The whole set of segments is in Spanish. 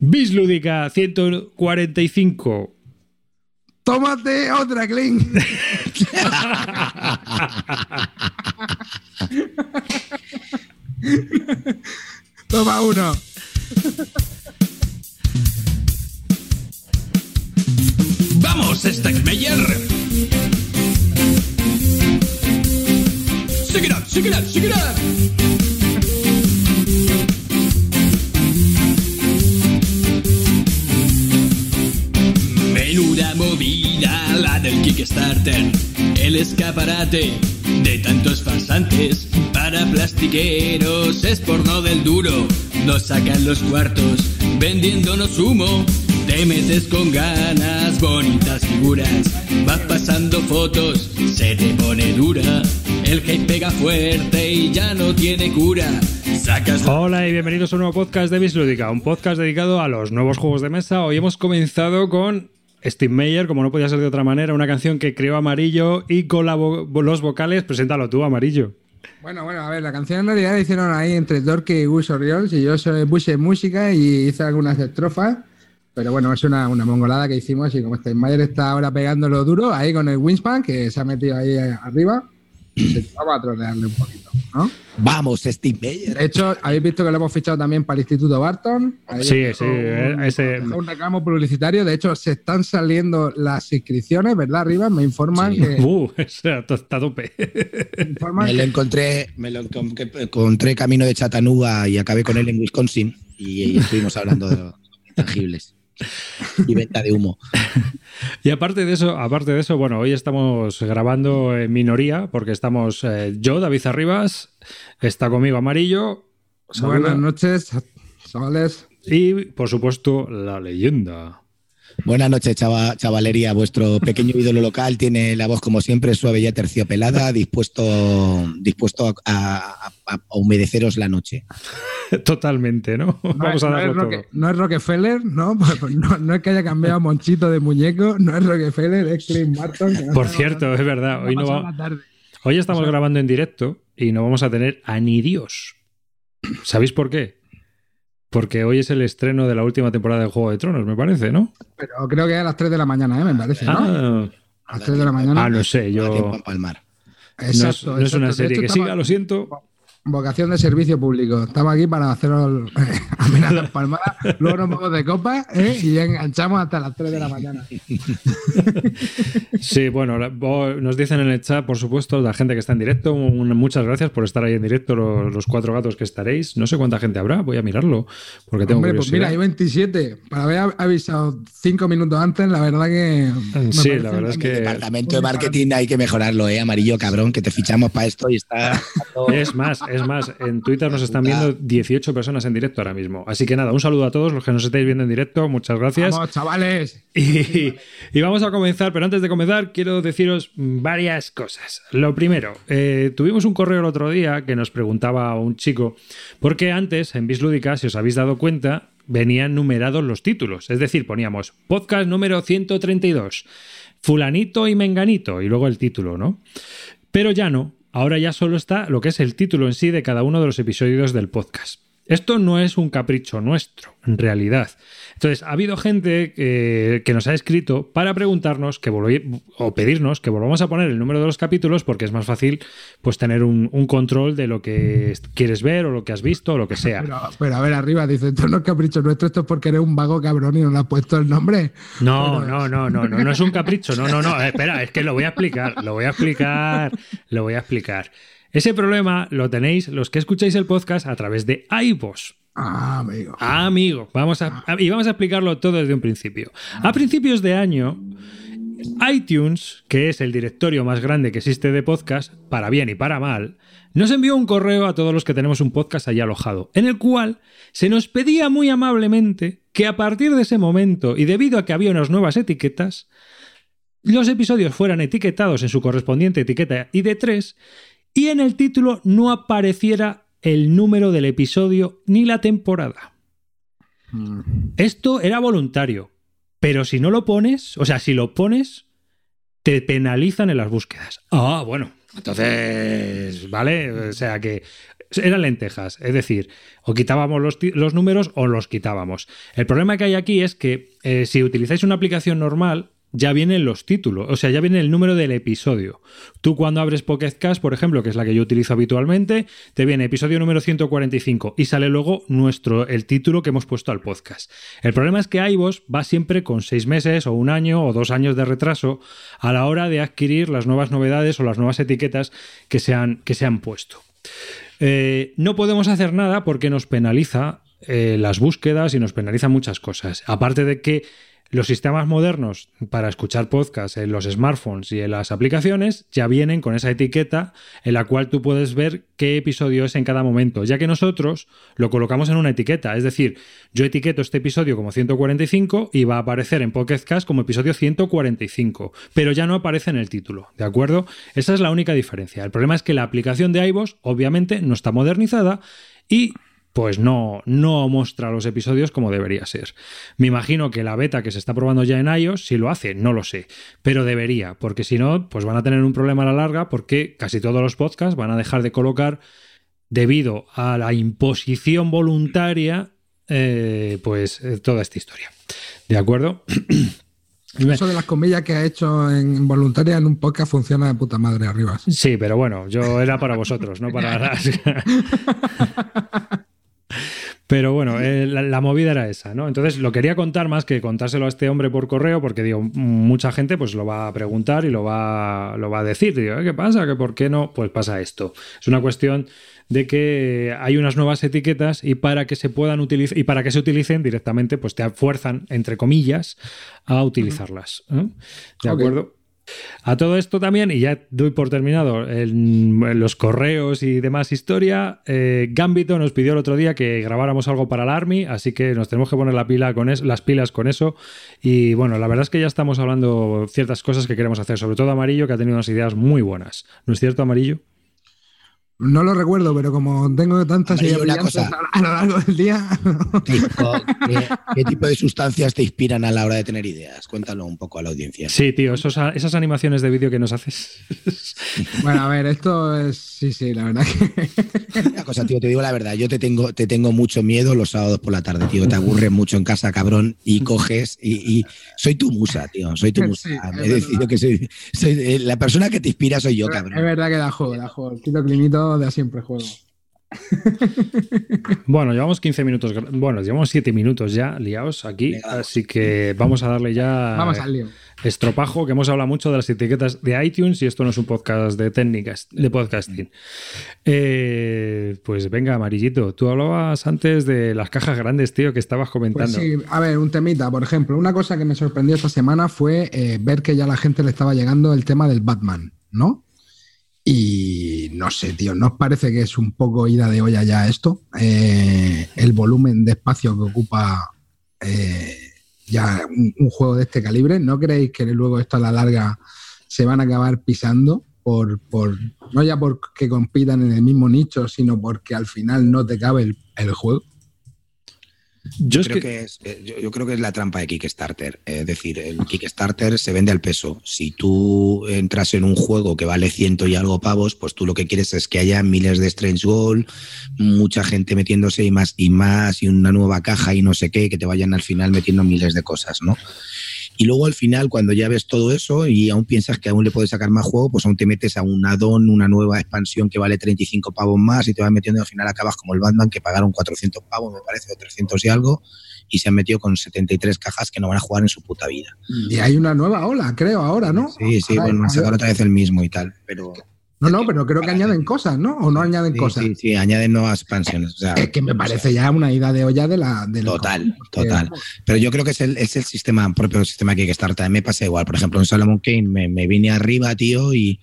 Bislúdica 145. Tómate otra, Clint. Toma uno. ¡Vamos, Stackmeyer! ¡Shake it up, shake it up, shake it up! Movida la del Kickstarter. El escaparate de tantos farsantes para plastiqueros es porno del duro. Nos sacan los cuartos vendiéndonos humo. Te metes con ganas, bonitas figuras. Vas pasando fotos, se te pone dura. El hate pega fuerte y ya no tiene cura. Hola y bienvenidos a un nuevo podcast de Bislúdica, un podcast dedicado a los nuevos juegos de mesa. Hoy hemos comenzado con Steve Meyer, como no podía ser de otra manera, una canción que creó Amarillo y con la vo- los vocales. Preséntalo tú, Amarillo. Bueno, bueno, a ver, la canción en realidad la hicieron ahí entre Dorky y Gus Oriols y yo puse música y hice algunas estrofas. Pero bueno, es una, mongolada que hicimos y como Steinmeier está ahora pegándolo duro ahí con el Wingspan, que se ha metido ahí eh, arriba, vamos a trolearle un poquito, ¿no? Vamos, Steve Meyer. De hecho, habéis visto que lo hemos fichado también para el Instituto Barton. Ahí Sí, sí, eh, un, ese- dejó un reclamo publicitario. De hecho, se están saliendo las inscripciones, ¿verdad? Arriba me informan Sí. que. Uh, está tope. me informan Me lo encontré, me lo encon- encontré camino de Chattanooga y acabé con él en Wisconsin y, y estuvimos hablando de intangibles y venta de humo. Y aparte de eso, aparte de eso, bueno, hoy estamos grabando en minoría porque estamos eh, yo, David Arribas, está conmigo Amarillo. saluda, Buenas noches, chavales. Y por supuesto, la leyenda. Buenas noches, chava- chavalería. Vuestro pequeño ídolo local tiene la voz, como siempre, suave y aterciopelada, dispuesto, dispuesto a, a- a humedeceros la noche. Totalmente, ¿no? No, Vamos es, a no es darlo Roque- no es Rockefeller, ¿no? Pues- pues no, no es que haya cambiado Monchito de muñeco, no es Rockefeller, es Clint Martin. Por cierto, es verdad, hoy no va-. Hoy estamos o sea- grabando en directo y no vamos a tener a ni Dios. ¿Sabéis por qué? Porque hoy es el estreno de la última temporada de Juego de Tronos, me parece, ¿no? Pero creo que es a las 3 de la mañana, ¿eh? Me parece, ¿no? Ah, A las 3 de la mañana. ah, no sé, yo. a empalmar. No es, Exacto, no es una exacto. Serie que siga, lo siento. Vocación de servicio público. Estamos aquí para haceros amenazas palmadas. Luego nos vamos de copa ¿eh? y ya enganchamos hasta las 3 de la mañana. Sí, bueno, nos dicen en el chat, por supuesto, la gente que está en directo. un- muchas gracias por estar ahí en directo, los, los cuatro gatos que estaréis. No sé cuánta gente habrá, voy a mirarlo, porque tengo Hombre, pues mira, hay 27. Para haber avisado 5 minutos antes, la verdad que. Sí, la verdad es que- El departamento de marketing hay que mejorarlo, ¿eh? Amarillo, cabrón, que te fichamos para esto y está. Es más, es más, en Twitter nos están viendo 18 personas en directo ahora mismo. Así que nada, un saludo a todos los que nos estáis viendo en directo, muchas gracias. Vamos, chavales. Y, y vamos a comenzar, pero antes de comenzar quiero deciros varias cosas. Lo primero, eh, tuvimos un correo el otro día que nos preguntaba un chico, porque antes en Bislúdica, si os habéis dado cuenta, venían numerados los títulos. Es decir, poníamos podcast número 132, fulanito y menganito, y luego el título, ¿no? Pero ya no, ahora ya solo está lo que es el título en sí de cada uno de los episodios del podcast. Esto no es un capricho nuestro, en realidad. Entonces, ha habido gente que, que nos ha escrito para preguntarnos que o pedirnos que volvamos a poner el número de los capítulos porque es más fácil pues tener un, un control de lo que quieres ver o lo que has visto o lo que sea. Pero, pero a ver, arriba, dice: Esto no es capricho nuestro, esto es porque eres un vago cabrón y no le has puesto el nombre. No, no, no, no, no, no es un capricho. No, no, no. eh, Espera, es que lo voy a explicar, lo voy a explicar, lo voy a explicar. Ese problema lo tenéis los que escucháis el podcast a través de iVoox. Ah, amigo. Amigo, vamos a, a- y vamos a explicarlo todo desde un principio. A principios de año, iTunes, que es el directorio más grande que existe de podcast, para bien y para mal, nos envió un correo a todos los que tenemos un podcast allí alojado, en el cual se nos pedía muy amablemente que a partir de ese momento, y debido a que había unas nuevas etiquetas, los episodios fueran etiquetados en su correspondiente etiqueta ID3 y en el título no apareciera el número del episodio ni la temporada. Mm. Esto era voluntario, pero si no lo pones, o sea, si lo pones, te penalizan en las búsquedas. Ah, bueno, entonces, ¿vale? O sea que eran lentejas, es decir, o quitábamos los, los, números o los quitábamos. El problema que hay aquí es que eh, si utilizáis una aplicación normal, ya vienen los títulos, o sea, ya viene el número del episodio. Tú cuando abres Pocket por ejemplo, que es la que yo utilizo habitualmente, te viene episodio número 145 y sale luego nuestro el título que hemos puesto al podcast. El problema es que iVoox va siempre con seis meses o un año o dos años de retraso a la hora de adquirir las nuevas novedades o las nuevas etiquetas que se han, que se han puesto. Eh, no podemos hacer nada porque nos penaliza eh, las búsquedas y nos penaliza muchas cosas. Aparte de que los sistemas modernos para escuchar podcasts en los smartphones y en las aplicaciones ya vienen con esa etiqueta en la cual tú puedes ver qué episodio es en cada momento, ya que nosotros lo colocamos en una etiqueta. Es decir, yo etiqueto este episodio como 145 y va a aparecer en Podcast como episodio 145, pero ya no aparece en el título, ¿de acuerdo? Esa es la única diferencia. El problema es que la aplicación de iVoox obviamente no está modernizada y pues no, no muestra los episodios como debería ser. Me imagino que la beta que se está probando ya en iOS, si lo hace, no lo sé, pero debería, porque si no, pues van a tener un problema a la larga porque casi todos los podcasts van a dejar de colocar debido a la imposición voluntaria, eh, pues eh, toda esta historia. ¿De acuerdo? Eso de las comillas que ha hecho en voluntaria en un podcast funciona de puta madre arriba. Sí, pero bueno, yo era para vosotros, no para las... Pero bueno, eh, la, movida era esa, ¿no? Entonces lo quería contar más que contárselo a este hombre por correo, porque digo, mucha gente pues lo va a preguntar y lo va, lo va a decir. Digo, ¿eh? ¿qué pasa? ¿Que por qué no? Pues pasa esto. Es una cuestión de que hay unas nuevas etiquetas y para que se puedan utilizar y para que se utilicen directamente, pues te fuerzan, entre comillas, a utilizarlas. ¿eh? ¿De acuerdo? A todo esto también, y ya doy por terminado los correos y demás historia, eh, Gambito nos pidió el otro día que grabáramos algo para la Army, así que nos tenemos que poner la pila con las pilas con eso. Y bueno, la verdad es que ya estamos hablando ciertas cosas que queremos hacer, sobre todo Amarillo, que ha tenido unas ideas muy buenas. ¿No es cierto, Amarillo? No lo recuerdo, pero como tengo tantas ideas a lo largo del día. ¿Qué, tipo de sustancias te inspiran a la hora de tener ideas? Cuéntalo un poco a la audiencia. Sí, tío, esas animaciones de vídeo que nos haces. Bueno, a ver, esto es. Sí, sí, la verdad que. Una cosa, tío, te digo la verdad. Yo te tengo, te tengo mucho miedo los sábados por la tarde, tío. Te aburres mucho en casa, cabrón, y coges. Y, soy tu musa, tío. Soy tu musa. He decidido que soy, eh, La persona que te inspira soy yo, cabrón. Es verdad que da juego, da juego. Quito de siempre juego. bueno, llevamos 15 minutos, bueno, llevamos 7 minutos ya liados aquí, así que vamos a darle ya vamos al lío. estropajo, que hemos hablado mucho de las etiquetas de iTunes y esto no es un podcast de técnicas, de podcasting. Eh, pues venga, amarillito, tú hablabas antes de las cajas grandes, tío, que estabas comentando. Pues sí, a ver, un temita, por ejemplo, una cosa que me sorprendió esta semana fue eh, ver que ya la gente le estaba llegando el tema del Batman, ¿no? Y no sé, tío, ¿no os parece que es un poco ida de olla ya esto? Eh, el volumen de espacio que ocupa eh, ya un, juego de este calibre. ¿No creéis que luego esto a la larga se van a acabar pisando? Por, por no ya porque compitan en el mismo nicho, sino porque al final no te cabe el juego. Yo, creo que... es, eh, yo, creo que es la trampa de Kickstarter. Es decir, el Kickstarter se vende al peso. Si tú entras en un juego que vale ciento y algo pavos, pues tú lo que quieres es que haya miles de Strange Gold, mucha gente metiéndose y más y más, y una nueva caja y no sé qué, que te vayan al final metiendo miles de cosas, ¿no? Y luego al final, cuando ya ves todo eso y aún piensas que aún le puedes sacar más juego, pues aún te metes a un add-on, una nueva expansión que vale 35 pavos más y te vas metiendo y al final acabas como el Batman que pagaron 400 pavos, me parece, o 300 y algo, y se han metido con 73 cajas que no van a jugar en su puta vida. Y hay una nueva ola, creo, ahora, ¿no? Sí, sí, bueno, han sacado otra vez el mismo y tal, pero... No, no, pero creo que añaden cosas, ¿no? ¿O no añaden cosas? Sí, sí, añaden nuevas expansiones. es que me parece ya una ida de olla de la... De total, total. Pero yo creo que es el, es el sistema, propio sistema que hay que estar. También me pasa igual. Por ejemplo, en Solomon Kane me, me vine arriba, tío, y,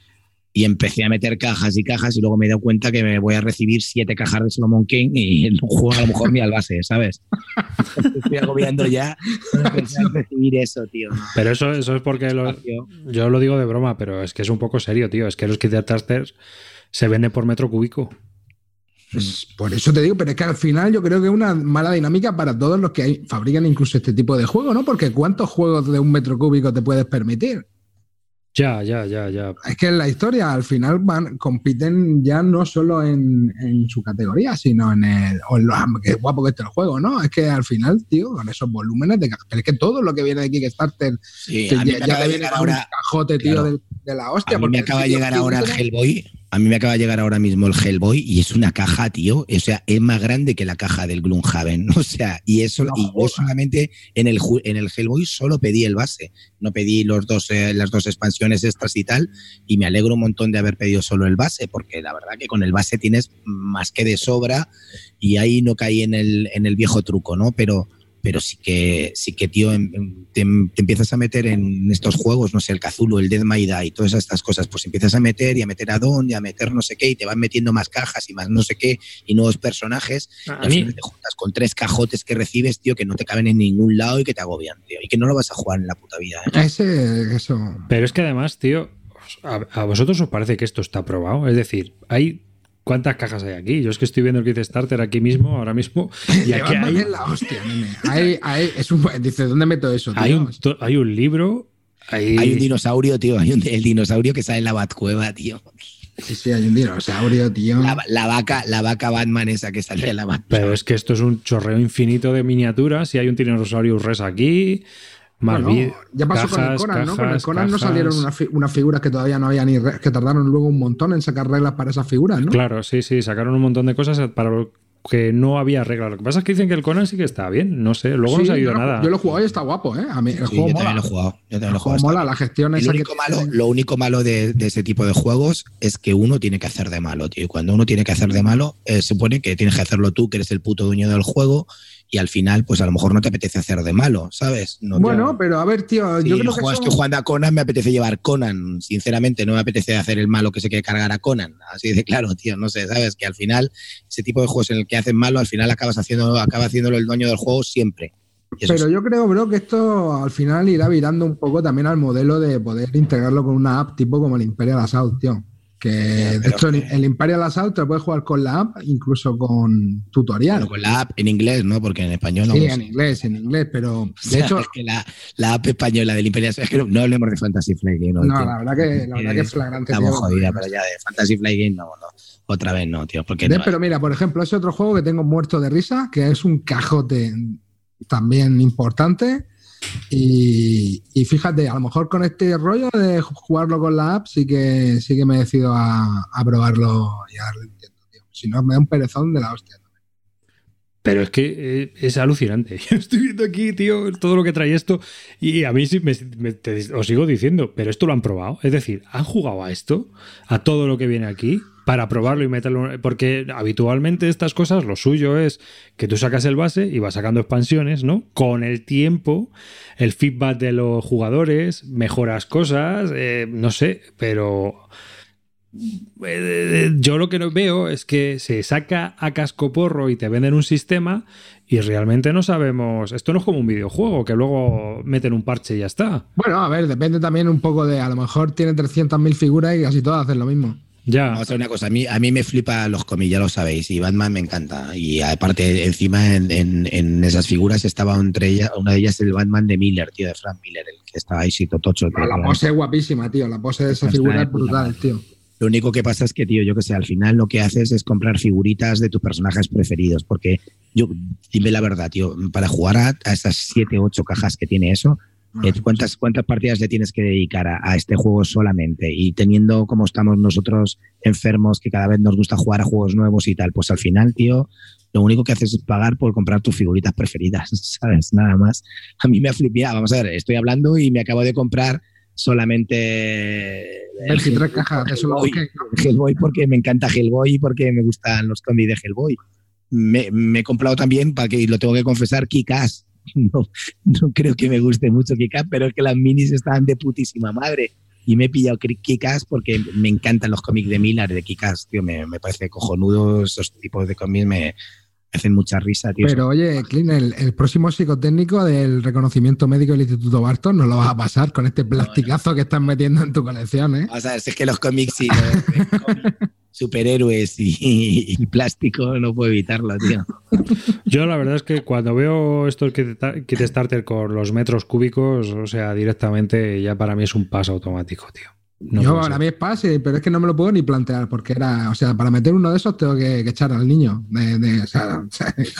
y empecé a meter cajas y cajas y luego me he dado cuenta que me voy a recibir siete cajas de Solomon King y no juego a lo mejor ni al base, ¿sabes? Estoy agobiando ya a recibir eso, tío. Pero eso, eso es porque yo lo digo de broma, pero es que es un poco serio, tío. Es que los kit tasters se venden por metro cúbico. Pues por eso te digo, pero es que al final yo creo que es una mala dinámica para todos los que hay, fabrican incluso este tipo de juego, ¿no? Porque ¿cuántos juegos de un metro cúbico te puedes permitir? Ya, ya, ya, ya. Es que en la historia al final van, compiten ya no solo en, su categoría, sino en el. O en lo, qué guapo que está el juego, ¿no? Es que al final, tío, con esos volúmenes de. Pero es que todo lo que viene de Kickstarter. Sí, ya, ya viene ahora, un cajote, tío, de, la hostia. A mí me acaba de llegar ahora el Hellboy a mí me acaba de llegar ahora mismo el Hellboy y es una caja, tío. O sea, es más grande que la caja del Gloomhaven. O sea, y eso, y yo solamente en el, en el Hellboy solo pedí el base. No pedí los dos, eh, las dos expansiones extras y tal. Y me alegro un montón de haber pedido solo el base, porque la verdad que con el base tienes más que de sobra. Y ahí no caí en el, en el viejo truco, ¿no? Pero pero sí que, sí que tío, em, em, te, empiezas a meter en estos juegos, no sé, el Cazulo, el Dead My Die y todas estas cosas, pues empiezas a meter y a meter a Don y a meter no sé qué y te van metiendo más cajas y más no sé qué y nuevos personajes a y mí... te juntas con tres cajotes que recibes, tío, que no te caben en ningún lado y que te agobian, tío, y que no lo vas a jugar en la puta vida. ¿eh? Ese, eso. Pero es que además, tío, a, vosotros os parece que esto está probado, es decir, hay ¿Cuántas cajas hay aquí? Yo es que estoy viendo el kit starter aquí mismo, ahora mismo. Y aquí hay... la hostia, nene. es un... Dice, ¿dónde meto eso? Hay, un, hay un libro. Hay... hay... un dinosaurio, tío. Hay un, el dinosaurio que sale en la Batcueva, tío. Sí, sí, hay un dinosaurio, tío. La, vaca, la vaca Batman esa que sale en la Batcueva. Pero es que esto es un chorreo infinito de miniaturas. Y hay un dinosaurio res aquí ya pasó con el Conan, ¿no? Con el Conan no salieron unas figuras que todavía no había ni que tardaron luego un montón en sacar reglas para esas figuras, ¿no? Claro, sí, sí, sacaron un montón de cosas para lo que no había reglas. Lo que pasa es que dicen que el Conan sí que está bien, no sé, luego no se ha ido nada. Yo lo he jugado y está guapo, ¿eh? A mí, el juego yo mola. También lo he jugado. Yo también lo he jugado. mola la gestión esa único malo, Lo único malo de, ese tipo de juegos es que uno tiene que hacer de malo, tío. Y cuando uno tiene que hacer de malo, eh, se supone que tienes que hacerlo tú, que eres el puto dueño del juego y al final, pues a lo mejor no te apetece hacer de malo, ¿sabes? bueno, pero a ver, tío, yo creo que. Eso... estoy jugando a Conan, me apetece llevar Conan. Sinceramente, no me apetece hacer el malo que se quiere cargar a Conan. Así de claro, tío, no sé, ¿sabes? Que al final, ese tipo de juegos en el que hacen malo, al final acabas haciendo, acaba haciéndolo el dueño del juego siempre. Pero yo creo, bro, que esto al final irá virando un poco también al modelo de poder integrarlo con una app tipo como el Imperial Assault, tío. Que de hecho el Imperial Assault te puedes jugar con la app, incluso con tutorial. con la app en inglés, ¿no? Porque en español no. Sí, en inglés, en inglés, pero de hecho. Es que la, la, app española del Imperial Assault, es que no, hablemos de Fantasy Flight Game. No, no la verdad que, la verdad que es flagrante. Estamos jodidas, pero ya de Fantasy Flight Game no, no. Otra vez no, tío. Porque pero mira, por ejemplo, ese otro juego que tengo muerto de risa, que es un cajote también importante y, fíjate, a lo mejor con este rollo de jugarlo con la app sí que sí que me decido a, a probarlo y a darle intento, tío. Si no, me da un perezón de la hostia. Pero es que eh, es alucinante. Yo estoy viendo aquí, tío, todo lo que trae esto y a mí sí me, os sigo diciendo, pero esto lo han probado. Es decir, ¿han jugado a esto? ¿A todo lo que viene aquí? Para probarlo y meterlo. Porque habitualmente estas cosas, lo suyo es que tú sacas el base y vas sacando expansiones, ¿no? Con el tiempo, el feedback de los jugadores, mejoras cosas, eh, no sé, pero. Eh, yo lo que veo es que se saca a cascoporro y te venden un sistema y realmente no sabemos. Esto no es como un videojuego que luego meten un parche y ya está. Bueno, a ver, depende también un poco de. A lo mejor tiene 300.000 figuras y casi todas hacen lo mismo. Ya. Vamos a hacer una cosa. A mí, a mí me flipa los cómics, ya lo sabéis. Y Batman me encanta. Y aparte, encima en, esas figuras estaba entre ellas, una de ellas el Batman de Miller, tío, de Frank Miller, el que estaba ahí sí tocho. la pose es guapísima, tío. La pose de esa figura es brutal, tío. Lo único que pasa es que, tío, yo que sé, al final lo que haces es comprar figuritas de tus personajes preferidos. Porque yo, dime la verdad, tío, para jugar a, a esas 7, 8 cajas que tiene eso, eh, ¿Cuántas, ¿Cuántas partidas le tienes que dedicar a, este juego solamente? Y teniendo como estamos nosotros enfermos, que cada vez nos gusta jugar a juegos nuevos y tal, pues al final, tío, lo único que haces es pagar por comprar tus figuritas preferidas, ¿sabes? Nada más. A mí me ha flipado. Vamos a ver, estoy hablando y me acabo de comprar solamente el Hellboy, cajas Hellboy porque me encanta Hellboy y porque me gustan los cómics de Hellboy. Me, me, he comprado también, para que lo tengo que confesar, Kikas no, no creo que me guste mucho Kikas, pero es que las minis estaban de putísima madre. Y me he pillado Kikas porque me encantan los cómics de Miller, de Kikas, tío, me, me parece cojonudo, esos tipos de cómics me, hacen mucha risa, tío. Pero oye, Clint, el, próximo psicotécnico del reconocimiento médico del Instituto Barton no lo vas a pasar con este plasticazo que estás metiendo en tu colección, ¿eh? O sea, es que los cómics sí. superhéroes y, plástico, no puedo evitarlo, tío. Yo la verdad es que cuando veo estos kit starter con los metros cúbicos, o sea, directamente ya para mí es un paso automático, tío. No yo, a mí es pase, pero es que no me lo puedo ni plantear, porque era, o sea, para meter uno de esos tengo que, echar al niño. o sea,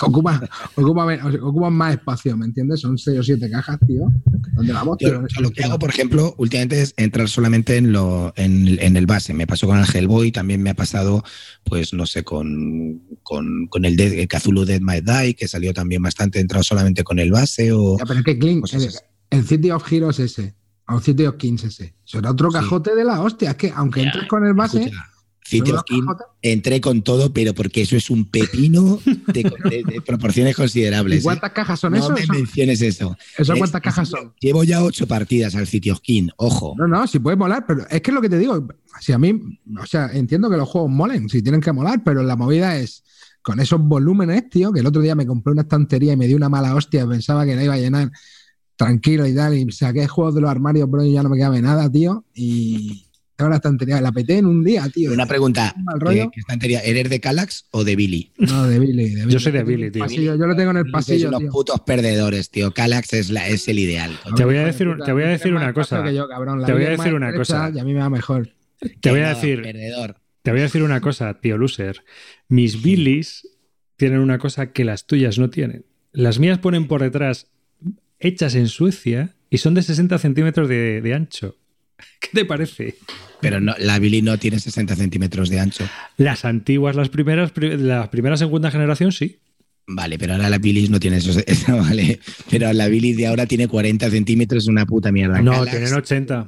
ocupa, ocupa, más espacio, ¿me entiendes? Son seis o siete cajas, tío. ¿Dónde vamos? lo que hago, por ejemplo, últimamente es entrar solamente en, lo, en, el base. Me pasó con el Hellboy, también me ha pasado, pues, no sé, con, con, con el, de, el Cthulhu Dead My Die, que salió también bastante, entrado solamente con el base. O, pero es que Clint, el, el City of Heroes ese a un City of Kings ese. Eso era otro cajote de la hostia. Es que aunque entres con el base. City of Kings entré con todo, pero porque eso es un pepino de, proporciones considerables. ¿Y cuántas cajas son eso? No me menciones eso. ¿Eso cuántas cajas son? Llevo ya ocho partidas al City of King, ojo. No, no, si puede molar, pero es que es lo que te digo. Si a mí, o sea, entiendo que los juegos molen, si tienen que molar, pero la movida es con esos volúmenes, tío, que el otro día me compré una estantería y me dio una mala hostia, pensaba que la iba a llenar tranquilo y tal, y saqué juegos de los armarios, bro, y ya no me quedaba nada, tío, y tengo la estantería, la peté en un día, tío. Una pregunta, ¿qué, estantería? ¿Eres de Calax o de Billy? No, de Billy. Yo soy de Billy, tío. yo lo tengo en el pasillo, Son unos putos perdedores, tío. Calax es, la, es el ideal. Te voy a decir, te voy a decir una cosa. te voy a decir una cosa. Y a mí me va mejor. Te voy a decir... Te voy a decir una cosa, tío Loser. Mis Billys tienen una cosa que las tuyas no tienen. Las mías ponen por detrás hechas en Suecia y son de 60 centímetros de, ancho. ¿Qué te parece? Pero no, la Billy no tiene 60 centímetros de ancho. Las antiguas, las primeras, la primera segunda generación, sí. Vale, pero ahora la Billy no tiene eso, vale. Pero la Billy de ahora tiene 40 centímetros, una puta mierda. No, tienen 80.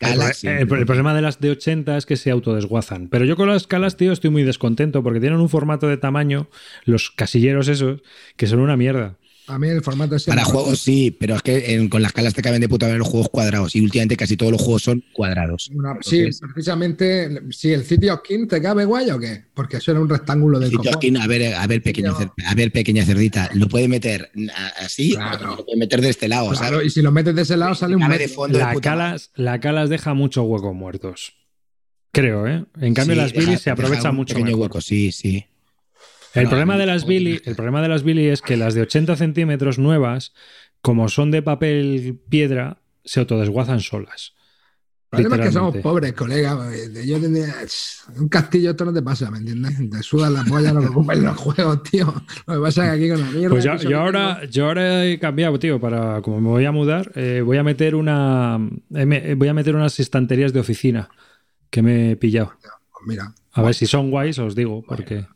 el, problema de las de 80 es que se autodesguazan. Pero yo con las calas, tío, estoy muy descontento porque tienen un formato de tamaño, los casilleros esos, que son una mierda. A mí el formato es. Para juegos sí, pero es que con las calas te caben de puta ver los juegos cuadrados y últimamente casi todos los juegos son cuadrados. sí, precisamente. Si el City of King te cabe guay o qué? Porque eso era un rectángulo de City of King, a ver, a ver, pequeña, a ver, pequeña cerdita, lo puede meter así lo puede meter de este lado. Claro, y si lo metes de ese lado sale un. De fondo la, calas, la calas deja muchos huecos muertos. Creo, ¿eh? En cambio, las Billy se aprovechan mucho. Pequeño hueco, sí, sí. El, problema de las Billy, el problema de las Billy es que las de 80 centímetros nuevas, como son de papel piedra, se autodesguazan solas. El problema es que somos pobres, colega. Yo tendría. Un castillo, esto no te pasa, ¿me entiendes? Te sudan la polla, no lo en los juegos, tío. Lo que pasa es que aquí con la mierda. Pues yo, ahora, yo ahora he cambiado, tío, para. Como me voy a mudar, eh, voy a meter una. Eh, voy a meter unas estanterías de oficina que me he pillado. Pues mira. A ver si son guays, os digo, porque.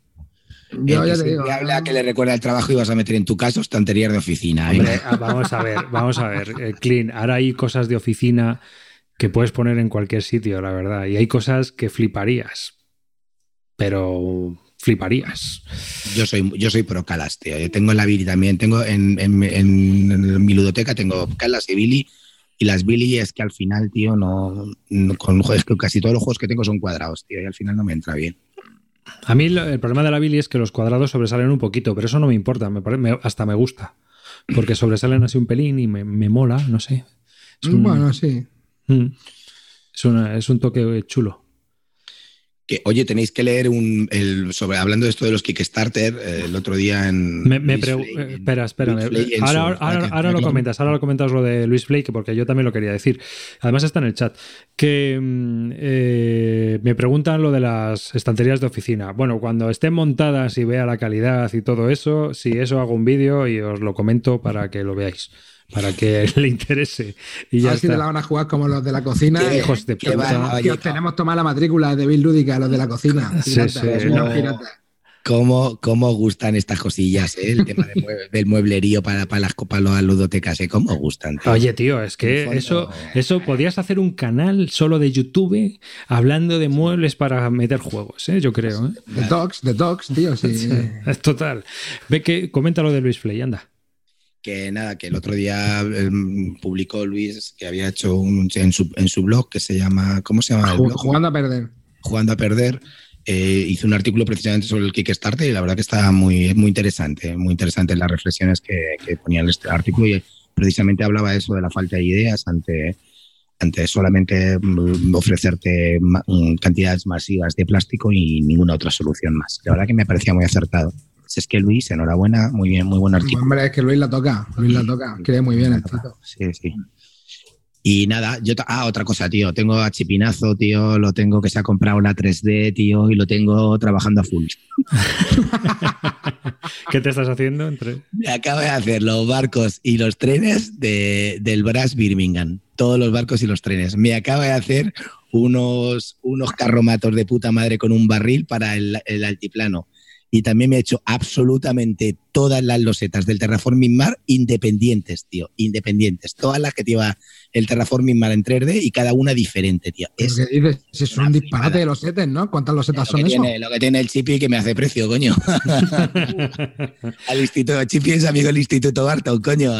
Yo ya te digo, habla que le recuerda el trabajo y vas a meter en tu caso estanterías de oficina. Ah, vamos a ver, vamos a ver, eh, Clean. Ahora hay cosas de oficina que puedes poner en cualquier sitio, la verdad. Y hay cosas que fliparías. Pero fliparías. Yo soy, yo soy pro Calas, tío. Yo tengo en la Billy también. Tengo en, en, mi ludoteca tengo Calas y Billy. Y las Billy es que al final, tío, no, con casi todos los juegos que tengo son cuadrados, tío, y al final no me entra bien. A mí el problema de la Billy es que los cuadrados sobresalen un poquito, pero eso no me importa, me, hasta me gusta. Porque sobresalen así un pelín y me, mola, no sé. bueno, sí. Mm. Es, es un toque chulo oye, tenéis que leer un, el, sobre, hablando de esto de los Kickstarter, eh, el otro día en... Me, espera, espera. ahora, lo comentas, ahora lo comentas lo de Luis Flake, porque yo también lo quería decir. Además está en el chat. Que mm, eh, me preguntan lo de las estanterías de oficina. Bueno, cuando estén montadas y vea la calidad y todo eso, si eso hago un vídeo y os lo comento para que lo veáis para que le interese. Y ya a ver si te la van a jugar como los de la cocina. hijos de puta. Que os tenemos tomar la matrícula de Bill Lúdica, los de la cocina. sí, sí. ¿Cómo, ¿Cómo, gustan estas cosillas? Eh? El tema del mueblerío para, para las copas, las ludotecas, ¿eh? ¿cómo gustan? Oye, tío, es que eso, eso podías hacer un canal solo de YouTube hablando de muebles para meter juegos, ¿eh? yo creo. ¿eh? The Dogs, The Dogs, tío, sí. Es total. Ve que comenta lo de Luis Flay, anda que nada, que el otro día em, publicó Luis que había hecho un, en, su, en su blog que se llama, ¿cómo se llama? Jugando a perder. Jugando a perder. Eh, hizo un artículo precisamente sobre el Kickstarter y la verdad que está muy, muy interesante, muy interesante las reflexiones que, que ponía en este artículo y precisamente hablaba de eso, de la falta de ideas ante, antes solamente mm, ofrecerte mm, cantidades masivas de plástico y ninguna otra solución más. La verdad que me parecía muy acertado. Es que Luis, enhorabuena, muy bien, muy buen artículo. Hombre, es que Luis la toca, Luis la toca, cree muy bien el tío. Sí, sí. Y nada, yo. Ah, otra cosa, tío. Tengo a Chipinazo, tío. Lo tengo que se ha comprado la 3D, tío. Y lo tengo trabajando a full. ¿Qué te estás haciendo? Entre... Me acabo de hacer los barcos y los trenes de, del Brass Birmingham. Todos los barcos y los trenes. Me acabo de hacer unos, unos carromatos de puta madre con un barril para el, el altiplano y también me he hecho absolutamente todas las losetas del Terraforming Mar independientes, tío, independientes. Todas las que lleva el Terraforming Mar en 3D y cada una diferente, tío. Es, dices, es un disparate de losetas, ¿no? ¿Cuántas losetas son eso? lo que tiene el Chipi que me hace precio, coño. Al Instituto Chipi es amigo del Instituto Barton, coño.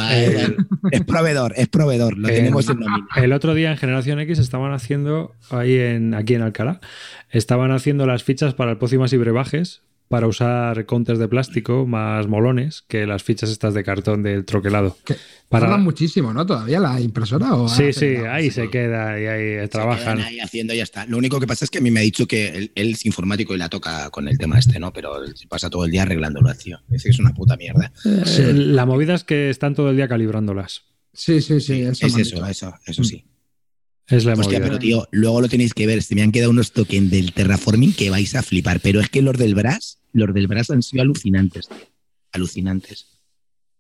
es proveedor, es proveedor, lo tenemos en nómina. El otro día en Generación X estaban haciendo, ahí en, aquí en Alcalá, estaban haciendo las fichas para el Pócimas y Brebajes para usar counters de plástico más molones que las fichas estas de cartón del troquelado. Para... muchísimo, ¿no? Todavía la impresora. ¿o sí, sí, ahí se queda y ahí trabajan. ahí haciendo y ya está. Lo único que pasa es que a mí me ha dicho que él, es informático y la toca con el tema este, ¿no? Pero se pasa todo el día arreglándolo, tío. Es que es una puta mierda. Eh, la movida es que están todo el día calibrándolas. Sí, sí, sí. Eso es eso, eso, eso sí. Es la Hostia, pero tío, luego lo tenéis que ver. Se me han quedado unos tokens del terraforming que vais a flipar. Pero es que los del Brass, los del Brass han sido alucinantes. Alucinantes.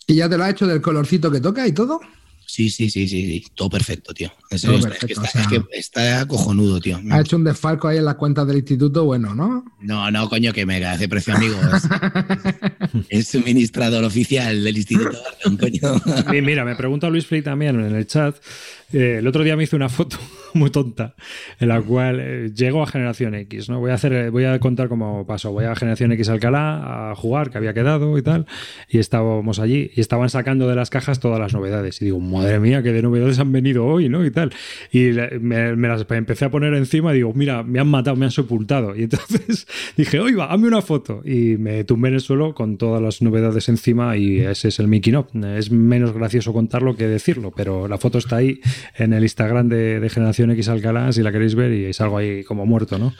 ¿Y ya te lo ha hecho del colorcito que toca y todo? Sí, sí, sí, sí, sí. todo perfecto, tío. es, que está, cojonudo, tío. Ha hecho un desfalco ahí en las cuentas del instituto, bueno, ¿no? No, no, coño, que me hace precio, amigo. es suministrador oficial del instituto, coño. Mira, me pregunta Luis Frey también en el chat eh, el otro día me hice una foto muy tonta en la cual eh, llego a Generación X, ¿no? Voy a hacer, voy a contar cómo pasó. Voy a Generación X Alcalá a jugar, que había quedado y tal, y estábamos allí y estaban sacando de las cajas todas las novedades. Y digo, madre mía, qué de novedades han venido hoy, ¿no? Y tal. Y me, las empecé a poner encima y digo, mira, me han matado, me han sepultado. Y entonces dije, oiga, hazme una foto. Y me tumbé en el suelo con todas las novedades encima y ese es el Mickey No. Es menos gracioso contarlo que decirlo, pero la foto está ahí en el Instagram de, Generación X Alcalá, si la queréis ver, y salgo ahí como muerto, ¿no?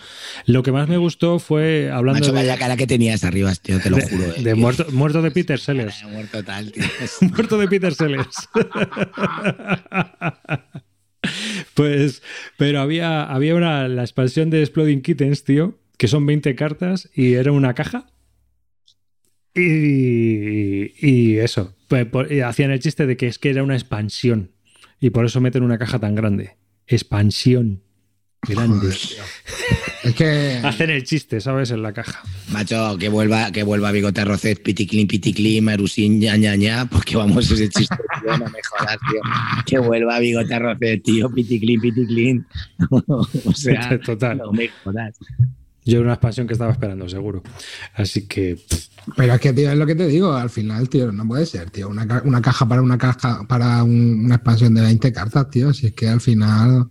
Lo que más me gustó fue hablando Macho, de... vaya cara que tenías arriba, tío, te lo juro. Eh, de muerto, muerto de Peter Sellers. muerto tal, tío. muerto de Peter Sellers. pues, pero había, había una, la expansión de Exploding Kittens, tío, que son 20 cartas y era una caja. Y, y eso, pues, hacían el chiste de que es que era una expansión. Y por eso meten una caja tan grande. Expansión. Grande. es que. Hacen el chiste, ¿sabes? En la caja. Macho, que vuelva, que vuelva Bigote Rocet, Piticlin, Piticlin, Marusín, ña, ña, ña, porque vamos, ese chiste, tío, no me jodas, tío. Que vuelva Bigote Rocet, tío, Piticlin, Piticlin. o sea, Total. no me jodas. Yo era una expansión que estaba esperando, seguro. Así que. Pero es que, tío, es lo que te digo, al final, tío, no puede ser, tío. Una, caja para una caja, para una expansión de 20 cartas, tío. Si es que al final.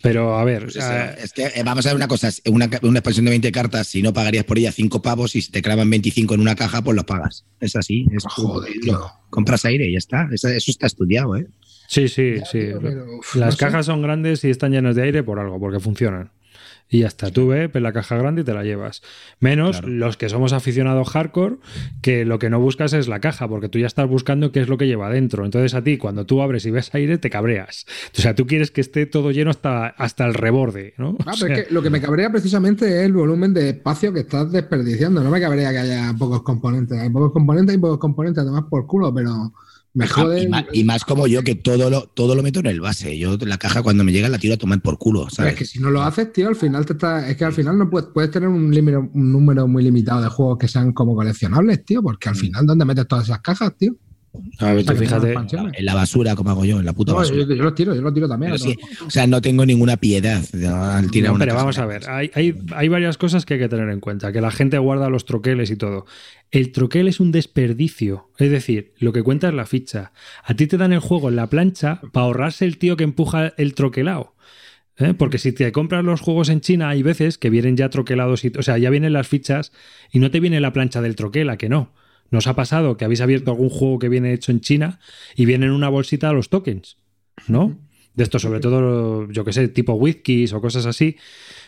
Pero a ver. Pues es que eh, vamos a ver una cosa: una, una, expansión de 20 cartas, si no pagarías por ella 5 pavos y si te clavan 25 en una caja, pues los pagas. Es así. Es Joder, Compras aire y ya está. Eso, está estudiado, ¿eh? Sí, sí, sí. Las cajas son grandes y están llenas de aire por algo, porque funcionan. Y ya está, tú ves la caja grande y te la llevas. Menos los que somos aficionados hardcore, que lo que no buscas es la caja, porque tú ya estás buscando qué es lo que lleva dentro. Entonces a ti, cuando tú abres y ves aire, te cabreas. O sea, tú quieres que esté todo lleno hasta, hasta el reborde, ¿no? Ah, pero es que lo que me cabrea precisamente es el volumen de espacio que estás desperdiciando. No me cabrea que haya pocos componentes. Hay pocos componentes y pocos componentes, además por culo, pero me Y más, como yo, que todo lo, todo lo meto en el base. Yo la caja cuando me llega la tiro a tomar por culo. ¿sabes? Es que si no lo haces, tío, al final te está, es que al final no puedes, puedes tener un, un número muy limitado de juegos que sean como coleccionables, tío, porque al mm. final, ¿dónde metes todas esas cajas, tío? A ver, fíjate. En la basura, como hago yo, en la puta basura. Yo, los tiro, yo los tiro también. o sea, no tengo ninguna piedad al tirar Pero vamos a ver, hay, hay, hay, varias cosas que hay que tener en cuenta. Que la gente guarda los troqueles y todo. El troquel es un desperdicio. Es decir, lo que cuenta es la ficha. A ti te dan el juego en la plancha para ahorrarse el tío que empuja el troquelado. ¿eh? Porque si te compras los juegos en China, hay veces que vienen ya troquelados, y, o sea, ya vienen las fichas y no te viene la plancha del troquel, que no. ¿Nos ha pasado que habéis abierto algún juego que viene hecho en China y viene en una bolsita los tokens? ¿No? De esto, sobre todo, yo que sé, tipo whiskies o cosas así,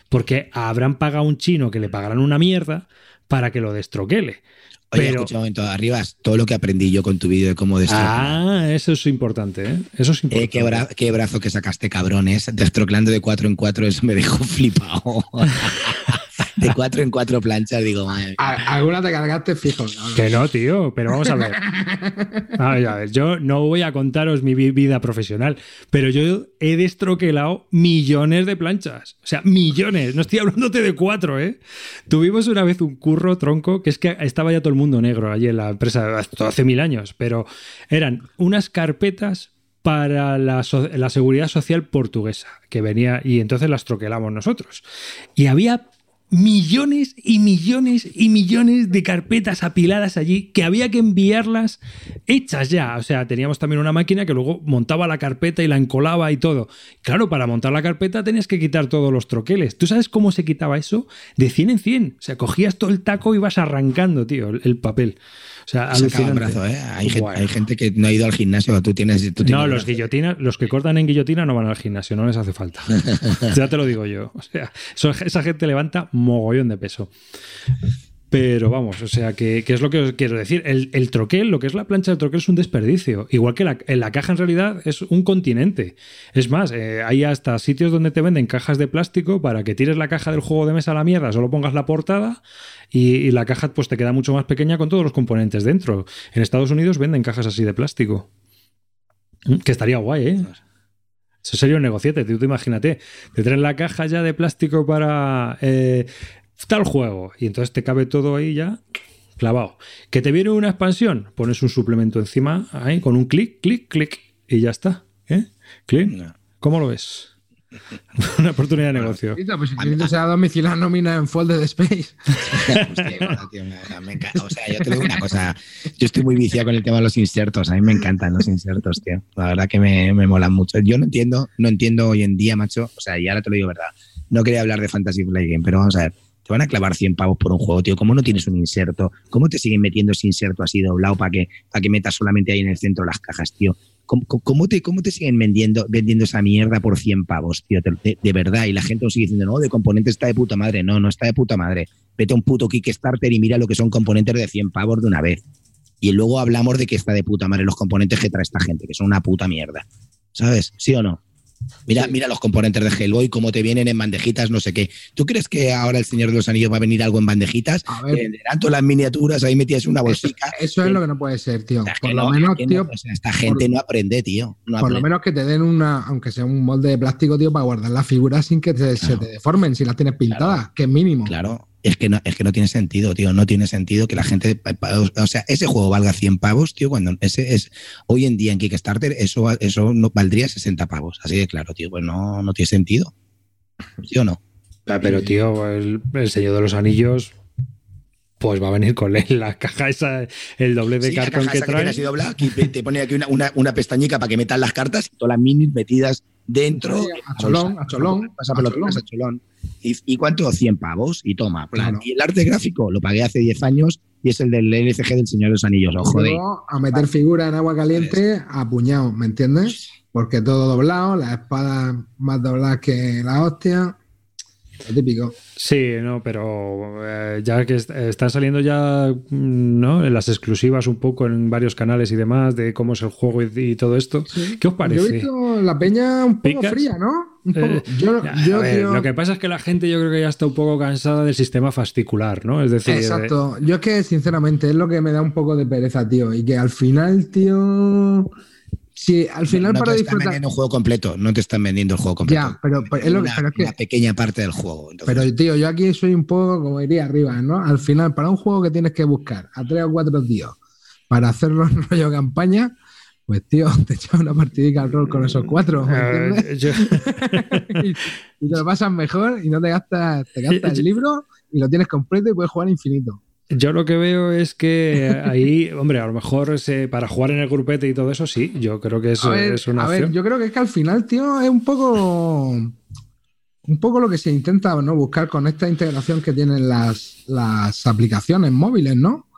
porque habrán pagado un chino que le pagarán una mierda para que lo destroquele. Oye, escucha un momento, arriba todo lo que aprendí yo con tu vídeo de cómo destroquelar. Ah, eso es importante, ¿eh? Eso es importante. Eh, qué, brazo que sacaste, cabrones. Destroclando de cuatro en cuatro, eso me dejó flipado. de cuatro en cuatro planchas, digo, madre. Alguna te cargaste fijo. Que no, tío, pero vamos a ver. A ver, yo no voy a contaros mi vida profesional, pero yo he destroquelado millones de planchas. O sea, millones. No estoy hablándote de cuatro, ¿eh? Tuvimos una vez un curro tronco, que es que estaba ya todo el mundo negro allí en la empresa, hace mil años, pero eran unas carpetas para la, la, seguridad social portuguesa que venía y entonces las troquelamos nosotros. Y había millones y millones y millones de carpetas apiladas allí que había que enviarlas hechas ya. O sea, teníamos también una máquina que luego montaba la carpeta y la encolaba y todo. Claro, para montar la carpeta tenías que quitar todos los troqueles. ¿Tú sabes cómo se quitaba eso? De 100 en 100. O sea, cogías todo el taco y ibas arrancando, tío, el papel. O sea, brazo, ¿eh? hay, gente, que no ha ido al gimnasio, tú tienes... no, los guillotinas, los que cortan en guillotina no van al gimnasio, no les hace falta. ya te lo digo yo. O sea, esa gente levanta mogollón de peso. Pero vamos, o sea, que, es lo que os quiero decir. El, troquel, lo que es la plancha de troquel es un desperdicio. Igual que la, en la caja en realidad es un continente. Es más, eh, hay hasta sitios donde te venden cajas de plástico para que tires la caja del juego de mesa a la mierda, solo pongas la portada y, la caja pues te queda mucho más pequeña con todos los componentes dentro. En Estados Unidos venden cajas así de plástico. Mm, que estaría guay, ¿eh? Eso sería un negociete, tú imagínate. Te traen la caja ya de plástico para eh, tal juego y entonces te cabe todo ahí ya clavado. ¿Que te viene una expansión? Pones un suplemento encima ahí con un clic, clic, clic y ya está. ¿Eh? ¿Clic? ¿Cómo lo ves? Una oportunidad de negocio. Pues si quieres sea domiciliar nómina en Folded Space. o sea, yo te digo una cosa. Yo estoy muy viciado con el tema de los insertos. A mí me encantan los insertos, tío. La verdad que me, me molan mucho. Yo no entiendo, no entiendo hoy en día, macho. O sea, y ahora te lo digo verdad. No quería hablar de Fantasy Flight Game, pero vamos a ver. Van a clavar 100 pavos por un juego, tío. ¿Cómo no tienes un inserto? ¿Cómo te siguen metiendo ese inserto así doblado para que, para que metas solamente ahí en el centro las cajas, tío? ¿Cómo, te, ¿Cómo te siguen vendiendo, vendiendo esa mierda por 100 pavos, tío? De, verdad. Y la gente sigue diciendo, no, de componente está de puta madre. No, no está de puta madre. Vete a un puto Kickstarter y mira lo que son componentes de 100 pavos de una vez. Y luego hablamos de que está de puta madre los componentes que trae esta gente, que son una puta mierda. ¿Sabes? ¿Sí o no? Mira, mira los componentes de Hellboy, cómo te vienen en bandejitas, no sé qué. ¿Tú crees que ahora el Señor de los Anillos va a venir algo en bandejitas? A ver. todas las miniaturas ahí metidas en una bolsica. Eso, es lo que no puede ser, tío. por lo menos, tío. esta gente no aprende, tío. por lo menos que te den una, aunque sea un molde de plástico, tío, para guardar las figuras sin que se te deformen, si las tienes pintadas, que es mínimo. Claro es que no, es que no tiene sentido, tío. No tiene sentido que la gente. O sea, ese juego valga 100 pavos, tío, cuando ese es. Hoy en día en Kickstarter, eso, eso no valdría 60 pavos. Así de claro, tío. Pues no, no tiene sentido. ¿Sí o no? Ah, pero, tío, el, Señor de los Anillos. Pues va a venir con la caja esa, el doble de cartón que trae. aquí te pone aquí una, una, pestañica para que metan las cartas y todas las minis metidas dentro. A cholón, a cholón. Pasa por a cholón. ¿Y, cuánto? 100 pavos. Y toma. Y el arte gráfico lo pagué hace 10 años y es el del LCG del Señor de los Anillos. Ojo A meter figura en agua caliente a puñado, ¿me entiendes? Porque todo doblado, las espadas más dobladas que la hostia. Lo típico. Sí, no, pero eh, ya que están saliendo ya ¿no? en las exclusivas un poco en varios canales y demás de cómo es el juego y, todo esto, ¿qué os parece? Yo he visto la peña un poco fría, ¿no? Eh, lo que pasa es que la gente yo creo que ya está un poco cansada del sistema fascicular, ¿no? Es decir... Exacto. Yo es que sinceramente es lo que me da un poco de pereza, tío. Y que al final, tío... Sí, al final para te disfrutar. Están vendiendo un juego completo, no te están vendiendo el juego completo. Ya, pero, es lo una, que, una pequeña parte del juego. Pero, tío, yo aquí soy un poco, como diría arriba, ¿no? Al final, para un juego que tienes que buscar a tres o cuatro tíos para hacerlo en rollo campaña, pues tío, te echas una partidita al rol con esos cuatro. y, te lo pasas mejor y no te gastas, te gastas el libro y lo tienes completo y puedes jugar infinito. Yo lo que veo es que ahí, hombre, a lo mejor para jugar en el grupete y todo eso, sí, yo creo que eso es una a Ver, yo creo que es que al final, tío, es un poco. Un poco lo que se intenta ¿no? buscar con esta integración que tienen las, las aplicaciones móviles, ¿no?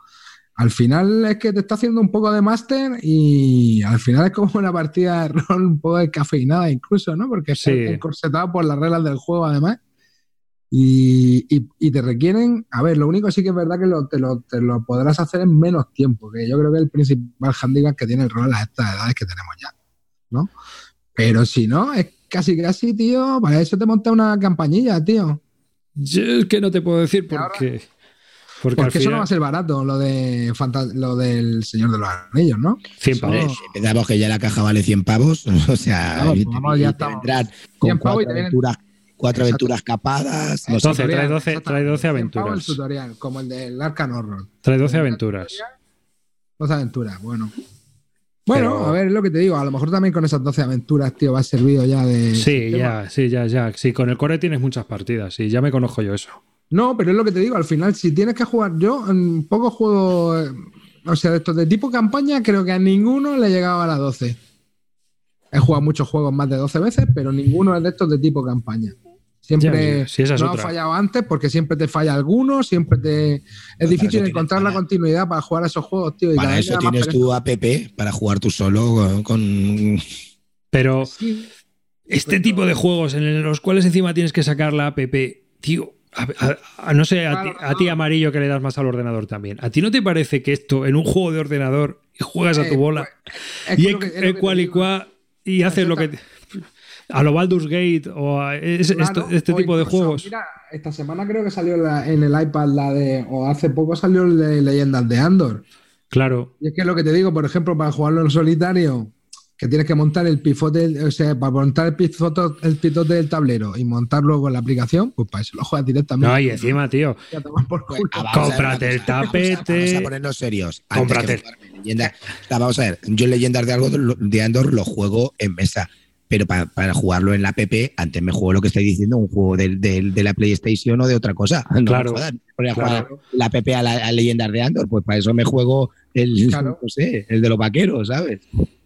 al final es que te está haciendo un poco de máster y al final es como una partida de rol un poco descafeinada incluso, ¿no? Porque Sí. está encorsetado por las reglas del juego además. Y, y- y te requieren, a ver, lo único sí que es verdad que lo- te, lo, te lo podrás hacer en menos tiempo, que yo creo que es el principal handicap que tiene el rol a estas edades que tenemos ya, ¿no? Pero si no, es casi casi, tío, para eso te monta una campañilla, tío. Yo es que no te puedo decir ahora- porque. Porque, Porque eso no final. va a ser barato, lo de lo del Señor de los Anillos, ¿no? 100 Eso- pavos. Si pensamos que ya la caja vale 100 pavos, o sea, Claro, y pues te- vamos, y ya te estamos. vendrán con 100 pavos y cuatro te vienen- cuatro Exacto. aventuras capadas. No sé. Entonces, trae Tutorial, 12 trae 12 exactamente. 100 pavos aventuras. El tutorial, como el del Arcan Horror. Trae 12 aventuras. 12 aventuras, bueno. Bueno, Pero- a ver, es lo que te digo. A lo mejor también con esas 12 aventuras, tío, va servido ya de. Sí, sistema. ya, sí, ya, ya. Sí, con el core tienes muchas partidas. Sí, ya me conozco yo eso. No, pero es lo que te digo. Al final, si tienes que jugar, yo en pocos juegos. eh, O sea, de estos de tipo campaña, creo que a ninguno le he llegado a las 12. He jugado muchos juegos más de 12 veces, pero ninguno es de estos de tipo campaña. Siempre Ya, no otra. ha fallado antes porque siempre te falla alguno, siempre te. Es difícil tienes- encontrar la continuidad para jugar a esos juegos, tío. y Para eso tienes tu app para jugar tú solo con. Pero Sí, este pero- tipo de juegos en los cuales encima tienes que sacar la app, tío. A, a- a- no sé, a, Claro, ti, a ti, no. amarillo, que le das más al ordenador también. ¿A ti no te parece que esto en un juego de ordenador y juegas a tu bola es y e- cual y cual y haces lo que te- a lo Baldur's Gate o a es- Claro, esto- este o tipo de juegos? Mira, esta semana creo que salió la- en el iPad la de. O hace poco salió el de Leyendas de Andor. Claro, Y es que lo que te digo, por ejemplo, para jugarlo en solitario, que tienes que montar el pivote, o sea, para montar el pivote, el del tablero y montarlo con la aplicación, pues para eso lo juegas directamente. no, y encima, tío, por Pues, culo. ah, ver, Cómprate el vamos a- tapete. Vamos a ponernos serios. Antes Cómprate. que leyenda- sea, vamos a ver, yo Leyendas de, algo, de Andor lo juego en mesa. Pero para, para jugarlo en la app, antes me juego lo que estáis diciendo, un juego del- del- de, la PlayStation o de otra cosa. No me Claro. a jugar la app a, la, a Leyendas de Andor, pues para eso me juego el, Claro. no sé, el de los vaqueros, ¿sabes?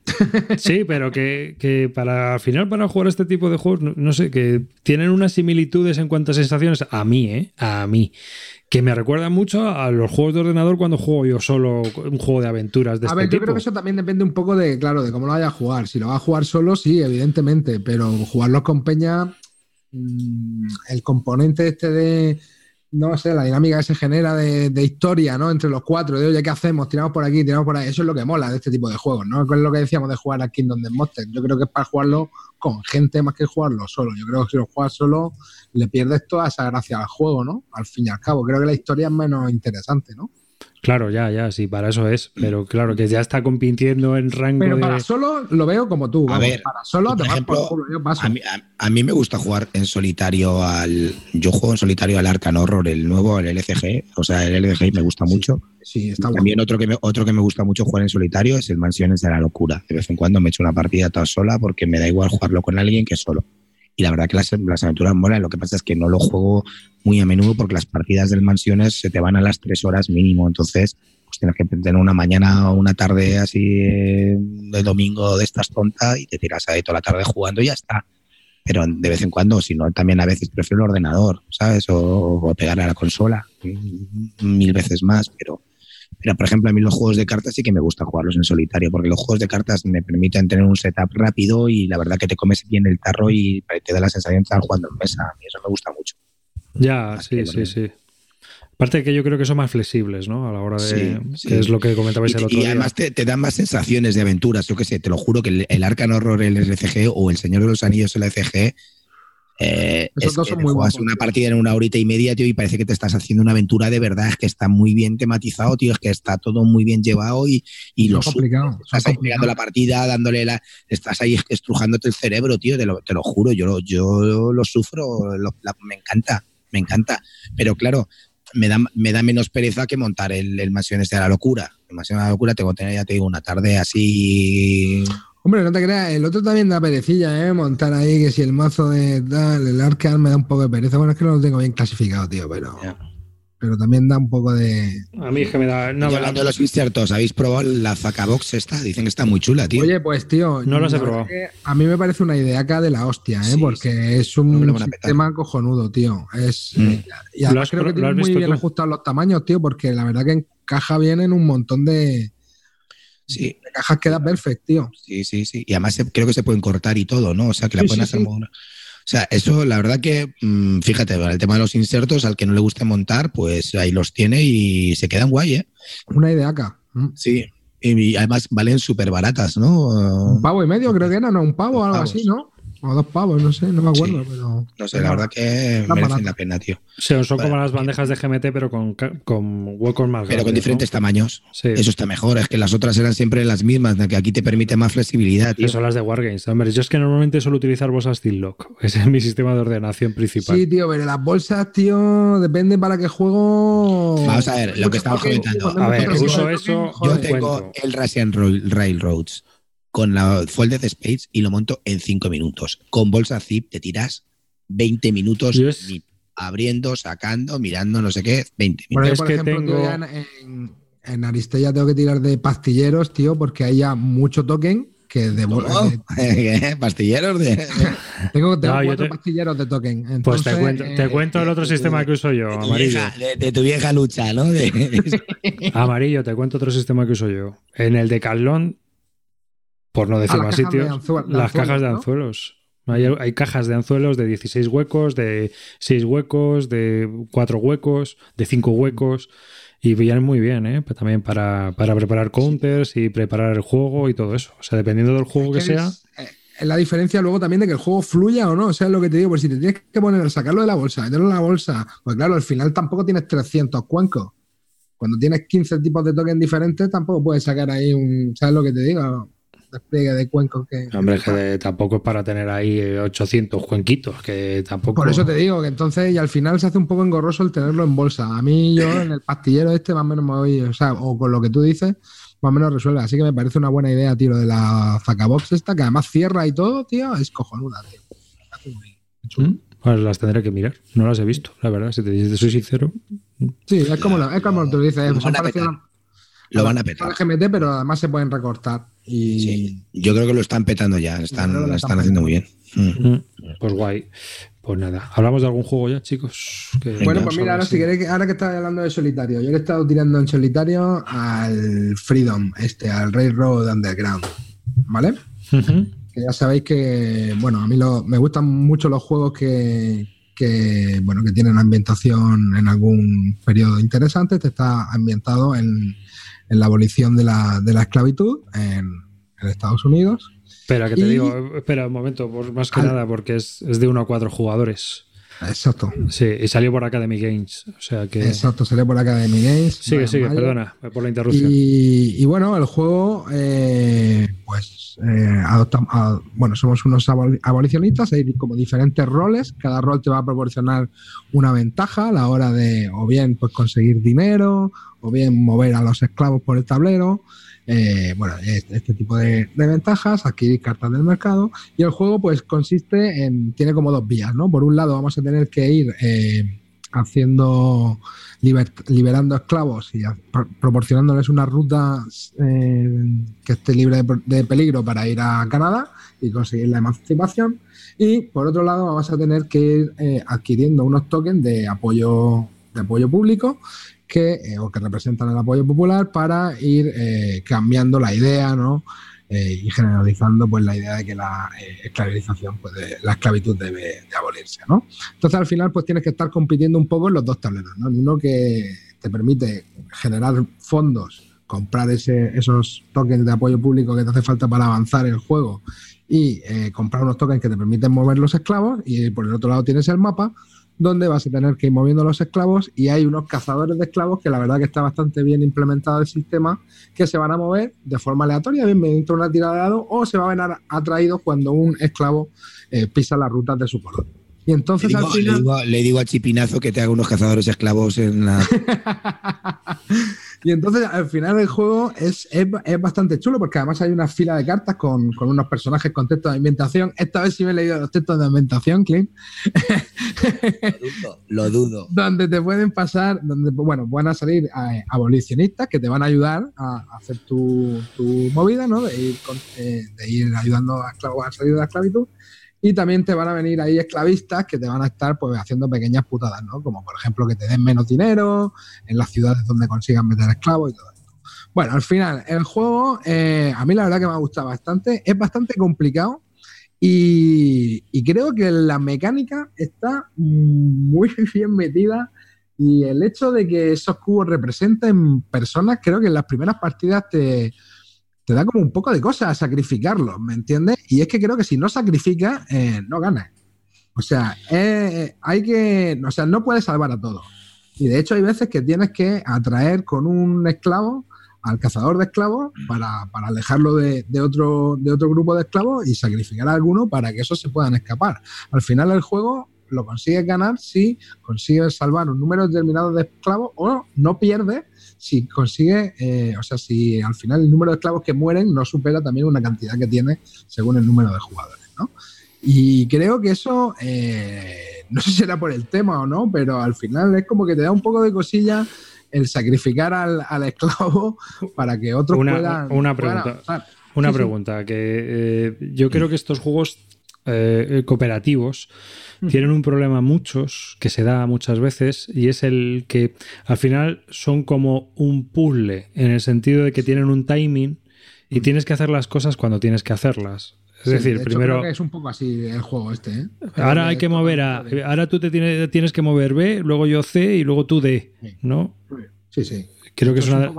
Sí, pero que, que para al final, para jugar este tipo de juegos, no, no sé, que tienen unas similitudes en cuanto a sensaciones, a mí, ¿eh? A mí. Que me recuerdan mucho a los juegos de ordenador cuando juego yo solo un juego de aventuras de A este ver, yo tipo. creo que eso también depende un poco de, claro, de cómo lo vaya a jugar. Si lo va a jugar solo, sí, evidentemente, pero jugarlo con Peña, mm, el componente este de, no sé, la dinámica que se genera de, de historia, ¿no? Entre los cuatro, de oye, ¿qué hacemos? Tiramos por aquí, tiramos por ahí. Eso es lo que mola de este tipo de juegos, ¿no? Es lo que decíamos de jugar a Kingdom Death Monster. Yo creo que es para jugarlo con gente más que jugarlo solo. Yo creo que si lo juegas solo, le pierdes toda esa gracia al juego, ¿no? Al fin y al cabo. Creo que la historia es menos interesante, ¿no? Claro, ya, ya, sí, para eso es. Pero claro, que ya está compitiendo en rango Pero de. para solo lo veo como tú. A vamos, ver, para solo por ejemplo, por culo, yo paso. A mí, a- a mí me gusta jugar en solitario al. Yo juego en solitario al Arcan Horror, el nuevo, el LCG. O sea, el LCG me gusta mucho. Sí, está guapo. También otro que, me, otro que me gusta mucho jugar en solitario es el Mansiones de la Locura. De vez en cuando me echo una partida toda sola porque me da igual jugarlo con alguien que solo. Y la verdad que las, las aventuras molan. Lo que pasa es que no lo juego muy a menudo porque las partidas del Mansiones se te van a las tres horas mínimo. Entonces, pues tienes que tener una mañana o una tarde así eh, de domingo de estas tonta y te tiras ahí toda la tarde jugando y ya está. Pero de vez en cuando, si no, también a veces prefiero el ordenador, ¿sabes? O, o pegarle a la consola. mm, Mil veces más, pero pero, por ejemplo, a mí los juegos de cartas sí que me gusta jugarlos en solitario, porque los juegos de cartas me permiten tener un setup rápido y la verdad que te comes bien el tarro y te da la sensación de estar jugando en mesa. A mí eso me gusta mucho. Ya, sí, sí, sí. Aparte que yo creo que son más flexibles, ¿no? A la hora de. Sí, sí. Que es lo que comentabais Y, el otro y día. además te, te dan más sensaciones de aventuras. Yo qué sé, te lo juro que el, el Arcan Horror, el LCG o el Señor de los Anillos, el LCG, eh, Esos es dos son muy guapos, una partida en una horita y media, tío, y parece que te estás haciendo una aventura de verdad. Es que está muy bien tematizado, tío, es que está todo muy bien llevado y, y lo complicados, son Estás ahí pegando la partida, dándole la. Estás ahí estrujándote el cerebro, tío, te lo, te lo juro. Yo, lo- yo lo sufro, lo- la- me encanta, me encanta. Pero claro, me da, me da menos pereza que montar el, el Mansiones de la Locura. El Mansiones de la Locura tengo que tener, ya te digo, una tarde así. Hombre, no te creas, el otro también da perecilla, ¿eh? Montar ahí que si el mazo de tal, el Arcan me da un poco de pereza. Bueno, es que no lo tengo bien clasificado, tío, pero, pero también da un poco de. A mí es que me da. No, Y me hablando de los insertos, ¿habéis probado la Zacabox esta? Dicen que está muy chula, tío. Oye, pues tío, No los he probado. A mí me parece una idea acá de la hostia, ¿eh? Sí, porque es un petar. sistema cojonudo, tío. Es, Mm. Y además ¿Lo has creo que tiene muy bien tú? ajustados los tamaños, tío, porque la verdad que en caja vienen un montón de, Sí. de cajas, queda perfecto, tío. Sí, sí, sí. Y además creo que se pueden cortar y todo, ¿no? O sea, que la Sí, pueden sí, hacer mover. O sea, eso la verdad que, mm, fíjate, el tema de los insertos, al que no le guste montar, pues ahí los tiene y se quedan guay, ¿eh? Una idea acá. Mm. Sí. Y además valen súper baratas, ¿no? Un pavo y medio, creo que era, ¿no? Un pavo o algo así, ¿no? O dos pavos, no sé, no me acuerdo, Sí. pero. No sé, la verdad que merecen barato. la pena, tío. O sea, son como las bandejas de GMT, pero con, con huecos más Pero con grandes, diferentes ¿no? tamaños. Sí. Eso está mejor. Es que las otras eran siempre las mismas, que aquí te permite más flexibilidad, tío. Que son las de Wargames. Hombre, yo es que normalmente suelo utilizar bolsas Steel Lock. Ese es mi sistema de ordenación principal. Sí, tío, pero las bolsas, tío, depende para qué juego. Vamos a ver, lo que estamos comentando. A ver, uso eso, Yo tengo el Russian Rail- Railroads con la Folded Space y lo monto en 5 minutos. Con bolsa zip te tiras 20 minutos abriendo, sacando, mirando, no sé qué, 20 Bueno, yo, minutos. Es por que ejemplo, tengo- tío, ya en, en, Aristella tengo que tirar de pastilleros, tío, porque hay ya mucho token que de. ¿Pastilleros de.? tengo, tengo No, cuatro te- pastilleros de token. Pues te cuento, te eh, cuento el otro sistema que uso yo, amarillo. vieja- de, de tu vieja lucha, ¿no? De- Amarillo, te cuento otro sistema que uso yo. En el de Calón, por no decir más cajas de sitios, de las anzuelos, cajas de ¿no? anzuelos. Hay, hay cajas de anzuelos de 16 huecos, de 6 huecos, de 4 huecos, de 5 huecos. Y vienen muy bien, ¿eh? También para, para preparar counters y preparar el juego y todo eso. O sea, dependiendo del juego que sea. es- eh, es la diferencia luego también de que el juego fluya o no. O sea, es lo que te digo, pues si te tienes que poner, sacarlo de la bolsa, meterlo en la bolsa, pues claro, al final tampoco tienes 300 cuencos. Cuando tienes 15 tipos de tokens diferentes, tampoco puedes sacar ahí un, ¿sabes lo que te digo? Despliegue de cuencos que... Hombre, es que de- tampoco es para tener ahí eh, 800 cuenquitos, que tampoco. Por eso te digo que entonces, y al final se hace un poco engorroso el tenerlo en bolsa. A mí, yo en el pastillero este, más o menos me voy, o sea, o con lo que tú dices, más o menos resuelve. Así que me parece una buena idea, tío, lo de la Zacabox esta, que además cierra y todo, tío, es cojonuda, tío. Muy. ¿Mm? Pues las tendré que mirar. No las he visto, la verdad. Si te, soy sincero. Sí, es como, lo, es como tú dices, son parecidas Lo van a petar. GMT, pero además se pueden recortar. Y Sí. Yo creo que lo están petando ya. Están, lo están están haciendo muy bien. Mm. Mm, Pues guay. Pues nada. ¿Hablamos de algún juego ya, chicos? Que Bueno, pues mira, ahora si queréis, que- ahora que estás hablando de solitario, yo le he estado tirando en solitario al Freedom, este, al Railroad Underground, ¿vale? Que ya sabéis que, bueno, a mí lo- me gustan mucho los juegos que, que, bueno, que tienen ambientación en algún periodo interesante. Este está ambientado en, en la abolición de la, de la esclavitud en, en Estados Unidos. Espera, que te Y- digo. Espera un momento, por, más que Al- nada, porque es, es de uno a cuatro jugadores. Exacto. Sí, y salió por Academy Games. O sea que. Exacto, salió por Academy Games. Sigue, sigue, perdona por la interrupción. Y, y bueno, el juego, eh, pues, eh, adopta- a- bueno, somos unos abol- abolicionistas, hay como diferentes roles, cada rol te va a proporcionar una ventaja a la hora de, o bien, pues conseguir dinero, o bien mover a los esclavos por el tablero, eh, bueno, este, tipo de, ventajas, adquirir cartas del mercado, y el juego, pues, consiste en, tiene como dos vías, ¿no? Por un lado, vamos a tener que ir eh, haciendo liber- liberando esclavos y proporcionándoles una ruta eh, que esté libre de, peligro para ir a Canadá y conseguir la emancipación. Y por otro lado, vamos a tener que ir adquiriendo unos tokens de apoyo, de apoyo público que, eh, o que representan el apoyo popular para ir eh, cambiando la idea, ¿no? Eh, y generalizando pues la idea de que la eh, esclavización, pues de- la esclavitud debe de abolirse, ¿no? Entonces al final pues tienes que estar compitiendo un poco en los dos tableros, ¿no? En uno que te permite generar fondos, comprar ese, esos tokens de apoyo público que te hace falta para avanzar el juego y eh, comprar unos tokens que te permiten mover los esclavos y por el otro lado tienes el mapa donde vas a tener que ir moviendo los esclavos y hay unos cazadores de esclavos que la verdad que está bastante bien implementado el sistema que se van a mover de forma aleatoria, bien mediante una tirada de dado o se van a ver atraídos cuando un esclavo eh, pisa las rutas de su color. Y Le entonces digo, al le final... digo- le digo a Chipinazo que te haga unos cazadores esclavos en la. y entonces al final el juego es, es, es bastante chulo porque además hay una fila de cartas con, con unos personajes con textos de ambientación. Esta vez sí me he leído los textos de ambientación, Clint. Lo dudo. donde te pueden pasar, donde bueno, van a salir eh, abolicionistas que te van a ayudar a, a hacer tu, tu movida, ¿no? De ir, con- eh, de ir ayudando a a salir de la esclavitud. Y también te van a venir ahí esclavistas que te van a estar pues haciendo pequeñas putadas, ¿no? Como por ejemplo que te den menos dinero en las ciudades donde consigan meter esclavos y todo esto. Bueno, al final, el juego eh, a mí la verdad que me ha gustado bastante. Es bastante complicado y, y creo que la mecánica está muy bien metida y el hecho de que esos cubos representen personas, creo que en las primeras partidas te, te da como un poco de cosa sacrificarlos, ¿me entiendes? Y es que creo que si no sacrificas, eh, no ganas. O sea, eh, hay que. O sea, no puedes salvar a todos. Y de hecho, hay veces que tienes que atraer con un esclavo al cazador de esclavos para, alejarlo de, otro, de otro grupo de esclavos y sacrificar a alguno para que esos se puedan escapar. Al final, el juego lo consigues ganar si consigues salvar un número determinado de esclavos o no pierdes si consigue, eh, o sea, si al final el número de esclavos que mueren no supera también una cantidad que tiene según el número de jugadores, ¿no? Y creo que eso, eh, no sé si será por el tema o no, pero al final es como que te da un poco de cosilla el sacrificar al, esclavo para que otros una, puedan. Una pregunta. una pregunta, que eh, yo creo que estos juegos cooperativos tienen un problema muchos, que se da muchas veces, y es el que al final son como un puzzle, en el sentido de que tienen un timing y tienes que hacer las cosas cuando tienes que hacerlas. Es decir, primero. es un poco así el juego este. ¿eh? Ahora hay que mover a. Ahora tú te tienes, tienes que mover B, luego yo C y luego tú D, ¿no? Sí, sí. Creo que es, una. ¿eh?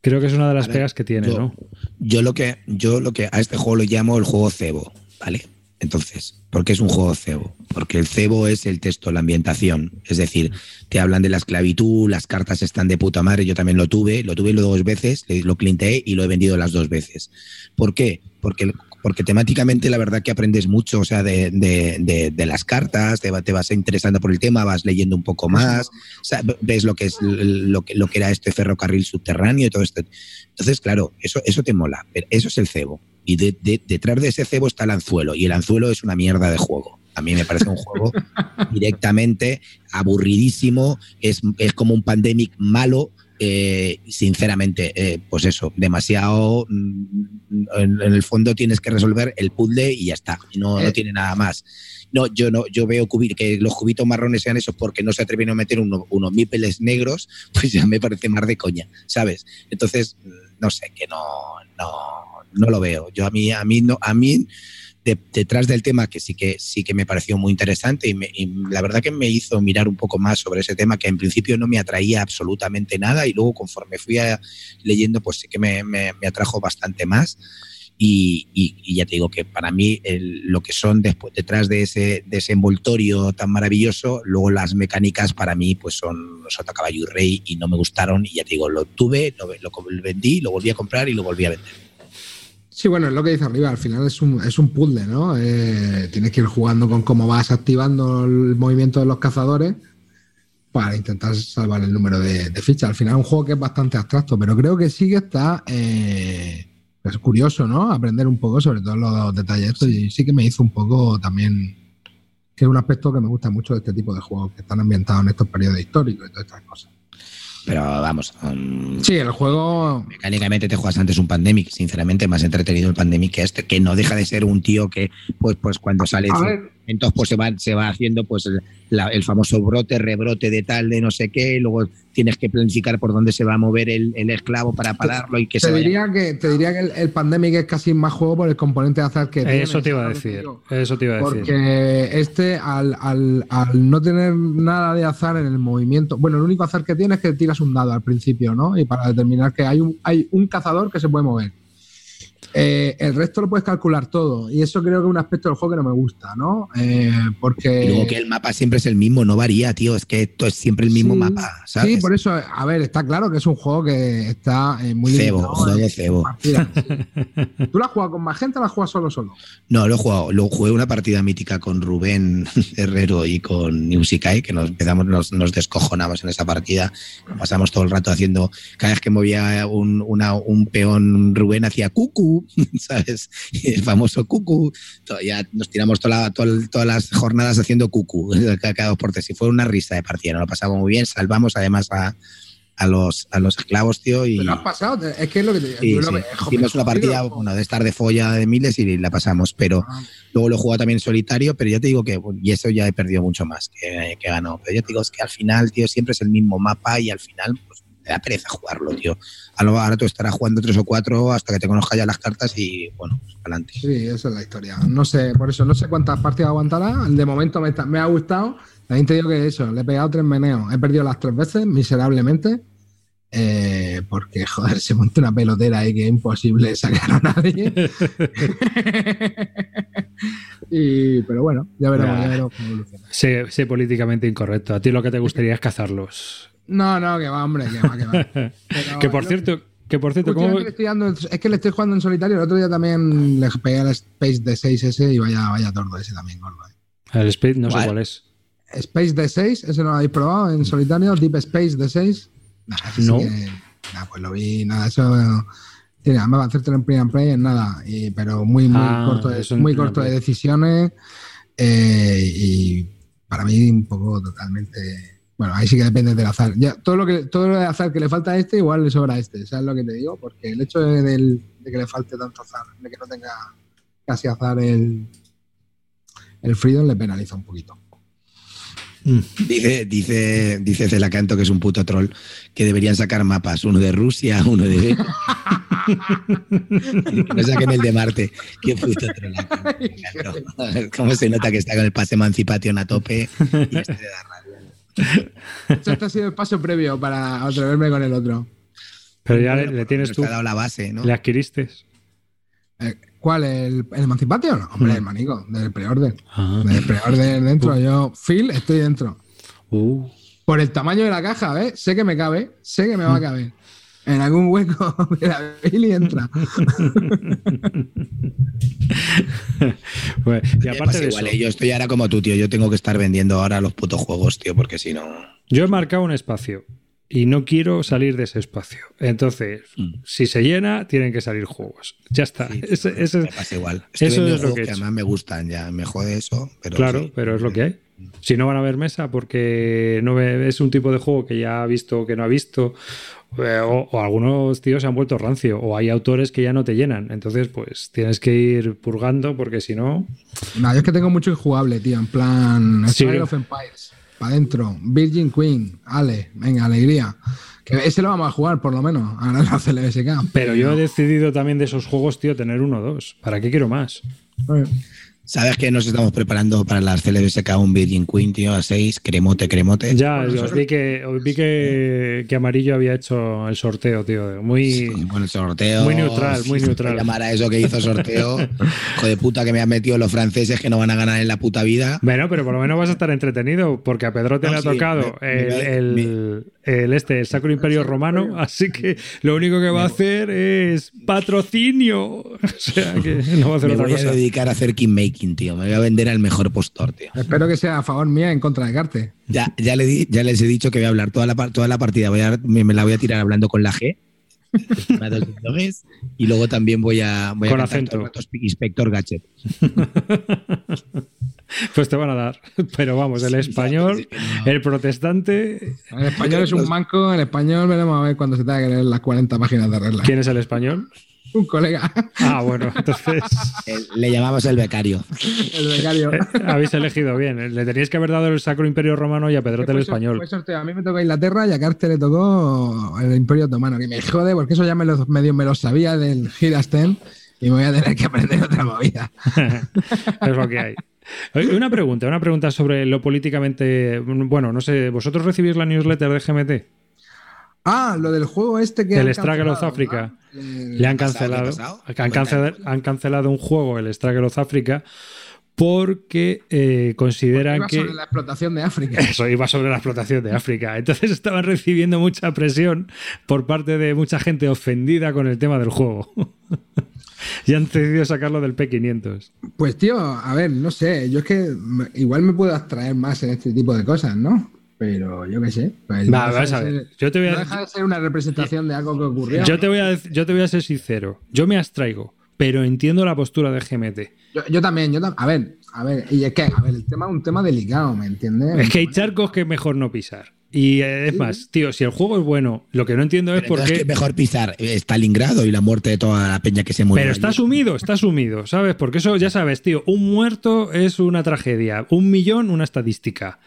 Creo que es una de las pegas que tiene, ¿no? Yo lo que, yo lo que a este juego lo llamo el juego cebo, ¿vale? Entonces, ¿por qué es un juego cebo? Porque el cebo es el texto, la ambientación. Es decir, te hablan de la esclavitud, las cartas están de puta madre. Yo también lo tuve, lo tuve dos veces, lo clinteé y lo he vendido las dos veces. ¿Por qué? Porque, porque temáticamente la verdad que aprendes mucho, o sea, de, de, las cartas, te, te, vas interesando por el tema, vas leyendo un poco más, ves lo que es lo que, lo que era este ferrocarril subterráneo y todo esto. Entonces, claro, eso, eso te mola. Eso es el cebo y detrás de ese cebo está el anzuelo y el anzuelo es una mierda de juego. A mí me parece un juego directamente aburridísimo, es, como un pandemic malo, eh, sinceramente, eh, pues eso, demasiado. Mm, en, el fondo tienes que resolver el puzzle y ya está, no, no eh. tiene nada más. No, yo no, yo veo que los cubitos marrones sean esos porque no se atrevieron a meter unos mípeles negros, pues ya me parece más de coña, ¿sabes? Entonces, no sé, que no, no, no lo veo. Yo a mí, a mí no, a mí detrás del tema que sí que sí que me pareció muy interesante y, la verdad que me hizo mirar un poco más sobre ese tema que en principio no me atraía absolutamente nada y luego conforme fui leyendo pues sí que me, atrajo bastante más y, ya te digo que para mí lo que son después, detrás de ese, desenvoltorio tan maravilloso, luego las mecánicas para mí pues son Sota Caballo y Rey y no me gustaron y ya te digo, lo tuve, lo vendí, lo volví a comprar y lo volví a vender. Sí, bueno, es lo que dice arriba, al final es un, es un puzzle, ¿no? Eh, tienes que ir jugando con cómo vas activando el movimiento de los cazadores para intentar salvar el número de, fichas. Al final es un juego que es bastante abstracto, pero creo que sí que está eh, es curioso, ¿no? Aprender un poco sobre todos los detalles. y sí que me hizo un poco también, que es un aspecto que me gusta mucho de este tipo de juegos que están ambientados en estos periodos históricos y todas estas cosas. Pero vamos. Um, sí, el juego. Mecánicamente te juegas antes un Pandemic. Sinceramente, más entretenido el Pandemic que este, que no deja de ser un tío que, pues, pues cuando sale. Entonces, pues se va, se va haciendo pues el famoso brote, rebrote de tal, de no sé qué, luego tienes que planificar por dónde se va a mover el, esclavo para pararlo y que te se diría que Te diría que el, Pandemic es casi más juego por el componente de azar que Eso te iba a decir, eso te iba a decir. Porque este, al, al, al, no tener nada de azar en el movimiento, bueno, el único azar que tiene es que tiras un dado al principio, ¿no? Y para determinar que hay un, hay un cazador que se puede mover. Eh, el resto lo puedes calcular todo. Y eso creo que es un aspecto del juego que no me gusta, ¿no? Eh, porque. Y luego que el mapa siempre es el mismo, no varía, tío. Es que esto es siempre el mismo mapa, ¿sabes? Sí, por eso, a ver, está claro que es un juego que está eh, muy Cebo, juego de cebo. ¿Tú lo has jugado con más gente o lo has jugado solo solo? No, lo he jugado. Lo jugué una partida mítica con Rubén Herrero y con Musikai, que nos empezamos, nos, nos descojonamos en esa partida. Pasamos todo el rato haciendo. Cada vez que movía un, un peón, Rubén hacía cucu ¿sabes? El famoso cucu. Ya nos tiramos toda todas las jornadas haciendo cucu, cada dos por tres. Y fue una risa de partida, nos lo pasamos muy bien. Salvamos además a, a los, a los esclavos, tío. Y, ¿Lo has pasado? Es que es lo que te sí, sí. Hicimos una partida bueno, de estar de folla de miles y la pasamos, pero ah. luego lo he jugado también en solitario, pero ya te digo que, y eso ya he perdido mucho más que, que ganó. Pero ya te digo, es que al final, tío, siempre es el mismo mapa y al final, me da pereza jugarlo, tío. Ahora tú estarás jugando tres o cuatro hasta que te conozcas ya las cartas y, bueno, adelante. Sí, esa es la historia. No sé, por eso no sé cuántas partidas aguantará. De momento me, está, me ha gustado. También te digo que eso, le he pegado tres meneos. He perdido las tres veces, miserablemente eh, porque, joder, se monta una pelotera ahí que es imposible sacar a nadie. y, pero bueno, ya veremos, ya veremos cómo evoluciona. Sé, sé, políticamente incorrecto. A ti lo que te gustaría es cazarlos. No, no, que va, hombre, que va, que va. Pero, que por cierto. Que por cierto, ¿cómo... es que le estoy jugando en solitario. El otro día también le pegué al Space D6 y vaya, vaya tordo ese también, gordo. Eh. El Space, no sé cuál es. Space D6, ese no lo habéis probado en solitario, Deep Space D6 no. nada, pues lo vi, nada, eso. Tiene, además va a hacerte en print and play en nada, y, pero muy, muy ah, corto, de, muy corto de decisiones. Eh, y para mí, un poco totalmente. Bueno, ahí sí que depende del azar. Ya, todo lo que todo lo de azar que le falta a este, igual le sobra a este. ¿Sabes lo que te digo? Porque el hecho de, de, que le falte tanto azar, de que no tenga casi azar el, el Freedom, le penaliza un poquito. Mm. Dice, dice, dice Celacanto, que es un puto troll, que deberían sacar mapas, uno de Rusia, uno de... no saquen el de Marte. Qué puto troll. Cómo se nota que está con el pase emancipation a tope y este de Este ha sido el paso previo para atreverme con el otro. Pero ya le, tienes tú. dado la base, ¿no? ¿Le adquiriste? Eh, ¿Cuál? ¿El, el Emancipation? Hombre, mm. el manico, del preorden. Ah. Del preorden dentro. Uh. Yo, Phil, estoy dentro. Uh. Por el tamaño de la caja, ¿ves? Sé que me cabe, sé que me va a mm. caber. En algún hueco de la Billy entra. pues, y aparte de igual, eso, yo estoy ahora como tú, tío. Yo tengo que estar vendiendo ahora los putos juegos, tío, porque si no. Yo he marcado un espacio y no quiero salir de ese espacio. Entonces, mm. si se llena, tienen que salir juegos. Ya está. Sí, me pasa igual. eso es lo que, además me gustan, ya me jode eso. Pero claro, pero es lo que hay. Si no van a ver mesa porque no es un tipo de juego que ya ha visto que no ha visto, eh, o, algunos tíos se han vuelto rancio, o hay autores que ya no te llenan. Entonces, pues tienes que ir purgando porque si no. No, yo es que tengo mucho injugable, tío, en plan. Sí. of Empires adentro. Virgin Queen, Ale, venga, alegría. Que ese lo vamos a jugar, por lo menos, ahora en la CLSK. Pero yo he decidido también de esos juegos, tío, tener uno o dos. ¿Para qué quiero más? ¿Sabes que nos estamos preparando para las CLBSK un Virgin Queen, tío, a 6, cremote, cremote? Ya, os vi, que, os vi que, que, Amarillo había hecho el sorteo, tío. Muy, sí, bueno, el sorteo. Muy neutral, muy neutral. Llamar a eso que hizo sorteo. Hijo de puta que me han metido los franceses que no van a ganar en la puta vida. Bueno, pero por lo menos vas a estar entretenido, porque a Pedro te no, le ha sí, tocado me, el, me, el, el, este, el Sacro Imperio Romano, así que lo único que va a hacer es patrocinio. O sea que no va a hacer me otra voy cosa. a dedicar a hacer kingmaking, tío. Me voy a vender al mejor postor, tío. Espero que sea a favor mía en contra de Carte. Ya, ya, le di, ya les he dicho que voy a hablar toda la, toda la partida. Voy a, me, me la voy a tirar hablando con la G. y luego también voy a, voy con a acento. Inspector Gadget. pues te van a dar. Pero vamos, el español, el protestante. El español es un manco. En español veremos a ver cuando se tenga que leer las 40 páginas de reglas. ¿Quién es el español? Un colega. Ah, bueno, entonces. Le llamamos el becario. El becario. Eh, habéis elegido bien. Le teníais que haber dado el Sacro Imperio Romano y a Pedrote el español. Fue sorteo. A mí me tocó Inglaterra y a Carte le tocó el Imperio Otomano. Que me jode porque eso ya me lo, medio me lo sabía del Girasten y me voy a tener que aprender otra movida. es lo que hay. Una pregunta, una pregunta sobre lo políticamente. Bueno, no sé, ¿vosotros recibís la newsletter de GMT? Ah, lo del juego este que. El Struggle of Africa. Le han cancelado. Han cancelado, han cancelado un juego, el Struggle of Africa, porque eh, consideran iba que. sobre la explotación de África. Eso iba sobre la explotación de África. Entonces estaban recibiendo mucha presión por parte de mucha gente ofendida con el tema del juego. y han decidido sacarlo del P500. Pues tío, a ver, no sé. Yo es que igual me puedo abstraer más en este tipo de cosas, ¿no? pero yo qué sé. Pues Va, no, vas a ver. Yo te voy a... no deja de ser una representación de algo que ocurrió. Yo te voy a, yo te voy a ser sincero. Yo me abstraigo, pero entiendo la postura de GMT. Yo, yo también, yo tam a ver, a ver, y es que, a ver, el tema es un tema delicado, ¿me entiendes? Es que hay charcos que es mejor no pisar. Y eh, es más, tío, si el juego es bueno, lo que no entiendo es por qué. Es mejor pisar Stalingrado y la muerte de toda la peña que se muere. Pero está sumido, está sumido, ¿sabes? Porque eso ya sabes, tío, un muerto es una tragedia, un millón una estadística.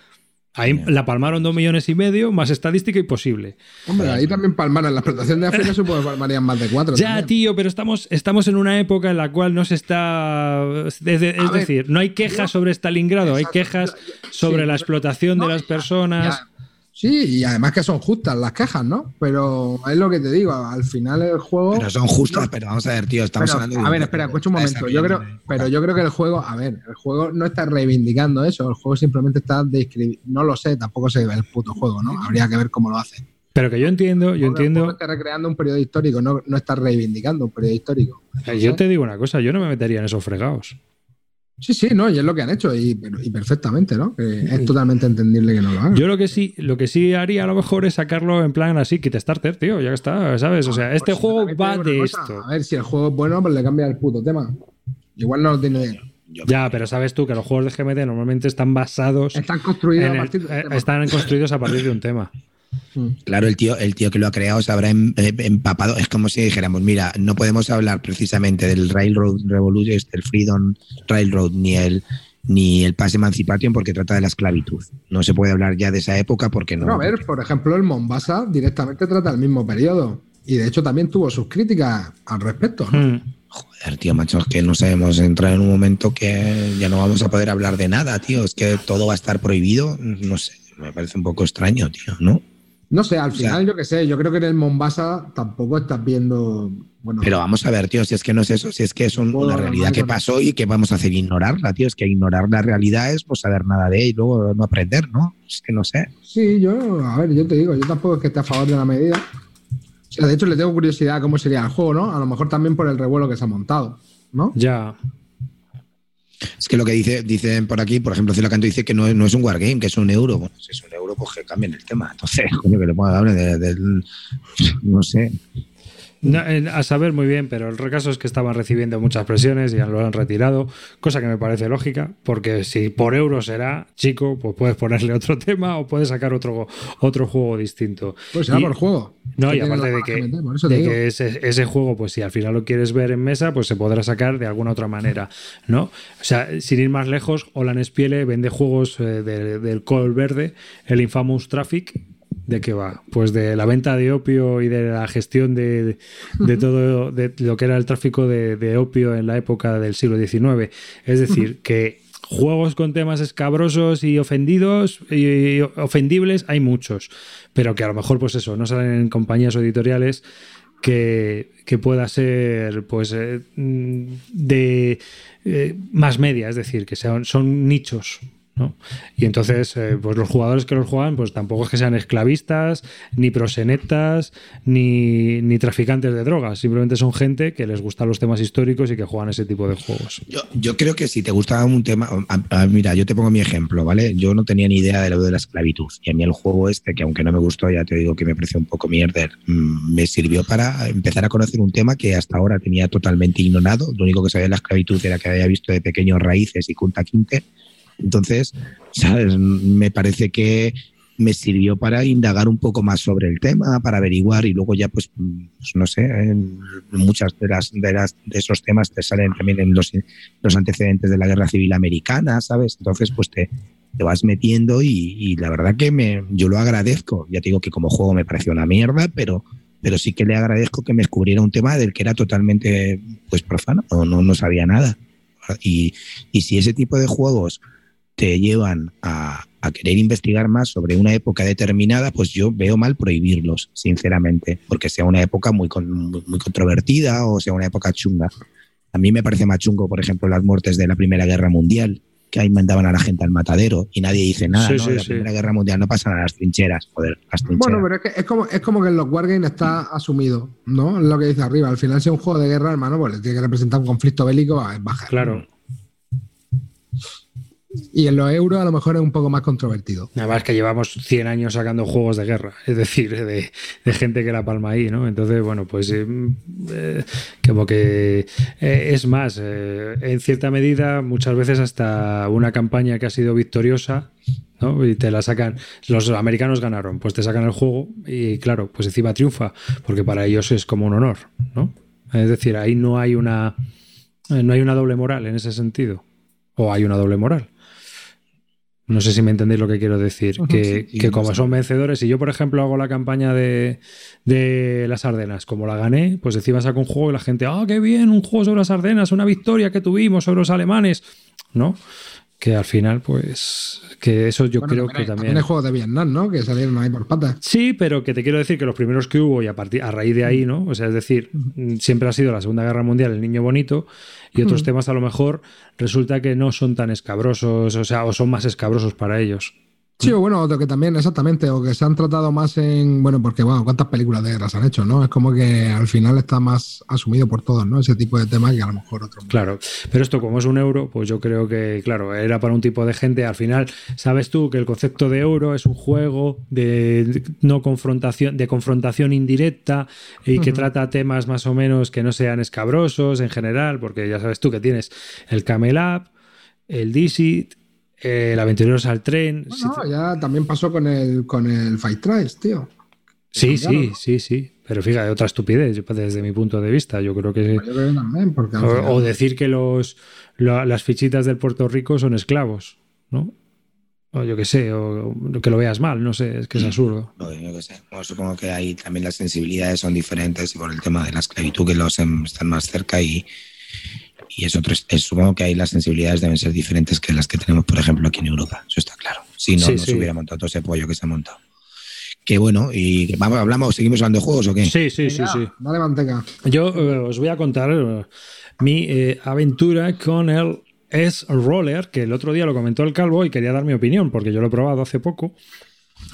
Ahí la palmaron dos millones y medio, más estadística imposible. Hombre, ahí también palmaron. La explotación de África supongo que palmarían más de cuatro. Ya, tío, pero estamos, estamos en una época en la cual no se está. Es, decir, no hay quejas sobre Stalingrado, hay quejas sobre la explotación de las personas. Sí, y además que son justas las quejas, ¿no? Pero es lo que te digo, al final el juego. Pero son justas, pero vamos a ver, tío, estamos hablando de. A ver, espera, escucha un momento. Yo creo, pero yo creo que el juego, a ver, el juego no está reivindicando eso, el juego simplemente está describiendo. No lo sé, tampoco se ve el puto juego, ¿no? Habría que ver cómo lo hace. Pero que yo entiendo, yo entiendo. está recreando un periodo histórico, no, no está reivindicando un periodo histórico. Yo te digo una cosa, yo no me metería en esos fregados. Sí, sí, no, y es lo que han hecho, y, perfectamente, ¿no? es totalmente entendible que no lo hagan. Yo lo que sí, lo que sí haría a lo mejor es sacarlo en plan así, kit starter, tío, ya está, ¿sabes? O sea, este pues juego va de esto. A ver, si el juego es bueno, pues le cambia el puto tema. Igual no lo tiene. Ya, pero sabes tú que los juegos de GMT normalmente están basados. Están construidos a partir de eh, Están construidos a partir de un tema. Claro, el tío, el tío que lo ha creado se habrá em, eh, empapado. Es como si dijéramos, mira, no podemos hablar precisamente del Railroad Revolution, del Freedom Railroad, ni el ni el Pass Emancipation porque trata de la esclavitud. No se puede hablar ya de esa época porque no. a ver, por ejemplo, el Mombasa directamente trata el mismo periodo. Y de hecho también tuvo sus críticas al respecto. Hmm. Joder, tío, macho, es que no sabemos entrar en un momento que ya no vamos a poder hablar de nada, tío. Es que todo va a estar prohibido. No sé, me parece un poco extraño, tío, ¿no? No sé, al final yo qué sé, yo creo que en el Mombasa tampoco estás viendo. Bueno, pero vamos a ver, tío, si es que no es eso, si es que es una realidad que pasó y que vamos a hacer ignorarla, tío. Es que ignorar la realidad es no saber nada de ella y luego no aprender, ¿no? Es que no sé. Sí, yo, a ver, yo te digo, yo tampoco es que esté a favor de la medida. O sea, de hecho, le tengo curiosidad cómo sería el juego, ¿no? A lo mejor también por el revuelo que se ha montado, ¿no? Ya. Es que lo que dice, dicen por aquí, por ejemplo, Canto dice que no, no es un wargame, que es un euro. Bueno, si es un euro, pues que cambien el tema. Entonces, coño, que le ponga de, del. No sé. Eh, a saber muy bien, pero el caso es que estaban recibiendo muchas presiones y ya lo han retirado, cosa que me parece lógica, porque si por euro será chico, pues puedes ponerle otro tema o puedes sacar otro, otro juego distinto. Pues será por juego. No, y aparte de que, ese, juego, pues si al final lo quieres ver en mesa, pues se podrá sacar de alguna otra manera, ¿no? O sea, sin ir más lejos, Olan Spiele vende juegos eh, del Col Verde, el Infamous Traffic, ¿De qué va? Pues de la venta de opio y de la gestión de, todo de lo que era el tráfico de, opio en la época del siglo XIX. Es decir, que juegos con temas escabrosos y ofendidos y ofendibles hay muchos, pero que a lo mejor, pues eso, no salen en compañías editoriales que, pueda ser pues eh, de eh, más media, es decir, que sean, son nichos y entonces, eh, pues los jugadores que los juegan, pues tampoco es que sean esclavistas, ni prosenetas, ni, ni, traficantes de drogas. Simplemente son gente que les gustan los temas históricos y que juegan ese tipo de juegos. Yo, creo que si te gusta un tema. mira, yo te pongo mi ejemplo, ¿vale? Yo no tenía ni idea de lo de la esclavitud. Y a mí el juego este, que aunque no me gustó, ya te digo que me pareció un poco mierder, mm, me sirvió para empezar a conocer un tema que hasta ahora tenía totalmente ignorado. Lo único que sabía de la esclavitud era que había visto de pequeños raíces y Kunta Quinte entonces, ¿sabes? Me parece que me sirvió para indagar un poco más sobre el tema, para averiguar y luego ya, pues, pues no sé, en muchas de las, de las de esos temas te salen también en los, los antecedentes de la guerra civil americana, ¿sabes? Entonces, pues te, te vas metiendo y, la verdad que me, yo lo agradezco. Ya te digo que como juego me pareció una mierda, pero, pero sí que le agradezco que me descubriera un tema del que era totalmente pues profano, no, no, no sabía nada. Y, y si ese tipo de juegos te llevan a, querer investigar más sobre una época determinada, pues yo veo mal prohibirlos, sinceramente, porque sea una época muy, muy controvertida o sea una época chunga. A mí me parece más chungo, por ejemplo, las muertes de la Primera Guerra Mundial, que ahí mandaban a la gente al matadero y nadie dice nada, ¿no? la Primera Guerra Mundial no pasan a las trincheras, joder, las trincheras. Bueno, pero es, que es, como, es como que en los Wargames está asumido, ¿no? Es lo que dice arriba. Al final, si es un juego de guerra, hermano, pues le tiene que representar un conflicto bélico, baja. Claro. Y en los euros a lo mejor es un poco más controvertido. Nada más que llevamos 100 años sacando juegos de guerra, es decir, de, gente que la palma ahí, ¿no? Entonces, bueno, pues eh, eh, como que eh, es más, en cierta medida, muchas veces hasta una campaña que ha sido victoriosa ¿no? Y te la sacan, los americanos ganaron, pues te sacan el juego y claro, pues encima triunfa, porque para ellos es como un honor, ¿no? Es decir, ahí no hay una no hay una doble moral en ese sentido. O hay una doble moral. No sé si me entendéis lo que quiero decir. Que, como son vencedores, si yo, por ejemplo, hago la campaña de, de, las Ardenas, como la gané, pues encima saco un juego y la gente, ah, qué bien, un juego sobre las Ardenas, una victoria que tuvimos sobre los alemanes. ¿No? Que al final, pues, que eso yo creo que también... También el juego de Vietnam, ¿no? Que salieron ahí por patas. Sí, pero que te quiero decir que los primeros que hubo y a, partir, a raíz de ahí, ¿no? O sea, es decir, siempre ha sido la Segunda Guerra Mundial el niño bonito y otros temas a lo mejor resulta que no son tan escabrosos, o sea, o son más escabrosos para ellos. Sí, o bueno, que también, exactamente, o que se han tratado más en, bueno, porque, bueno, ¿cuántas películas de guerra se han hecho, no? Es como que al final está más asumido por todos, ¿no? Ese tipo de temas que a lo mejor otros. Claro, pero esto como es un euro, pues yo creo que, claro, era para un tipo de gente, al final, sabes tú que el concepto de euro es un juego de no confrontación, de confrontación indirecta y que trata temas más o menos que no sean escabrosos en general, porque ya sabes tú que tienes el Camel Up, el Dixit el Aventureros al tren. Bueno, ya también pasó con el, con el Fight Trials, tío. Sí, sí, sí, sí. Pero fíjate, otra estupidez desde mi punto de vista. Yo creo que. o, decir que los, las fichitas del Puerto Rico son esclavos, ¿no? O yo qué sé, o que lo veas mal, no sé, es que es absurdo. yo qué sé. supongo que ahí también las sensibilidades son diferentes y por el tema de la esclavitud que los em, están más cerca y, y es otro, supongo que ahí las sensibilidades deben ser diferentes que las que tenemos, por ejemplo, aquí en Europa. Eso está claro. Si no, no se hubiera montado todo ese pollo que se ha montado. Que bueno, y vamos, hablamos, seguimos hablando de juegos o qué? Sí, sí, sí, sí. Dale manteca. Yo eh, os voy a contar eh, mi eh, aventura con el S-Roller, que el otro día lo comentó el Calvo y quería dar mi opinión, porque yo lo he probado hace poco.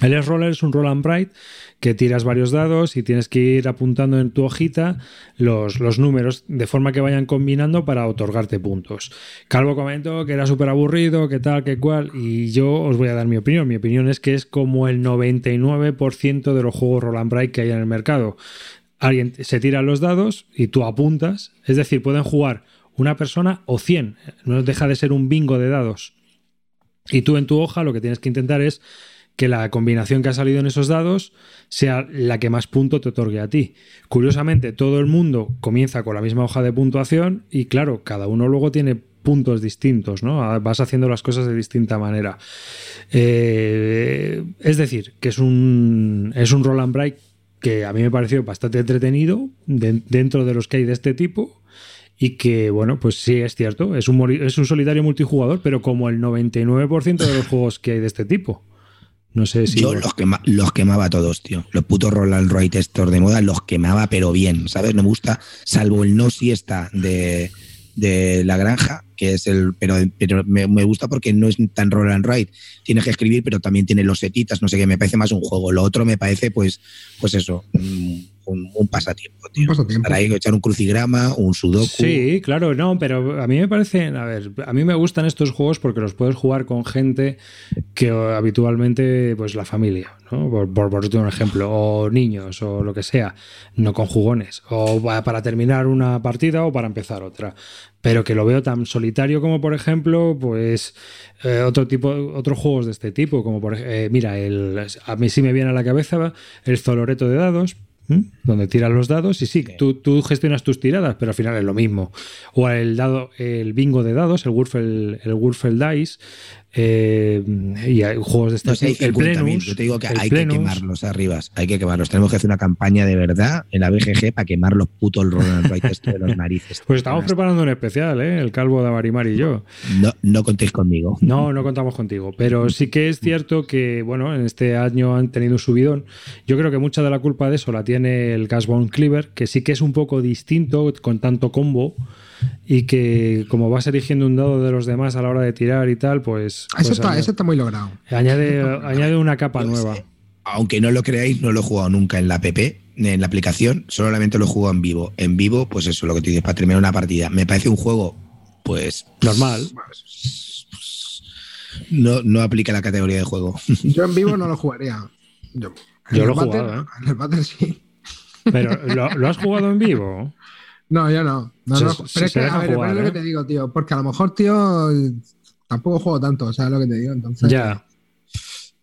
El S-Roller es un roll and bright que tiras varios dados y tienes que ir apuntando en tu hojita los, los números de forma que vayan combinando para otorgarte puntos. Calvo comentó que era súper aburrido, que tal, que cual, y yo os voy a dar mi opinión. Mi opinión es que es como el 99% de los juegos roll and bright que hay en el mercado. Alguien se tira los dados y tú apuntas, es decir, pueden jugar una persona o 100, no deja de ser un bingo de dados. Y tú en tu hoja lo que tienes que intentar es que la combinación que ha salido en esos dados sea la que más punto te otorgue a ti. Curiosamente, todo el mundo comienza con la misma hoja de puntuación y claro, cada uno luego tiene puntos distintos, ¿no? Ah, vas haciendo las cosas de distinta manera. Eh, es decir, que es un, es un break que a mí me pareció bastante entretenido dentro de los que hay de este tipo y que, bueno, pues sí, es cierto, es un, es un solitario multijugador, pero como el 99% de los juegos que hay de este tipo. No sé si. Yo los, los quemaba a todos, tío. Los putos Roland Roy estos de moda los quemaba, pero bien, ¿sabes? No me gusta, salvo el no siesta de, de la granja, que es el. Pero, pero me, gusta porque no es tan roll and. Tienes que escribir, pero también tiene los setitas, no sé qué, me parece más un juego. Lo otro me parece, pues, pues eso, un, pasatiempo, tío. Para ahí echar un crucigrama, un sudoku. Sí, claro, no, pero a mí me parece, a ver, a mí me gustan estos juegos porque los puedes jugar con gente que habitualmente, pues la familia, ¿no? Por, por, un ejemplo, o niños, o lo que sea, no con jugones, o para terminar una partida o para empezar otra pero que lo veo tan solitario como por ejemplo pues eh, otro tipo otros juegos de este tipo como por eh, mira el, a mí sí me viene a la cabeza el Zoloreto de dados donde tiras los dados y sí, Tú, tú, gestionas tus tiradas, pero al final es lo mismo. O el dado, el bingo de dados, el Wurfel, el Dice, eh, y hay juegos de este tipo. el Yo te digo que hay que quemarlos arriba, hay que quemarlos. Tenemos que hacer una campaña de verdad en la BGG para quemar los putos Roland de los narices. Pues estamos preparando un especial, ¿eh? el calvo de Avarimar y yo. No, no contéis conmigo. No, no contamos contigo. Pero sí que es cierto que, bueno, en este año han tenido un subidón. Yo creo que mucha de la culpa de eso la tiene el Gasbone Cleaver, que sí que es un poco distinto con tanto combo y que como vas eligiendo un dado de los demás a la hora de tirar y tal, pues... Eso, pues está, eso está muy logrado. Añade, añade una capa nueva. Aunque no lo creáis, no lo he jugado nunca en la app, en la aplicación, solamente lo he jugado en vivo. En vivo, pues eso, lo que te dices, para terminar una partida. Me parece un juego, pues... Normal. No, no aplica la categoría de juego. Yo en vivo no lo jugaría. Yo, lo he jugado, ¿eh? En el battle sí. Pero, ¿lo, has jugado en vivo? No, yo no. no, no. Pero es que, a ver, es lo que ¿eh? te digo, tío. Porque a lo mejor, tío, tampoco juego tanto, ¿sabes lo que te digo? Entonces. Ya.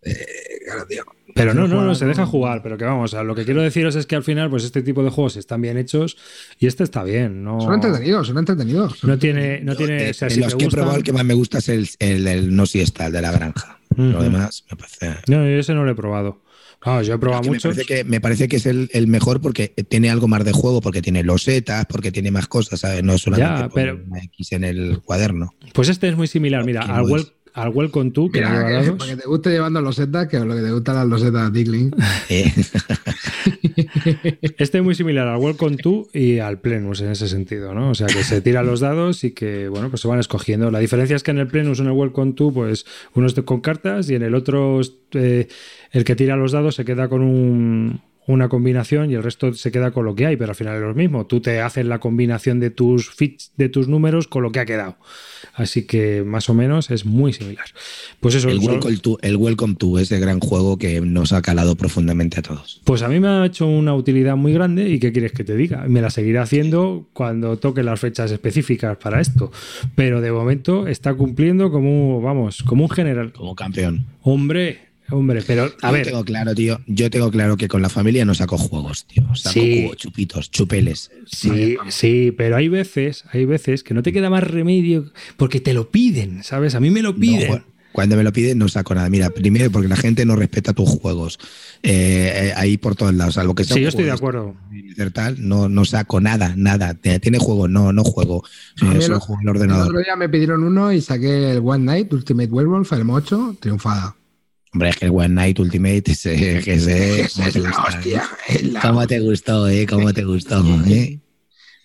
Eh, claro, tío. Pero no, no, no, se deja jugar, pero que vamos, a lo que quiero deciros es que al final, pues este tipo de juegos están bien hechos y este está bien. No, Son entretenidos, son entretenidos. no tiene, no tiene. de, o sea, de si los que he probado, el que más me gusta es el, el, el no siesta, el de la granja. Lo Ujú. demás me parece. No, yo ese no lo he probado. Claro, yo he probado que me, muchos. parece que, me parece que es el, el mejor porque tiene algo más de juego, porque tiene losetas, porque tiene más cosas, ¿sabes? No es solamente Ya, poner pero- una X en el cuaderno. Pues este es muy similar, mira, ¿Quién al? Al Welcome To, que Mira, lleva que- para que te guste llevando losetas, que lo que te gustan las losetas de Tickling. Eh, Este es muy similar al Welcome To y al Plenus en ese sentido, ¿no? O sea, que se tiran los dados y que, bueno, pues se van escogiendo. La diferencia es que en el Plenus o en el Welcome To, pues uno está con cartas y en el otro, eh, el que tira los dados se queda con un- una combinación y el resto se queda con lo que hay, pero al final es lo mismo. Tú te haces la combinación de tus fits, de tus números con lo que ha quedado. Así que más o menos es muy similar. Pues eso, el, Welcome to, el Welcome to, ese gran juego que nos ha calado profundamente a todos. Pues a mí me ha hecho una utilidad muy grande y ¿qué quieres que te diga? Me la seguiré haciendo cuando toque las fechas específicas para esto. Pero de momento está cumpliendo como, vamos, como un general. Como campeón. Hombre, hombre, pero a yo ver, tengo claro, tío. Yo tengo claro que con la familia no saco juegos, tío. Saco Sí. jugo- chupitos, chupeles. sí, sí, pero hay veces, hay veces que no te queda más remedio porque te lo piden, ¿sabes? A mí me lo piden. cuando me lo piden no saco nada. Mira, primero porque la gente no respeta tus juegos. Eh, eh, ahí por todos lados, salvo que sea sí, yo estoy de acuerdo. tal, no, no saco nada, nada. Te- ¿Tiene juego? No, no juego. A mí Eh, el solo juego en el El ordenador. otro día me pidieron uno y saqué el One Night Ultimate Werewolf, el M8, triunfada. Hombre, es que el One Night Ultimate, ese, que ese, Esa es la hostia. es la ¿Cómo te gustó, eh? ¿Cómo te gustó, eh?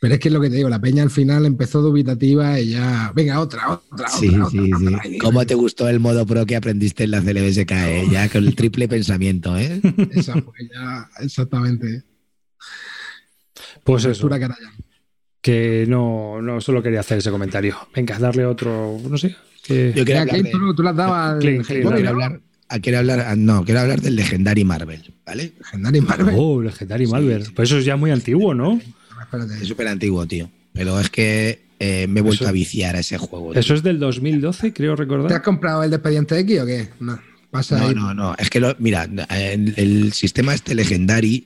Pero es que es lo que te digo, la peña al final empezó dubitativa y ya, venga, otra, otra, Sí, otra, sí, otra, sí. otra. ¿Cómo te gustó el modo pro que aprendiste en la CLBSK, eh? Ya con el triple pensamiento, eh? Esa fue ya, exactamente. Pues eso, que no, no solo quería hacer ese comentario. Venga, darle otro, no sé. Que... Yo quiero Mira, hablar de- tú, tú las dabas hablar, quiero hablar, no, quiero hablar del Legendary Marvel, ¿vale? Legendary Marvel. Oh, Legendary Sí, Malware. sí. Pues eso es ya muy antiguo, ¿no? Espérate. Es súper antiguo, tío. Pero es que eh, me he vuelto Eso- a viciar a ese juego. tío. Eso es del 2012, creo ¿Te has recordar. comprado el de Expediente X o qué? No. Pasa No, ahí. no, no. Es que, lo, mira, el, el sistema este Legendary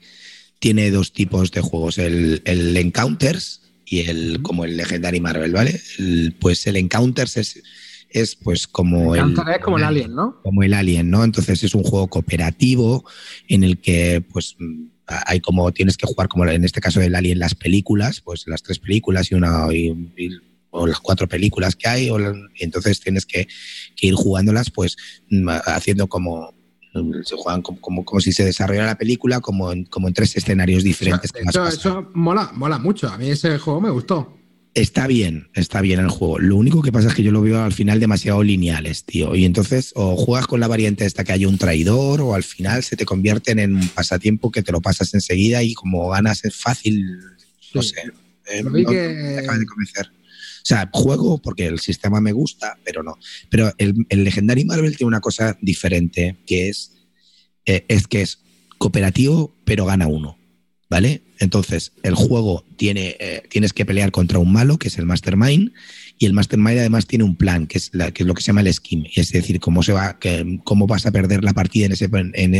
tiene dos tipos de juegos: el, el Encounters y el como el Legendary Marvel, ¿vale? El- pues el Encounters es, es pues como el. Es como el Alien, ¿no? como el Alien, ¿no? Entonces es un juego cooperativo en el que, pues, hay como tienes que jugar como en este caso del Alien las películas, pues las tres películas y una y- y- o las cuatro películas que hay, o la- y entonces tienes que, que ir jugándolas, pues, mm, haciendo como se juegan como, como, como si se desarrollara la película como en, como en tres escenarios O sea, diferentes. que eso mola, mola mucho. A mí ese juego me gustó. Está bien, está bien el juego. Lo único que pasa es que yo lo veo al final demasiado lineales, tío. Y entonces o juegas con la variante esta que haya un traidor o al final se te convierten en un pasatiempo que te lo pasas enseguida y como ganas es fácil, no Sí. sé. eh, no- que- no me acaba de convencer. O sea, juego porque el sistema me gusta, pero no. Pero el, el Legendary Marvel tiene una cosa diferente, que es, eh, es que es cooperativo, pero gana uno. ¿Vale? Entonces, el juego tiene, eh, tienes que pelear contra un malo, que es el Mastermind, y el Mastermind además tiene un plan, que es, lo que se llama el scheme, es decir, cómo, se va, que, cómo vas a perder la partida en, ese, en,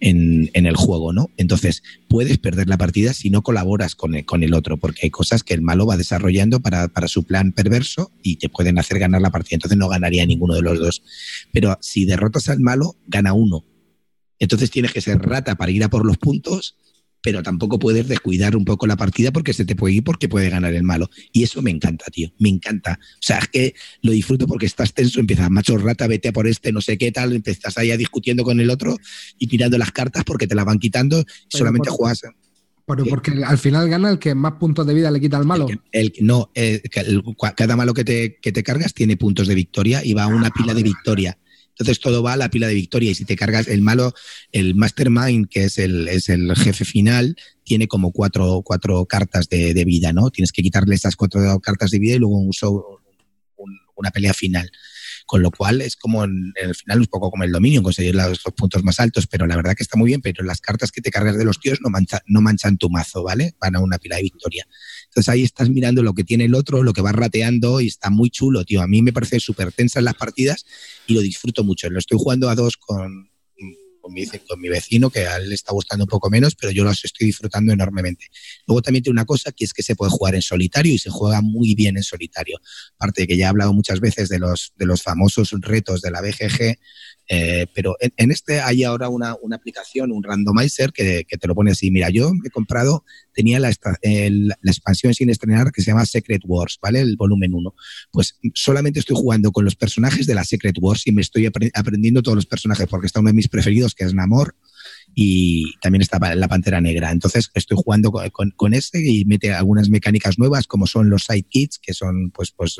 en, en el juego, ¿no? Entonces, puedes perder la partida si no colaboras con el, con el otro, porque hay cosas que el malo va desarrollando para, para su plan perverso y te pueden hacer ganar la partida, entonces no ganaría ninguno de los dos. Pero si derrotas al malo, gana uno. Entonces tienes que ser rata para ir a por los puntos pero tampoco puedes descuidar un poco la partida porque se te puede ir porque puede ganar el malo. Y eso me encanta, tío, me encanta. O sea, es que lo disfruto porque estás tenso, empiezas, macho rata, vete a por este, no sé qué tal, empiezas ahí a discutiendo con el otro y tirando las cartas porque te las van quitando y solamente por- juegas... Pero porque al final gana el que más puntos de vida le quita al malo. El, que- el- no, eh, el- cada malo que te, que te cargas tiene puntos de victoria y va a una pila de victoria. Entonces todo va a la pila de victoria y si te cargas el malo, el mastermind, que es el, es el jefe final, tiene como cuatro, cuatro cartas de, vida, ¿no? Tienes que quitarle esas cuatro cartas de vida y luego un show- un- una pelea final. Con lo cual es como en, en el final un poco como el dominio, conseguir los, los puntos más altos, pero la verdad que está muy bien, pero las cartas que te cargas de los tíos no, mancha- no manchan tu mazo, ¿vale? Van a una pila de victoria. Entonces ahí estás mirando lo que tiene el otro, lo que va rateando y está muy chulo, tío. A mí me parece súper tensa en las partidas y lo disfruto mucho. Lo estoy jugando a dos con, con mi, con mi vecino, que a él le está gustando un poco menos, pero yo los estoy disfrutando enormemente. Luego también tiene una cosa que es que se puede jugar en solitario y se juega muy bien en solitario. Aparte de que ya he hablado muchas veces de los, de los famosos retos de la BGG, eh, pero en, este hay ahora una, aplicación, un randomizer que, te lo pone así. Mira, yo he comprado, tenía la, expansión sin estrenar que se llama Secret Wars, ¿vale? El volumen 1. Pues solamente estoy jugando con los personajes de la Secret Wars y me estoy aprendiendo todos los personajes porque está uno de mis preferidos que es Namor y también está la Pantera Negra. Entonces estoy jugando con, con, ese y mete algunas mecánicas nuevas como son los sidekits, que son pues, pues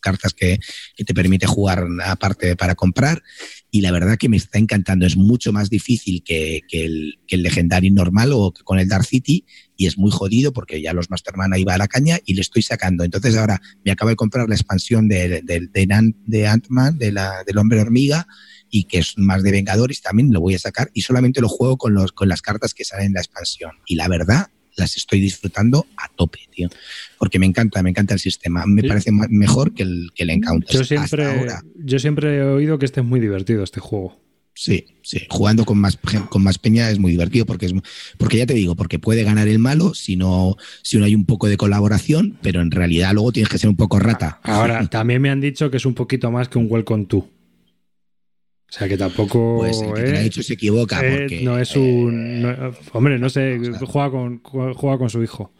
cartas que, te permite jugar aparte para comprar. Y la verdad que me está encantando. Es mucho más difícil que, el, que el legendario normal o que con el Dark City. Y es muy jodido porque ya los Masterman ahí va a la caña y le estoy sacando. Entonces ahora me acabo de comprar la expansión de, de, de, Ant-Man, del hombre hormiga y que es más de Vengadores, también lo voy a sacar y solamente lo juego con, los, con las cartas que salen en la expansión. Y la verdad, las estoy disfrutando a tope, tío. Porque me encanta, me encanta el sistema. Me parece mejor que el, que el Encounter. Yo siempre, yo siempre he oído que este es muy divertido, este juego. Sí, sí. Jugando con más, con más peña es muy divertido porque es porque ya te digo, porque puede ganar el malo si no, si no hay un poco de colaboración, pero en realidad luego tienes que ser un poco rata. Ahora, también me han dicho que es un poquito más que un Welcome to. O sea que tampoco. Pues el que te lo ha dicho se equivoca. eh, Porque, no es un. no- hombre, no sé, juega, con, juega con su hijo.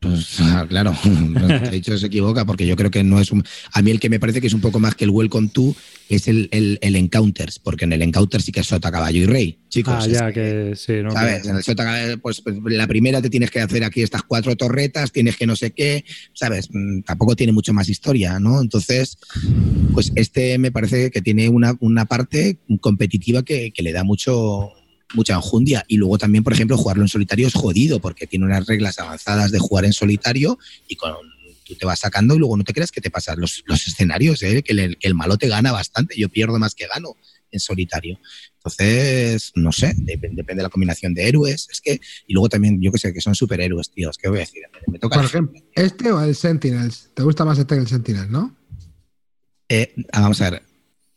Pues ah, claro, ha dicho se equivoca porque yo creo que no es un. A mí el que me parece que es un poco más que el Welcome to es el, el, el Encounters, porque en el Encounter sí que es Sota, Caballo y Rey, chicos. ah, ya, que sí, ¿no? ¿Sabes? En el Sota, Caballo, pues, pues, la primera te tienes que hacer aquí estas cuatro torretas, tienes que no sé qué, ¿sabes? Mm, Tampoco tiene mucho más historia, ¿no? Entonces, pues este me parece que tiene una, una parte competitiva que, que le da mucho, mucha enjundia. Y luego también, por ejemplo, jugarlo en solitario es jodido porque tiene unas reglas avanzadas de jugar en solitario y con tú te vas sacando y luego no te creas que te pasan los, los escenarios, ¿eh? que, el, que el malo te gana bastante. Yo pierdo más que gano en solitario. Entonces, no sé, depende, depende de la combinación de héroes. Es que, y luego también, yo que sé, que son superhéroes, tíos. ¿Qué voy a decir? Me toca Por ejemplo, ¿este o el Sentinels? ¿Te gusta más este que el Sentinels, no? Eh, vamos a ver,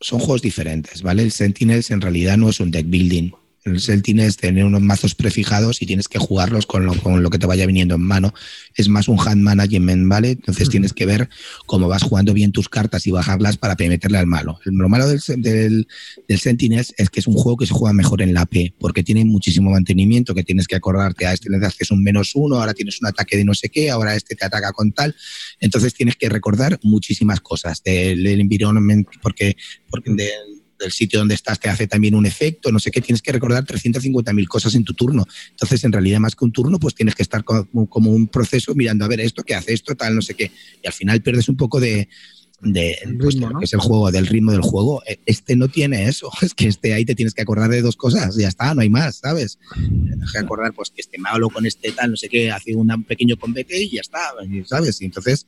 son juegos diferentes, ¿vale? El Sentinels en realidad no es un deck building. El Sentinels tiene unos mazos prefijados y tienes que jugarlos con lo, con lo, que te vaya viniendo en mano. Es más un hand management, ¿vale? Entonces uh -huh. tienes que ver cómo vas jugando bien tus cartas y bajarlas para meterle al malo. Lo malo del, del, del, Sentinels es que es un juego que se juega mejor en la P, porque tiene muchísimo mantenimiento, que tienes que acordarte, a este le haces un menos uno, ahora tienes un ataque de no sé qué, ahora este te ataca con tal. Entonces tienes que recordar muchísimas cosas del, del environment, porque, porque del del sitio donde estás te hace también un efecto, no sé qué, tienes que recordar 350.000 cosas en tu turno. Entonces, en realidad, más que un turno, pues tienes que estar como, como, un proceso mirando a ver esto, qué hace esto, tal, no sé qué. Y al final pierdes un poco de, de, pues, de lo que es el juego, del ritmo del juego. Este no tiene eso. Es que este ahí te tienes que acordar de dos cosas, ya está, no hay más, ¿sabes? Tienes que acordar, pues, que este malo con este tal, no sé qué, hace un pequeño combate y ya está, ¿sabes? Y entonces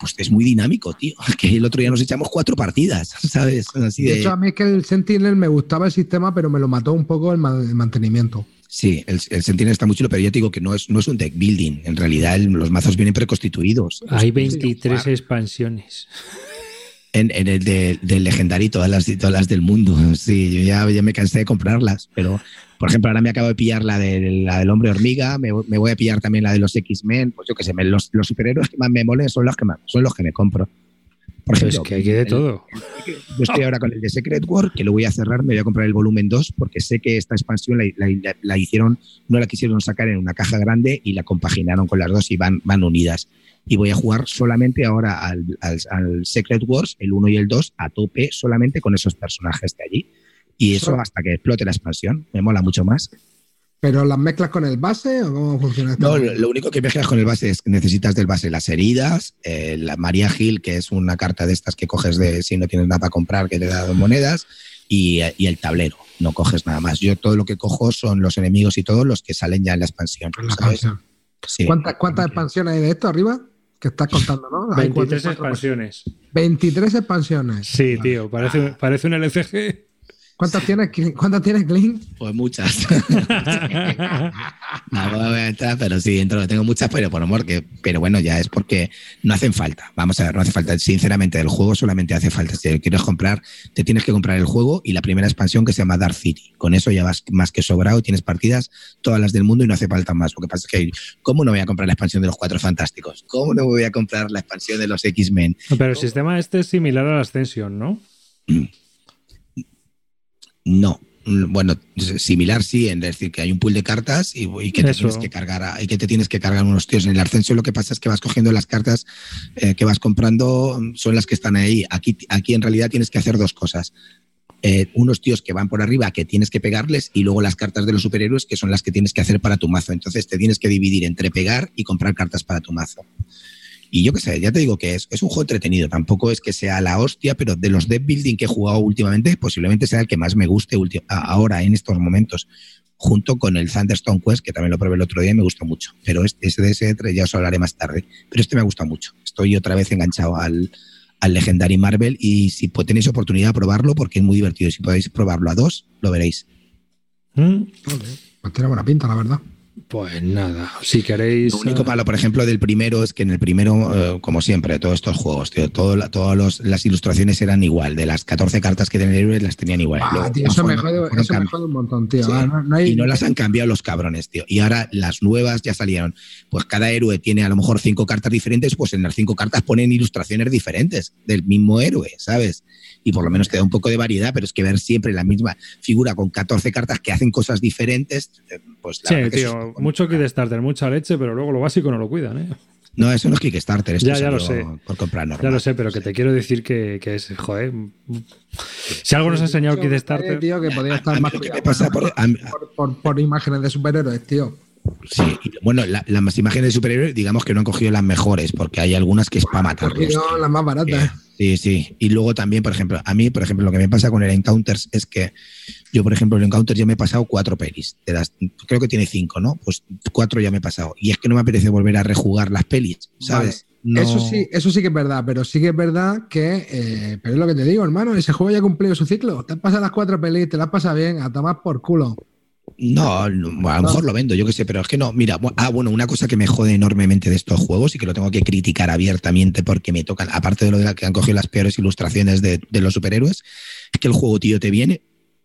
pues es muy dinámico, tío. Que el otro día nos echamos cuatro partidas, ¿sabes? Así de... de hecho, a mí es que el Sentinel me gustaba el sistema, pero me lo mató un poco el, ma el mantenimiento. Sí, el, el, Sentinel está muy chulo, pero yo te digo que no es, no es un deck building. En realidad, el, los mazos vienen preconstituidos. Hay 23 sí, expansiones. En, en, el de, del legendario todas las, todas las del mundo. Sí, yo ya, ya me cansé de comprarlas, pero por ejemplo, ahora me acabo de pillar la, de, la del hombre hormiga, me, me, voy a pillar también la de los X-Men, pues yo qué sé, me, los, los, superhéroes que más me molen son los que, más, son los que me compro. Por ejemplo, es que hay de todo. Yo estoy ahora con el de Secret War, que lo voy a cerrar, me voy a comprar el volumen 2, porque sé que esta expansión la, la, la, hicieron, no la quisieron sacar en una caja grande y la compaginaron con las dos y van, van unidas. Y voy a jugar solamente ahora al, al, al Secret Wars, el 1 y el 2, a tope, solamente con esos personajes de allí. Y eso hasta que explote la expansión. Me mola mucho más. ¿Pero las mezclas con el base o cómo funciona esto? No, lo, lo único que mezclas con el base es que necesitas del base las heridas, eh, la María Gil, que es una carta de estas que coges de si no tienes nada para comprar, que te da dos monedas, y, y, el tablero. No coges nada más. Yo todo lo que cojo son los enemigos y todos los que salen ya en la expansión. En la expansión. Sí. ¿Cuántas, ¿Cuántas expansiones hay de esto arriba? Que estás contando, ¿no? 23 expansiones. 23 expansiones. Sí, tío, parece, parece un LCG. ¿Cuántas tienes, ¿Cuántas tienes, Clint? Pues muchas. no, voy a entrar, pero sí, dentro tengo muchas, pero por amor, que, pero bueno, ya es porque no hacen falta. Vamos a ver, no hace falta. Sinceramente, el juego solamente hace falta. Si quieres comprar, te tienes que comprar el juego y la primera expansión que se llama Dark City. Con eso ya vas más que sobrado, tienes partidas, todas las del mundo y no hace falta más. Lo que pasa es que, ¿cómo no voy a comprar la expansión de los Cuatro Fantásticos? ¿Cómo no voy a comprar la expansión de los X-Men? Pero el sistema este es similar a la Ascension, ¿no? No, bueno, similar sí, en decir que hay un pool de cartas y, que te tienes que cargar y que te tienes que cargar unos tíos. En el ascenso lo que pasa es que vas cogiendo las cartas eh, que vas comprando, son las que están ahí. Aquí, aquí en realidad tienes que hacer dos cosas. Eh, unos tíos que van por arriba que tienes que pegarles y luego las cartas de los superhéroes que son las que tienes que hacer para tu mazo. Entonces te tienes que dividir entre pegar y comprar cartas para tu mazo. Y yo qué sé, ya te digo que es, es, un juego entretenido. Tampoco es que sea la hostia, pero de los deck building que he jugado últimamente, posiblemente sea el que más me guste ahora, en estos momentos. Junto con el Thunderstone Quest, que también lo probé el otro día y me gustó mucho. Pero este, de ese ya os hablaré más tarde. Pero este me gusta mucho. Estoy otra vez enganchado al, al Legendary Marvel y si tenéis oportunidad de probarlo, porque es muy divertido. Si podéis probarlo a dos, lo veréis. Mm. Pues tiene buena pinta, la verdad. Pues nada, si queréis. Lo único malo, por ejemplo, del primero es que en el primero, eh, como siempre, todos estos juegos, tío, todas las ilustraciones eran igual. De las 14 cartas que tenían héroes, las tenían igual. Ah, eso, me jode, un montón, tío. Ah, y no las han cambiado los cabrones, tío. Y ahora las nuevas ya salieron. Pues cada héroe tiene a lo mejor cinco cartas diferentes, pues en las cinco cartas ponen ilustraciones diferentes del mismo héroe, ¿sabes? Y por lo menos te da un poco de variedad, pero es que ver siempre la misma figura con 14 cartas que hacen cosas diferentes, eh, pues Sí, tío, mucho Kickstarter, mucha leche, pero luego lo básico no lo cuidan, ¿eh? No, eso no es Kickstarter, esto ya, ya lo sé. por comprar Ya lo sé, pero que te quiero decir que, que es, joder, si algo nos ha enseñado Kickstarter... Tío, que podría estar más por, por imágenes de superhéroes, tío. Sí, bueno, las imágenes de superhéroes, digamos que no han cogido las mejores, porque hay algunas que es para matarlos. No, las más baratas. Sí, sí. Y luego también, por ejemplo, a mí, por ejemplo, lo que me pasa con el Encounters es que yo, por ejemplo, el Encounters ya me he pasado cuatro pelis. creo que tiene cinco, ¿no? Pues cuatro ya me he pasado. Y es que no me apetece volver a rejugar las pelis, ¿sabes? Eso sí, eso sí que es verdad, pero sí que es verdad que, eh, pero es lo que te digo, hermano, ese juego ya ha cumplido su ciclo. Te has pasado las cuatro pelis, te las pasado bien, a tomar por culo. No, a lo mejor lo vendo, yo qué sé, pero es que no. Mira, ah, bueno, una cosa que me jode enormemente de estos juegos y que lo tengo que criticar abiertamente porque me tocan, aparte de lo de que han cogido las peores ilustraciones de, los superhéroes, es que el juego, tío, te viene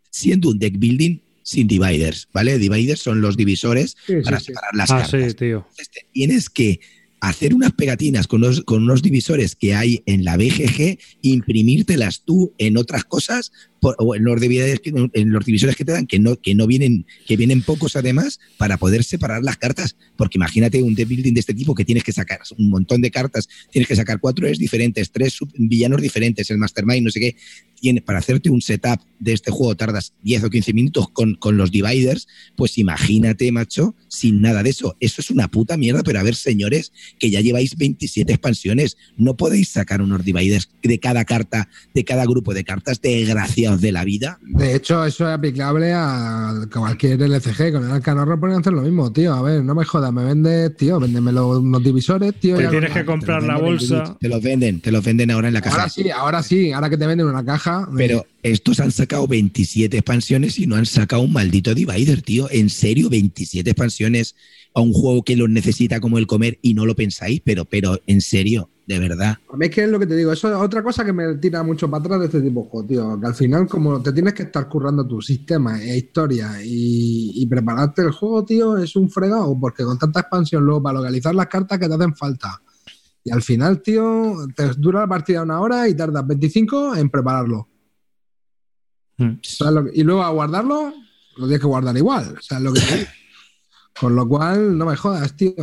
siendo un deck building sin dividers, ¿vale? Dividers son los divisores para separar las ah, cartas. tío. tienes que hacer unas pegatinas con unos, con unos divisores que hay en la BGG, imprimírtelas tú en otras cosas o en los, en los divisores que te dan, que no, que no vienen, que vienen pocos además, para poder separar las cartas. Porque imagínate un deck building de este tipo que tienes que sacar un montón de cartas, tienes que sacar cuatro es diferentes, tres villanos diferentes, el mastermind, no sé qué. Tienes, para hacerte un setup de este juego tardas 10 o 15 minutos con, con los dividers, pues imagínate, macho, sin nada de eso. Eso es una puta mierda, pero a ver, señores, que ya lleváis 27 expansiones, no podéis sacar unos dividers de cada carta, de cada grupo de cartas, desgraciado de la vida. De hecho, eso es aplicable a cualquier LCG. Con el Arcanorro pueden hacer lo mismo, tío. A ver, no me jodas, me vendes, tío, véndeme los, divisores, tío. Te tienes que comprar la bolsa. Te los venden, te los venden ahora en la caja. Ahora sí, ahora sí, ahora que te venden una caja. Pero estos han sacado 27 expansiones y no han sacado un maldito divider, tío. En serio, 27 expansiones a un juego que los necesita como el comer y no lo pensáis, pero, pero en serio, de verdad. A mí es que es lo que te digo, eso es otra cosa que me tira mucho para atrás de este tipo de juegos, tío. Que al final, como te tienes que estar currando tu sistema e historia y, prepararte el juego, tío, es un fregado, porque con tanta expansión luego para localizar las cartas que te hacen falta. Y al final, tío, te dura la partida una hora y tardas 25 en prepararlo. Hmm. y luego a guardarlo, lo tienes que guardar igual. O sea, lo que Con lo cual, no me jodas, tío.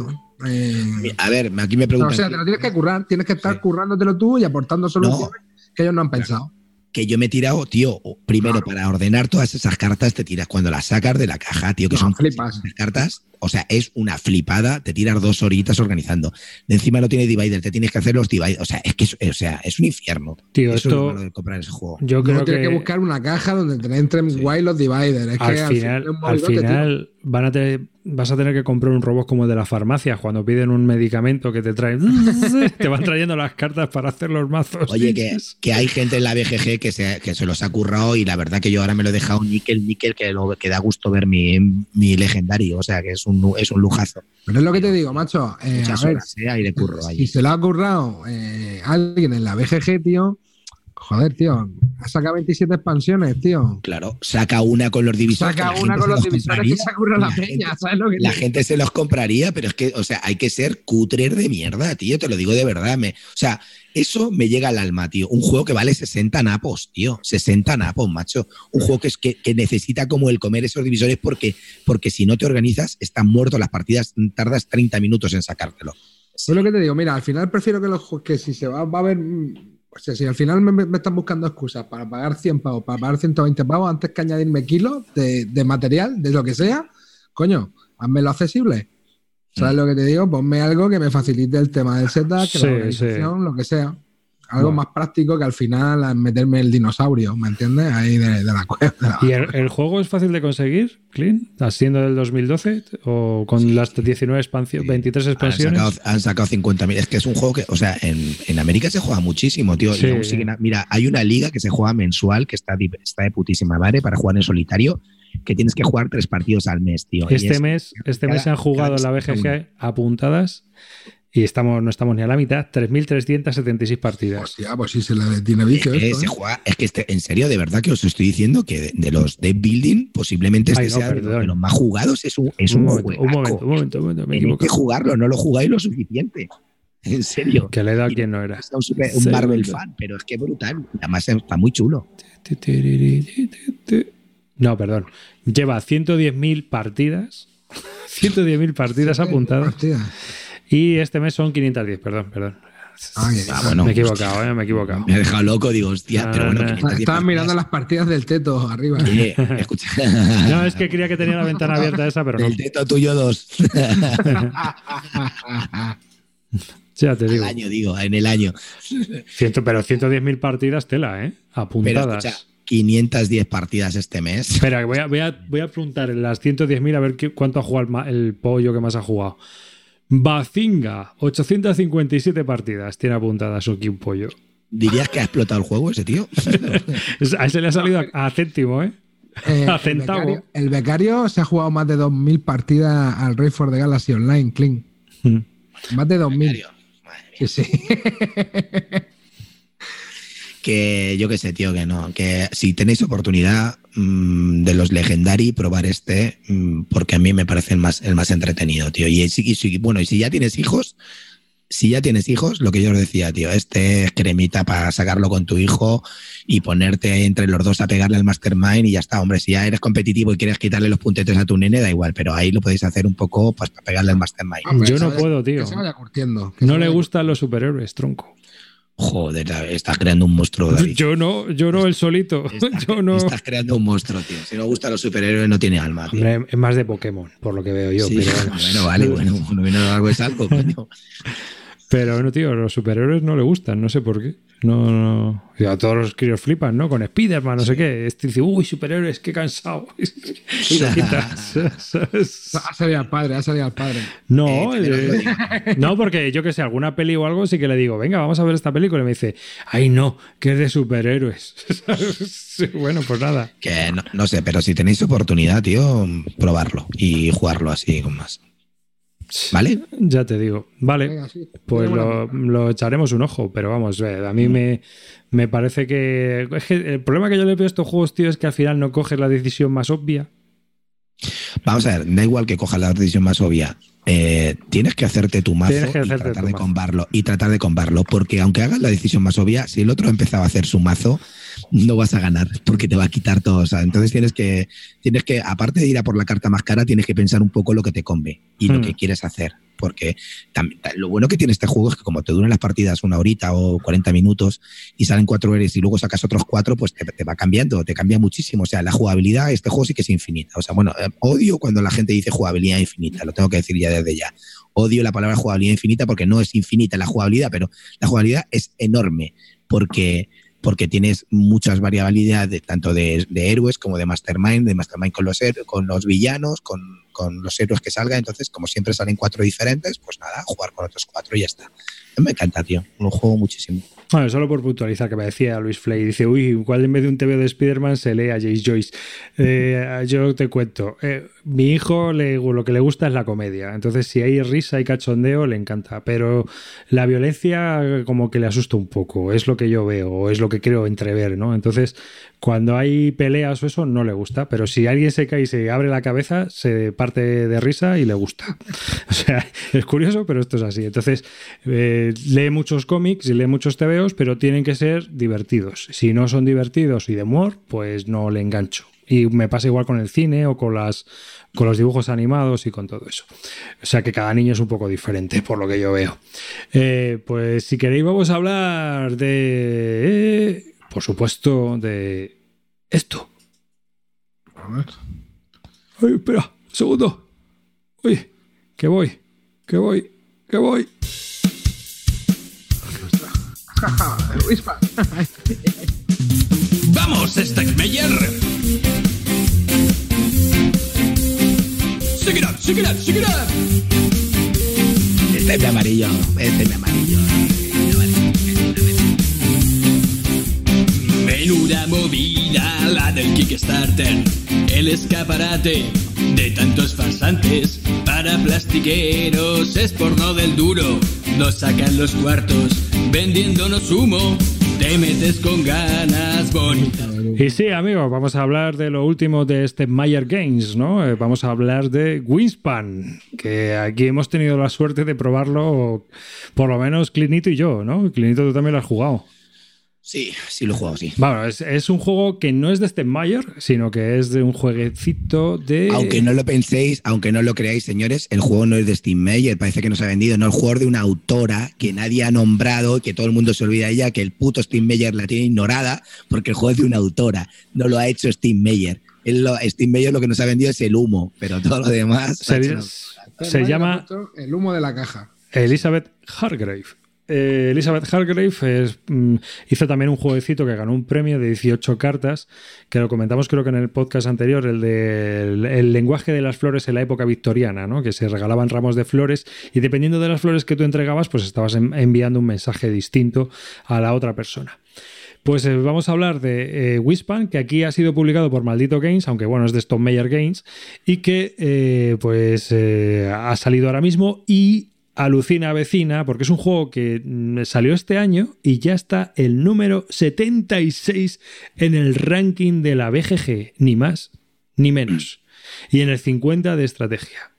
Eh, a ver, aquí me preguntan. o sea, te lo tienes que currar, tienes que estar currándotelo tú y aportando soluciones que ellos no han pensado. Que yo me he tirado, tío, primero para ordenar todas esas cartas te tiras cuando las sacas de la caja, tío, que son flipas. cartas. O sea, es una flipada, te tiras dos horitas organizando. De encima no tiene divider, te tienes que hacer los dividers. O sea, es que es, o sea, es un infierno. Tío, esto. Es de comprar ese juego. Yo creo que... tienes que buscar una caja donde te entren guay los dividers. al final, al final van a tener, vas a tener que comprar un robot como el de la farmacia cuando piden un medicamento que te traen. te van trayendo las cartas para hacer los mazos. Oye, que, que, hay gente en la BGG que se, que se los ha currado y la verdad que yo ahora me lo he dejado níquel, níquel, que, lo, que da gusto ver mi, mi legendario. O sea, que es un, es un lujazo. Pero es lo que te digo, macho. Eh, a ver, ¿eh? de curro si se lo ha currado eh, alguien en la BGG, tío Joder, tío, ha sacado 27 expansiones, tío. Claro, saca una con los divisores. Saca una con los divisores que se la, la peña, ¿sabes lo que La gente se los compraría, pero es que, o sea, hay que ser cutrer de mierda, tío, te lo digo de verdad. Me, o sea, eso me llega al alma, tío. Un juego que vale 60 napos, tío. 60 napos, macho. Un juego que, es que, que necesita como el comer esos divisores porque, porque si no te organizas, están muertos las partidas, tardas 30 minutos en sacártelo. Es lo que te digo, mira, al final prefiero que, los, que si se va, va a ver o sea, si al final me, están buscando excusas para pagar 100 pavos, para pagar 120 pavos, antes que añadirme kilos de, de material, de lo que sea, coño, hazmelo accesible. ¿Sabes mm. lo que te digo? Ponme algo que me facilite el tema del setup, que la organización, lo que sea algo más práctico que al final meterme el dinosaurio, ¿me entiendes? Ahí de, la cueva. ¿Y el, juego es fácil de conseguir, Clean? ¿Siendo del 2012 o con las 19 expansiones, 23 expansiones? Han sacado, 50.000. Es que es un juego que, o sea, en, América se juega muchísimo, tío. mira, hay una liga que se juega mensual que está, está de putísima madre para jugar en solitario que tienes que jugar tres partidos al mes, tío. Este mes, este mes se han jugado la BGG apuntadas y estamos, no estamos ni a la mitad, 3.376 partidas. Hostia, pues sí se le tiene bicho es, esto, ¿eh? juega, es que este, en serio, de verdad que os estoy diciendo que de, los de building, posiblemente este sea de los más jugados, es un, es un, un, momento, un momento, un momento, un momento, me que jugarlo, no lo jugáis lo suficiente. En serio. Que le he dado a quien no era. un, un Marvel fan, pero es que brutal. Además está muy chulo. No, perdón. Lleva 110.000 partidas. 110.000 partidas apuntadas. Y este mes son 510, perdón, perdón. Ah, me he equivocado, eh, me he equivocado. Me he dejado loco, digo, hostia, pero bueno. Estaban mirando las partidas del teto arriba. escucha. No, es que creía que tenía la ventana abierta esa, pero no. El teto tuyo dos. ya te digo. el año, digo, en el año. Ciento, pero 110.000 partidas tela, ¿eh? Apuntadas. Pero, 510 partidas este mes. Espera, voy a, voy a, voy a preguntar en las 110.000 a ver qué, cuánto ha jugado el, el pollo que más ha jugado. Bazinga, 857 partidas tiene apuntada su un pollo. ¿Dirías que ha explotado el juego ese tío? a ese le ha salido a, céntimo, ¿eh? eh a centavo. El becario, se ha jugado más de 2.000 partidas al Rey for the Galaxy Online, Clean. Hmm. Más de 2.000. Sí, sí. que yo qué sé, tío, que no. Que si tenéis oportunidad mm, de los Legendary, probar este, mm, porque a mí me parece el más, el más entretenido, tío. Y, y, bueno, y si ya tienes hijos, si ya tienes hijos, lo que yo os decía, tío, este es cremita para sacarlo con tu hijo y ponerte entre los dos a pegarle al mastermind y ya está. Hombre, si ya eres competitivo y quieres quitarle los puntetes a tu nene, da igual, pero ahí lo podéis hacer un poco pues, para pegarle al mastermind. yo no puedo, tío. no le gustan los superhéroes, tronco. Joder, estás creando un monstruo, David. Yo no, yo no, el solito. Estás, yo no. Estás creando un monstruo, tío. Si no gusta los superhéroes, no tiene alma. es más de Pokémon, por lo que veo yo. pero... bueno, vale, bueno, bueno, algo es algo, coño. Pero bueno, tío, los superhéroes no le gustan, no sé por qué. No, no. a todos los críos flipan, ¿no? Con Spider-Man, no sé qué. Este dice, uy, superhéroes, qué cansado. y lo quitas. ha salido al padre, ha salido al padre. No, eh, no, porque yo que sé, alguna peli o algo sí que le digo, venga, vamos a ver esta película. Y me dice, ay, no, que es de superhéroes. bueno, pues nada. Que no, no sé, pero si tenéis oportunidad, tío, probarlo y jugarlo así con más. ¿Vale? Ya te digo. Vale. Pues lo, echaremos un ojo, pero vamos, eh, a mí me, me, parece que, El problema que yo le veo a estos juegos, tío, es que al final no coges la decisión más obvia. Vamos a ver, da igual que cojas la decisión más obvia. Eh, tienes que hacerte tu mazo y tratar de combarlo y tratar de combarlo porque aunque hagas la decisión más obvia si el otro ha empezado a hacer su mazo no vas a ganar porque te va a quitar todo. entonces tienes que, tienes que, aparte de ir a por la carta más cara, tienes que pensar un poco lo que te conve y lo hmm. que quieres hacer. Porque también, lo bueno que tiene este juego es que como te duran las partidas una horita o 40 minutos y salen cuatro héroes y luego sacas otros cuatro, pues te, va cambiando, te cambia muchísimo. O sea, la jugabilidad, este juego sí que es infinita. O sea, bueno, eh, odio cuando la gente dice jugabilidad infinita, lo tengo que decir ya desde ya. Odio la palabra jugabilidad infinita porque no es infinita la jugabilidad, pero la jugabilidad es enorme porque porque tienes muchas variabilidades tanto de, héroes como de mastermind, de mastermind con los, con los villanos, con, con los héroes que salgan. Entonces, como siempre salen cuatro diferentes, pues nada, jugar con otros cuatro y ya está. Me encanta, tío. Lo juego muchísimo. Bueno, solo por puntualizar que me decía Luis Flay, dice, uy, igual en vez de un TV de Spider-Man se lee a Jace Joyce. Eh, yo te cuento, eh, mi hijo le, lo que le gusta es la comedia, entonces si hay risa y cachondeo le encanta, pero la violencia como que le asusta un poco, es lo que yo veo, o es lo que creo entrever, ¿no? Entonces, cuando hay peleas o eso, no le gusta, pero si alguien se cae y se abre la cabeza, se parte de risa y le gusta. O sea, es curioso, pero esto es así. Entonces, eh, lee muchos cómics y lee muchos TVOs, pero tienen que ser divertidos. Si no son divertidos y de humor, pues no le engancho. Y me pasa igual con el cine o con, las, con los dibujos animados y con todo eso. O sea que cada niño es un poco diferente, por lo que yo veo. Eh, pues si queréis vamos a hablar de, por supuesto, de esto. Ay, espera, un segundo. Uy, que voy, que voy, que voy. ¡Vamos, Stackmeyer! ¡Sigue it up, sigue it up, it up! Este es de amarillo, este es de amarillo. Menuda movida la del Kickstarter, el escaparate de tantos farsantes para plastiqueros es porno del duro, nos sacan los cuartos vendiéndonos humo, te metes con ganas bonitas. Y sí, amigos, vamos a hablar de lo último de este Mayer Games, ¿no? Eh, vamos a hablar de Winspan, que aquí hemos tenido la suerte de probarlo, por lo menos Clinito y yo, ¿no? Clinito, tú también lo has jugado. Sí, sí lo he jugado, sí. Bueno, es, es un juego que no es de Step Mayer, sino que es de un jueguecito de. Aunque no lo penséis, aunque no lo creáis, señores, el juego no es de Steam Meyer, parece que nos ha vendido, no, el juego es de una autora que nadie ha nombrado, que todo el mundo se olvida de ella, que el puto Steam Meyer la tiene ignorada, porque el juego es de una autora, no lo ha hecho Steam Meyer. Él lo- Steam Meyer lo que nos ha vendido es el humo, pero todo lo demás. Se, se llama El humo de la caja. Elizabeth Hargrave. Eh, Elizabeth Hargrave mm, hizo también un jueguecito que ganó un premio de 18 cartas, que lo comentamos creo que en el podcast anterior, el de el, lenguaje de las flores en la época victoriana, ¿no? que se regalaban ramos de flores y dependiendo de las flores que tú entregabas, pues estabas en- enviando un mensaje distinto a la otra persona. Pues eh, vamos a hablar de eh, Wispan, que aquí ha sido publicado por Maldito Games, aunque bueno, es de Stone Meyer Games, y que eh, pues ha salido ahora mismo y alucina vecina, porque es un juego que mm, salió este año y ya está el número 76 en el ranking de la BGG, ni más ni menos, y en el 50 de estrategia.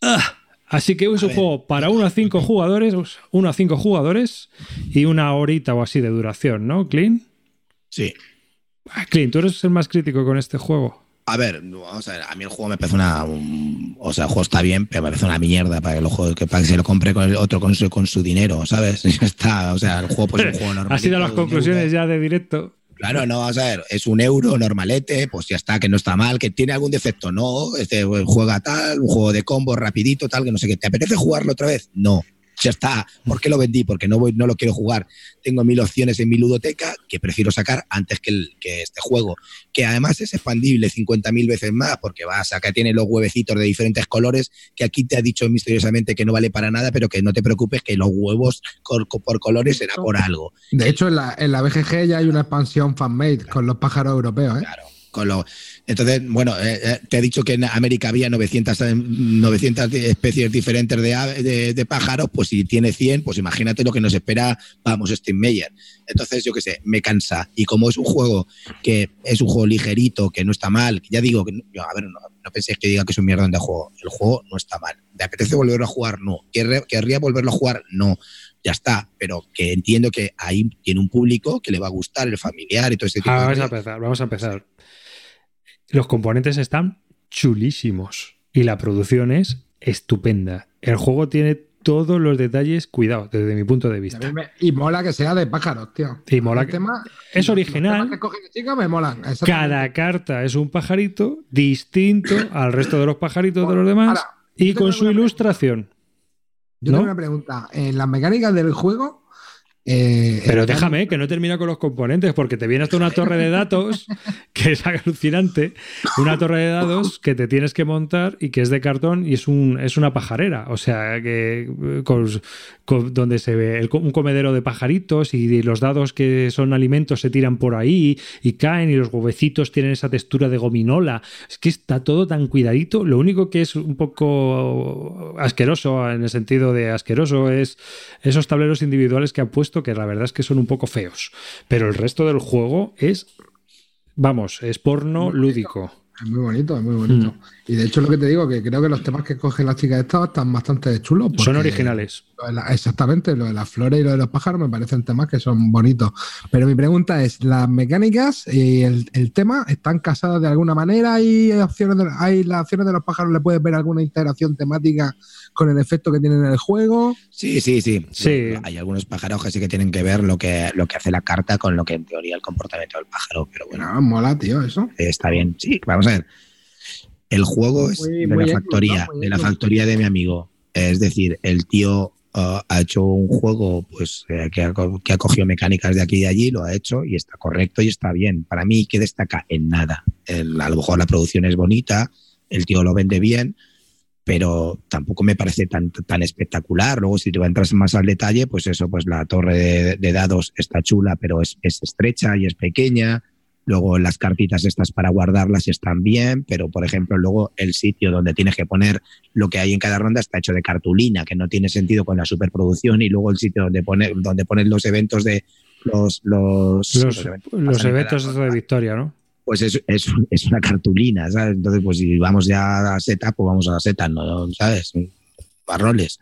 Ah, así que es un juego para 1 a 5 jugadores, 1 a 5 jugadores y una horita o así de duración, ¿no, Clint? Sí. Ah, Clint, tú eres el más crítico con este juego. A ver, vamos a ver, a mí el juego me parece una. un- o sea, el juego está bien, pero me parece una mierda para que, lo juegue- que, para que se lo compre con el otro con su, con su dinero, ¿sabes? Está, o sea, el juego pues es un juego normal. Has ido a las conclusiones ya de directo. Claro, no, vamos a ver, es un euro normalete, pues ya está, que no está mal, que tiene algún defecto, no, este juega tal, un juego de combo rapidito, tal, que no sé qué. ¿Te apetece jugarlo otra vez? No. Ya está. ¿Por qué lo vendí? Porque no voy, no lo quiero jugar. Tengo mil opciones en mi ludoteca que prefiero sacar antes que, el- que este juego, que además es expandible 50.000 veces más, porque vas acá tiene los huevecitos de diferentes colores, que aquí te ha dicho misteriosamente que no vale para nada, pero que no te preocupes, que los huevos por colores será por algo. De hecho, en la, en la BGG ya hay una expansión fanmade con los pájaros europeos, ¿eh? Claro. Con lo, entonces, bueno, eh, eh, te he dicho que en América había 900, eh, 900 especies diferentes de, ave- de, de pájaros, pues si tiene 100, pues imagínate lo que nos espera, vamos, Steinmeier. Entonces, yo qué sé, me cansa. Y como es un juego que es un juego ligerito, que no está mal, ya digo, que no, a ver, no, no penséis que diga que es un mierdón de juego. El juego no está mal. ¿Te apetece volverlo a jugar? No. ¿Querría, volverlo a jugar? No. Ya está, pero que entiendo que ahí tiene un público que le va a gustar, el familiar y todo ese tipo Ah, de vamos a empezar, vamos a empezar. Los componentes están chulísimos y la producción es estupenda. El juego tiene todos los detalles, cuidado, desde mi punto de vista. me- y mola que sea de pájaros, tío. Y mola El que- tema- es original. que cogen me molan. Cada carta es un pajarito distinto al resto de los pajaritos de los demás Ahora, y con su ilustración. Yo ¿no? tengo una pregunta. En las mecánicas del juego, Eh, Pero déjame que no termina con los componentes, porque te viene hasta una torre de datos que es alucinante, una torre de datos que te tienes que montar y que es de cartón y es, un, es una pajarera, o sea, que donde se ve un comedero de pajaritos y los dados que son alimentos se tiran por ahí y caen y los huevecitos tienen esa textura de gominola. Es que está todo tan cuidadito. Lo único que es un poco asqueroso en el sentido de asqueroso es esos tableros individuales que han puesto que la verdad es que son un poco feos. Pero el resto del juego es, vamos, es porno lúdico. Es muy bonito, es muy bonito. Mm. Y de hecho, lo que te digo, que creo que los temas que cogen las chicas estas están bastante chulos. Son originales. exactamente, lo de las flores y lo de los pájaros me parecen temas que son bonitos. Pero mi pregunta es: ¿las mecánicas y el, tema están casadas de alguna manera? ¿Hay, opciones ¿Hay las acciones de los pájaros? ¿Le puedes ver alguna integración temática con el efecto que tienen en el juego? Sí, sí, sí. sí. Hay algunos pájaros que sí que tienen que ver lo que, lo que hace la carta con lo que en teoría el comportamiento del pájaro. Pero bueno. Ah, mola, tío, eso. Está bien. Sí, vamos a ver. El juego es de la factoría, de la factoría de mi amigo. Es decir, el tío uh, ha hecho un juego pues eh, que, ha, que, ha, cogido mecánicas de aquí y de allí, lo ha hecho y está correcto y está bien. Para mí, ¿qué destaca? En nada. a lo mejor la producción es bonita, el tío lo vende bien, pero tampoco me parece tan, tan espectacular. Luego, si te entras más al detalle, pues eso, pues la torre de, dados está chula, pero es, es, estrecha y es pequeña. Luego las cartitas estas para guardarlas están bien, pero por ejemplo luego el sitio donde tienes que poner lo que hay en cada ronda está hecho de cartulina, que no tiene sentido con la superproducción y luego el sitio donde pone donde ponen los eventos de los los, los, eventos, de victoria, ¿no? Pues es, es, una cartulina, ¿sabes? Entonces, pues si vamos ya a seta, pues vamos a la seta, ¿no? ¿Sabes? Barroles.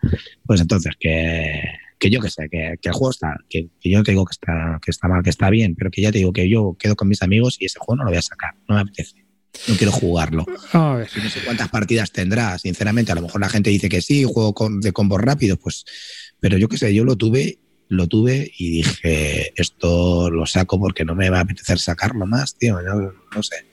Pues entonces, que que yo que sé, que, el juego está, que, yo te digo que está, que está mal, que está bien, pero que ya te digo que yo quedo con mis amigos y ese juego no lo voy a sacar, no me apetece. No quiero jugarlo. A ver. No sé cuántas partidas tendrá, sinceramente. A lo mejor la gente dice que sí, juego de combos rápidos, pues. Pero yo qué sé, yo lo tuve, lo tuve y dije, esto lo saco porque no me va a apetecer sacarlo más, tío. No, no sé.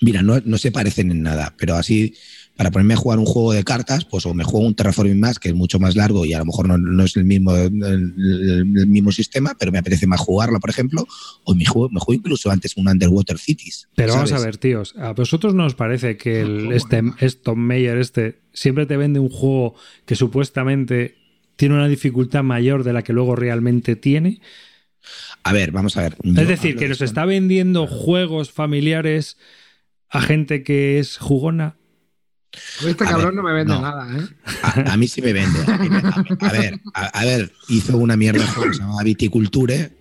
Mira, no, no se parecen en nada, pero así para ponerme a jugar un juego de cartas, pues o me juego un Terraforming más, que es mucho más largo y a lo mejor no, es el mismo, el, mismo sistema, pero me apetece más jugarlo, por ejemplo, o me juego, me juego incluso antes un Underwater Cities. Pero vamos a ver, tíos, ¿a vosotros nos parece que el, este, Tom Mayer este siempre te vende un juego que supuestamente tiene una dificultad mayor de la que luego realmente tiene? A ver, vamos a ver. Es decir, que nos está vendiendo juegos familiares a gente que es jugona este cabrón no me vende nada, ¿eh? A, mí sí me vende. A, ver, a, ver, hizo una mierda que se llama Viticulture.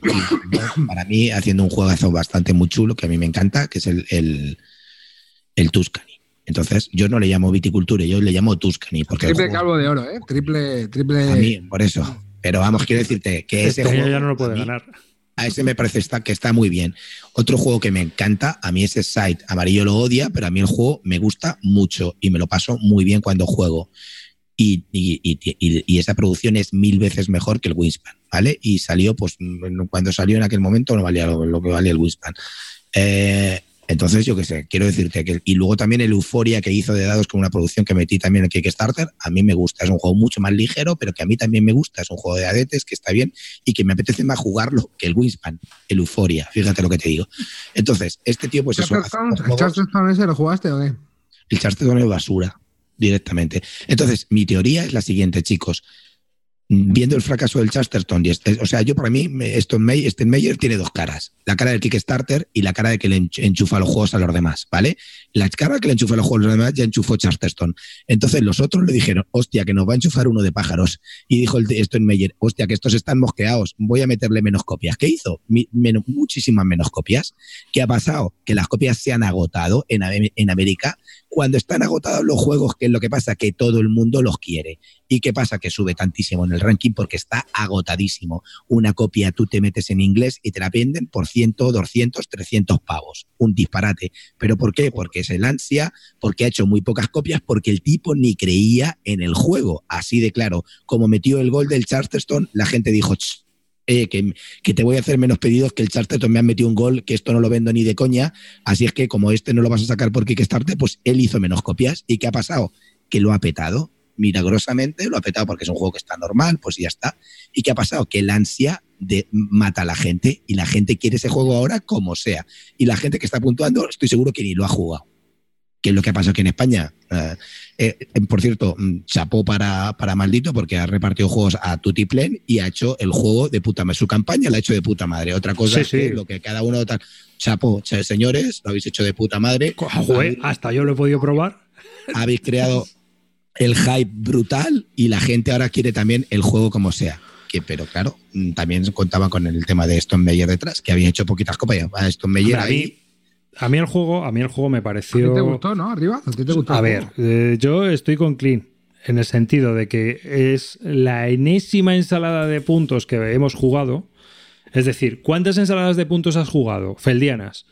para mí, haciendo un juegazo bastante muy chulo, que a mí me encanta, que es el, el, el Tuscany. Entonces, yo no le llamo Viticulture, yo le llamo Tuscany. Porque triple calvo de oro, ¿eh? Triple, triple. A mí, por eso. Pero vamos, quiero decirte que ese este juego. ya no lo puede ganar a ese me parece que está muy bien. Otro juego que me encanta, a mí ese site amarillo lo odia, pero a mí el juego me gusta mucho y me lo paso muy bien cuando juego. Y, esa producción es mil veces mejor que el Wingspan, ¿vale? Y salió, pues cuando salió en aquel momento no valía lo, que valía el Wingspan. Eh, entonces, yo qué sé, quiero decirte que. Y luego también el Euforia que hizo de dados con una producción que metí también en Kickstarter, a mí me gusta. Es un juego mucho más ligero, pero que a mí también me gusta. Es un juego de adetes que está bien y que me apetece más jugarlo que el Wingspan, el Euforia. Fíjate lo que te digo. Entonces, este tío, pues eso. ¿El Charterstone ese lo jugaste o qué? El Charterstone es basura, directamente. Entonces, mi teoría es la siguiente, chicos viendo el fracaso del Chesterton, este, o sea, yo para mí, Steinmeier tiene dos caras, la cara del Kickstarter y la cara de que le enchufa los juegos a los demás, ¿vale? La cara que le enchufa los juegos a los demás ya enchufó Chesterton. Entonces los otros le dijeron, hostia, que nos va a enchufar uno de pájaros. Y dijo el Steinmeier, hostia, que estos están mosqueados, voy a meterle menos copias. ¿Qué hizo? menos, muchísimas menos copias. ¿Qué ha pasado? Que las copias se han agotado en, en América cuando están agotados los juegos, ¿qué es lo que pasa? Que todo el mundo los quiere. ¿Y qué pasa? Que sube tantísimo en el ranking porque está agotadísimo. Una copia tú te metes en inglés y te la venden por 100, 200, 300 pavos. Un disparate. ¿Pero por qué? Porque es el ansia, porque ha hecho muy pocas copias, porque el tipo ni creía en el juego. Así de claro. Como metió el gol del Charterstone, la gente dijo, eh, que, te voy a hacer menos pedidos que el Charterton me ha metido un gol, que esto no lo vendo ni de coña, así es que como este no lo vas a sacar por Kickstarter, pues él hizo menos copias. ¿Y qué ha pasado? Que lo ha petado. milagrosamente lo ha petado porque es un juego que está normal, pues ya está. ¿Y qué ha pasado? Que el ansia de mata a la gente y la gente quiere ese juego ahora como sea. Y la gente que está puntuando, estoy seguro que ni lo ha jugado. ¿Qué es lo que ha pasado aquí en España? Eh, eh, por cierto, mm, chapó para, para Maldito porque ha repartido juegos a Tutiplen y ha hecho el juego de puta madre. Su campaña la ha hecho de puta madre. Otra cosa es que lo que cada uno tal. Chapó, señores, lo habéis hecho de puta madre. hasta yo lo he podido probar. Habéis creado el hype brutal y la gente ahora quiere también el juego como sea. Que, pero claro, mm, también contaba con el tema de Stone Meyer detrás, que había hecho poquitas copas. A Stone Meyer ahí a mí el juego, a mí el juego me pareció. ¿A ti te gustó, no? Arriba, ¿a ti te gustó? A ver, eh, yo estoy con Clean en el sentido de que es la enésima ensalada de puntos que hemos jugado. Es decir, ¿cuántas ensaladas de puntos has jugado? Feldianas.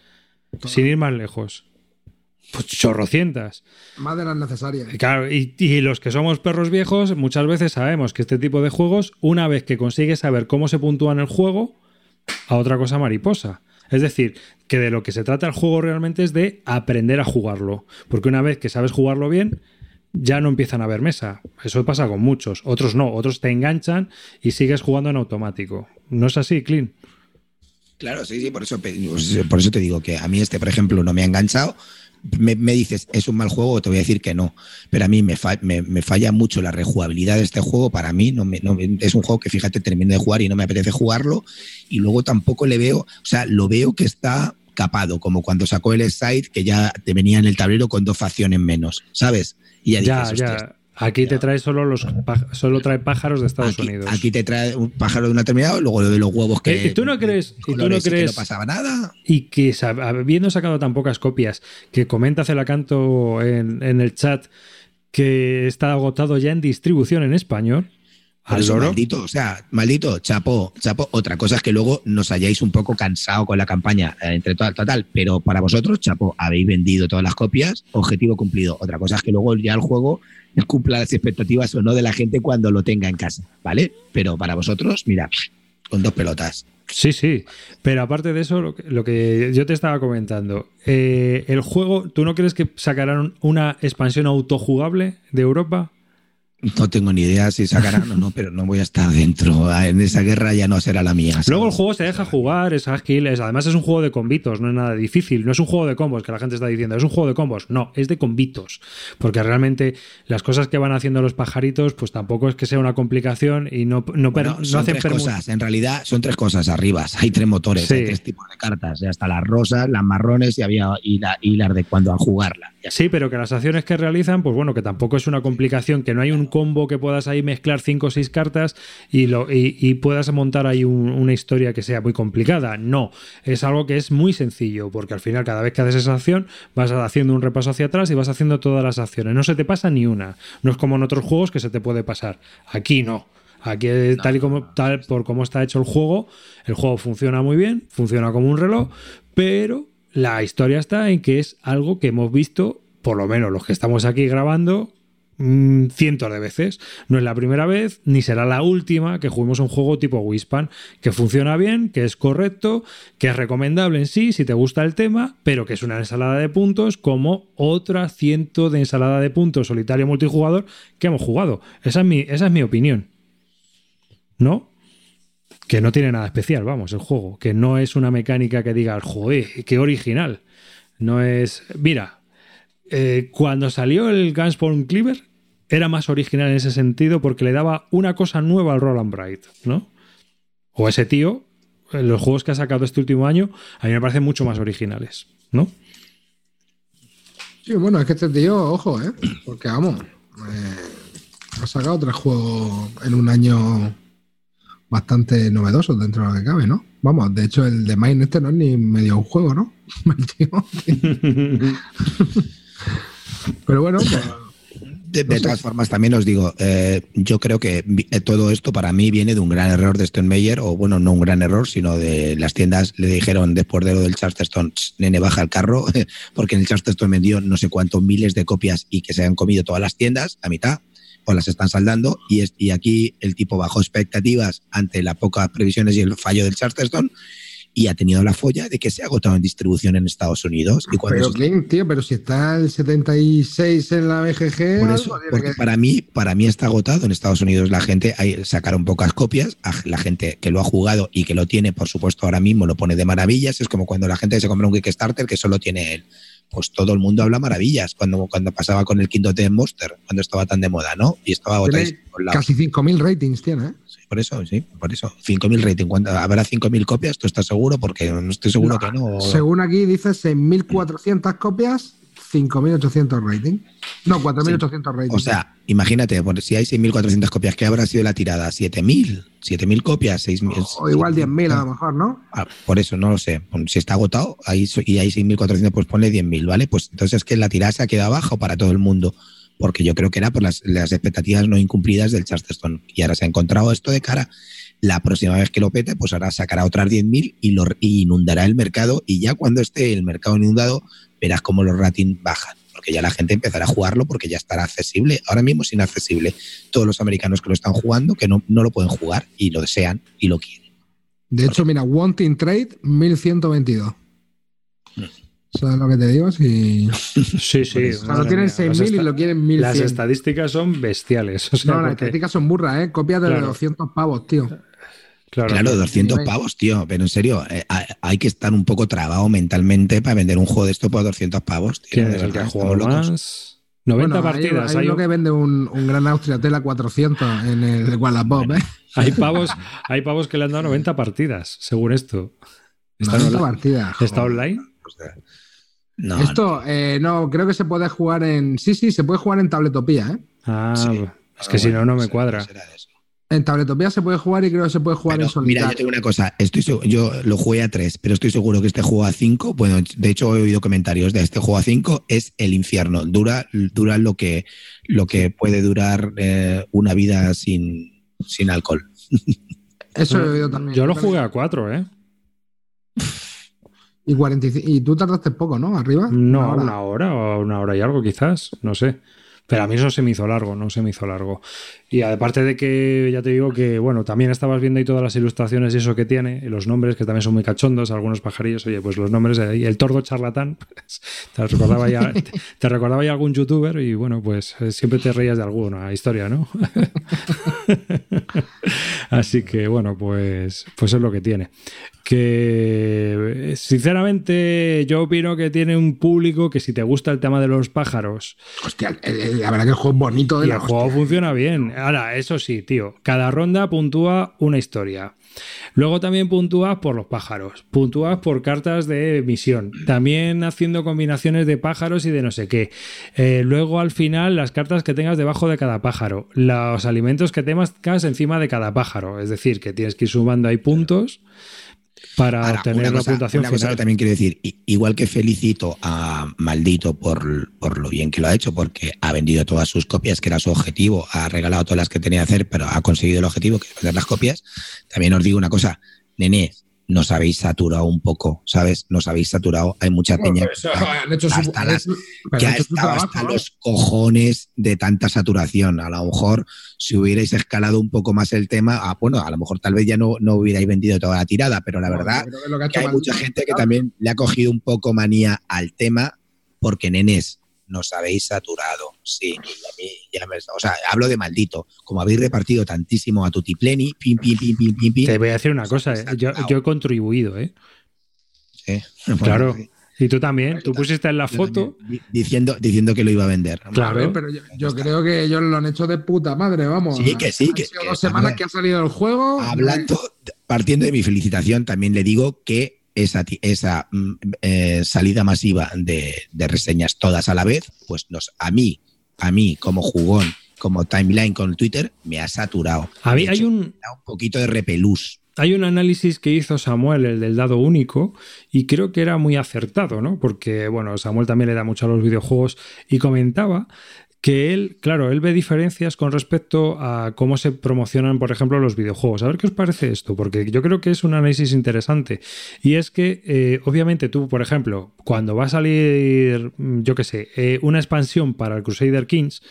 Sin ir más lejos. Pues chorrocientas. Más de las necesarias. Claro, y, y, los que somos perros viejos, muchas veces sabemos que este tipo de juegos, una vez que consigues saber cómo se puntúa en el juego, a otra cosa mariposa. Es decir, que de lo que se trata el juego realmente es de aprender a jugarlo. Porque una vez que sabes jugarlo bien, ya no empiezan a ver mesa. Eso pasa con muchos. Otros no, otros te enganchan y sigues jugando en automático. ¿No es así, Clean? Claro, sí, sí, por eso, por eso te digo que a mí este, por ejemplo, no me ha enganchado, me, dices, ¿es un mal juego? Te voy a decir que no. Pero a mí me, me, falla mucho la rejugabilidad de este juego. Para mí no, es un juego que, fíjate, termino de jugar y no me apetece jugarlo. Y luego tampoco le veo, o sea, lo veo que está capado, como cuando sacó el Side, que ya te venía en el tablero con dos facciones menos, ¿sabes? Y ya, ya, Aquí te trae solo los solo trae pájaros de Estados Unidos. Aquí te trae un pájaro de una terminada, luego de los huevos que. ¿Y tú no crees? ¿Y tú no crees? Que no pasaba nada. Y que habiendo sacado tan pocas copias, que comenta Celacanto en, en el chat que está agotado ya en distribución en español. Al maldito, o sea, maldito, chapo, chapo. Otra cosa es que luego nos hayáis un poco cansado con la campaña eh, entre total, total, pero para vosotros, chapo, habéis vendido todas las copias, objetivo cumplido. Otra cosa es que luego ya el juego cumpla las expectativas o no de la gente cuando lo tenga en casa, ¿vale? Pero para vosotros, mira, con dos pelotas. Sí, sí, pero aparte de eso, lo que, yo te estaba comentando, eh, el juego, ¿tú no crees que sacarán una expansión autojugable de Europa? No tengo ni idea si sacarán o no, pero no voy a estar dentro. En esa guerra ya no será la mía. Luego el juego se deja jugar, es ágil, además es un juego de combitos, no es nada difícil. No es un juego de combos que la gente está diciendo, es un juego de combos. No, es de combitos. Porque realmente las cosas que van haciendo los pajaritos, pues tampoco es que sea una complicación y no, no, son tres cosas. En realidad son tres cosas arriba. Hay tres motores, hay tres tipos de cartas. Hasta las rosas, las marrones y había y, las de cuando a jugarla. Sí, pero que las acciones que realizan, pues bueno, que tampoco es una complicación, que no hay un combo que puedas ahí mezclar cinco o seis cartas y, lo, y, puedas montar ahí una historia que sea muy complicada. No, es algo que es muy sencillo, porque al final cada vez que haces esa acción vas haciendo un repaso hacia atrás y vas haciendo todas las acciones. No se te pasa ni una. No es como en otros juegos que se te puede pasar. Aquí no. Aquí, tal y como tal, por cómo está hecho el juego, el juego funciona muy bien, funciona como un reloj, pero la historia está en que es algo que hemos visto, por lo menos los que estamos aquí grabando, mm, cientos de veces. No es la primera vez, ni será la última que juguemos un juego tipo Wispan, que funciona bien, que es correcto, que es recomendable en sí si te gusta el tema, pero que es una ensalada de puntos como otra ciento de ensalada de puntos solitario multijugador que hemos jugado. Esa es mi, esa es mi opinión. ¿No? que no tiene nada especial, vamos, el juego, que no es una mecánica que diga, joder, qué original. No es. Mira, eh, cuando salió el Gunspawn Cleaver, era más original en ese sentido porque le daba una cosa nueva al Roland Bright, ¿no? O ese tío, en los juegos que ha sacado este último año, a mí me parecen mucho más originales, ¿no? Sí, bueno, es que este tío, ojo, ¿eh? Porque vamos, eh, ha sacado tres juegos en un año bastante novedosos dentro de lo que cabe, ¿no? Vamos, de hecho el de Mine este no es ni medio un juego, ¿no? Pero bueno, pues, de, todas formas, también os digo, eh, yo creo que eh, todo esto para mí viene de un gran error de Stone o bueno, no un gran error, sino de las tiendas le dijeron después de lo del Charterstone, nene, baja el carro, porque en el Charterstone vendió no sé cuántos miles de copias y que se han comido todas las tiendas, a mitad o las están saldando y, y aquí el tipo bajó expectativas ante las pocas previsiones y el fallo del Charterstone y ha tenido la folla de que se ha agotado en distribución en Estados Unidos. Y pero, tío, pero si está el 76 en la BGG. Por eso, porque para, mí, para mí está agotado en Estados Unidos. La gente sacaron pocas copias. La gente que lo ha jugado y que lo tiene, por supuesto, ahora mismo lo pone de maravillas. Es como cuando la gente se compra un Kickstarter que solo tiene él pues todo el mundo habla maravillas cuando, cuando pasaba con el quinto de Monster, cuando estaba tan de moda, ¿no? Y estaba Casi 5.000 ratings tiene, ¿eh? Por eso, sí, por eso. 5.000 rating. Cuando habrá 5.000 copias, ¿tú estás seguro? Porque no estoy seguro que no. Según aquí dices, en 1.400 copias, 5.800 rating. No, 4.800 rating. O sea, imagínate, si hay 6.400 copias, ¿qué habrá sido la tirada? ¿7.000? ¿7.000 copias? 6.000. O igual 10.000 a lo mejor, ¿no? Ah, por eso, no lo sé. Si está agotado ahí, y hay 6.400, pues ponle 10.000, ¿vale? Pues entonces es que la tirada se ha quedado abajo para todo el mundo porque yo creo que era por las, expectativas no incumplidas del Charterstone. Y ahora se ha encontrado esto de cara. La próxima vez que lo pete, pues ahora sacará otras 10.000 y, lo, inundará el mercado. Y ya cuando esté el mercado inundado, verás cómo los ratings bajan. Porque ya la gente empezará a jugarlo porque ya estará accesible. Ahora mismo es inaccesible. Todos los americanos que lo están jugando, que no, no lo pueden jugar y lo desean y lo quieren. De hecho, mira, Wanting Trade 1122. ¿Sabes lo que te digo? Si... Sí, sí. Cuando tienen 6.000 y lo quieren 1.100. Las estadísticas son bestiales. no, las estadísticas son burras, ¿eh? Copias de 200 pavos, tío. Claro, claro 200 pavos, tío. Pero en serio, eh, hay que estar un poco trabado mentalmente para vender un juego de esto por 200 pavos, tío. ¿Quién es el que ha jugado más? 90 partidas. Hay, uno que vende un, un, gran Austria Tela 400 en el Wallapop, ¿eh? Hay pavos, hay pavos que le han dado 90 partidas, según esto. ¿Está 90 partidas. ¿Está online? Esto, eh, no, creo que se puede jugar en. Sí, sí, se puede jugar en Tabletopía, ¿eh? Ah, es que si no, no me cuadra. En Tabletopía se puede jugar y creo que se puede jugar en solitario. Mira, yo tengo una cosa. Estoy, yo lo jugué a 3, pero estoy seguro que este juego a 5, bueno, de hecho he oído comentarios de este juego a 5, es el infierno. Dura, dura lo, que, lo que puede durar eh, una vida sin, sin alcohol. Eso he oído también. Yo lo jugué a 4, ¿eh? Y, 45, y tú tardaste poco, ¿no? Arriba. No, una hora. o una hora y algo quizás, no sé. Pero a mí eso se me hizo largo, no se me hizo largo. Y aparte de que ya te digo que, bueno, también estabas viendo ahí todas las ilustraciones y eso que tiene, y los nombres que también son muy cachondos, algunos pajarillos, oye, pues los nombres, y el tordo charlatán, pues, te recordaba ya, te, recordaba ya algún youtuber y bueno, pues eh, siempre te reías de alguna historia, ¿no? Así que bueno, pues, pues es lo que tiene que sinceramente yo opino que tiene un público que si te gusta el tema de los pájaros. Hostia, la verdad que el juego es bonito de y el juego funciona bien. Ahora, eso sí, tío, cada ronda puntúa una historia. Luego también puntúas por los pájaros, puntúas por cartas de misión, también haciendo combinaciones de pájaros y de no sé qué. Eh, luego al final las cartas que tengas debajo de cada pájaro, los alimentos que tengas encima de cada pájaro, es decir, que tienes que ir sumando ahí puntos para obtener la puntuación una cosa que también quiero decir, igual que felicito a Maldito por, por, lo bien que lo ha hecho, porque ha vendido todas sus copias, que era su objetivo, ha regalado todas las que tenía que hacer, pero ha conseguido el objetivo, que es vender las copias, también os digo una cosa, nene, nos habéis saturado un poco, ¿sabes? Nos habéis saturado. Hay mucha peña que ha estado hasta los cojones de tanta saturación. A lo mejor si hubierais escalado un poco más el tema, ah, bueno, a lo mejor tal vez ya no, no hubierais vendido toda la tirada, pero la verdad que, hay mucha gente que también le ha cogido un poco manía al tema porque nenes, nos habéis saturado. Sí, ya me, o sea, hablo de maldito. Como habéis repartido tantísimo a Tutipleni, pim, pim, pim, pim, pim, pim. Te voy a decir una cosa, eh. yo, he contribuido, ¿eh? Sí. Claro. Y tú también, tú pusiste en la foto. Diciendo, diciendo que lo iba a vender. Claro. pero yo, creo que ellos lo han hecho de puta madre, vamos. Sí, que sí. que, dos semanas que ha salido el juego. Hablando, partiendo de mi felicitación, también le digo que esa, esa mm, eh, salida masiva de, reseñas todas a la vez, pues nos, a mí, a mí como jugón, como timeline con Twitter, me ha saturado. A mí hay un, un poquito de repelús. Hay un análisis que hizo Samuel, el del dado único, y creo que era muy acertado, ¿no? Porque, bueno, Samuel también le da mucho a los videojuegos y comentaba que él, claro, él ve diferencias con respecto a cómo se promocionan, por ejemplo, los videojuegos. A ver qué os parece esto, porque yo creo que es un análisis interesante. Y es que, eh, obviamente, tú, por ejemplo, cuando va a salir, yo qué sé, eh, una expansión para el Crusader Kings,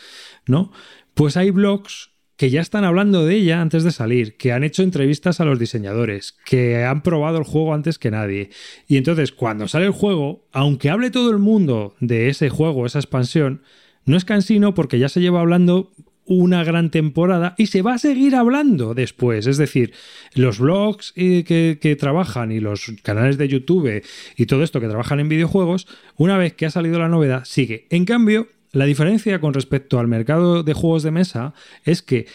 ¿no? Pues hay blogs que ya están hablando de ella antes de salir, que han hecho entrevistas a los diseñadores, que han probado el juego antes que nadie. Y entonces, cuando sale el juego, aunque hable todo el mundo de ese juego, esa expansión, no es cansino porque ya se lleva hablando una gran temporada y se va a seguir hablando después. Es decir, los blogs eh, que, que, trabajan y los canales de YouTube y todo esto que trabajan en videojuegos, una vez que ha salido la novedad, sigue. En cambio, la diferencia con respecto al mercado de juegos de mesa es que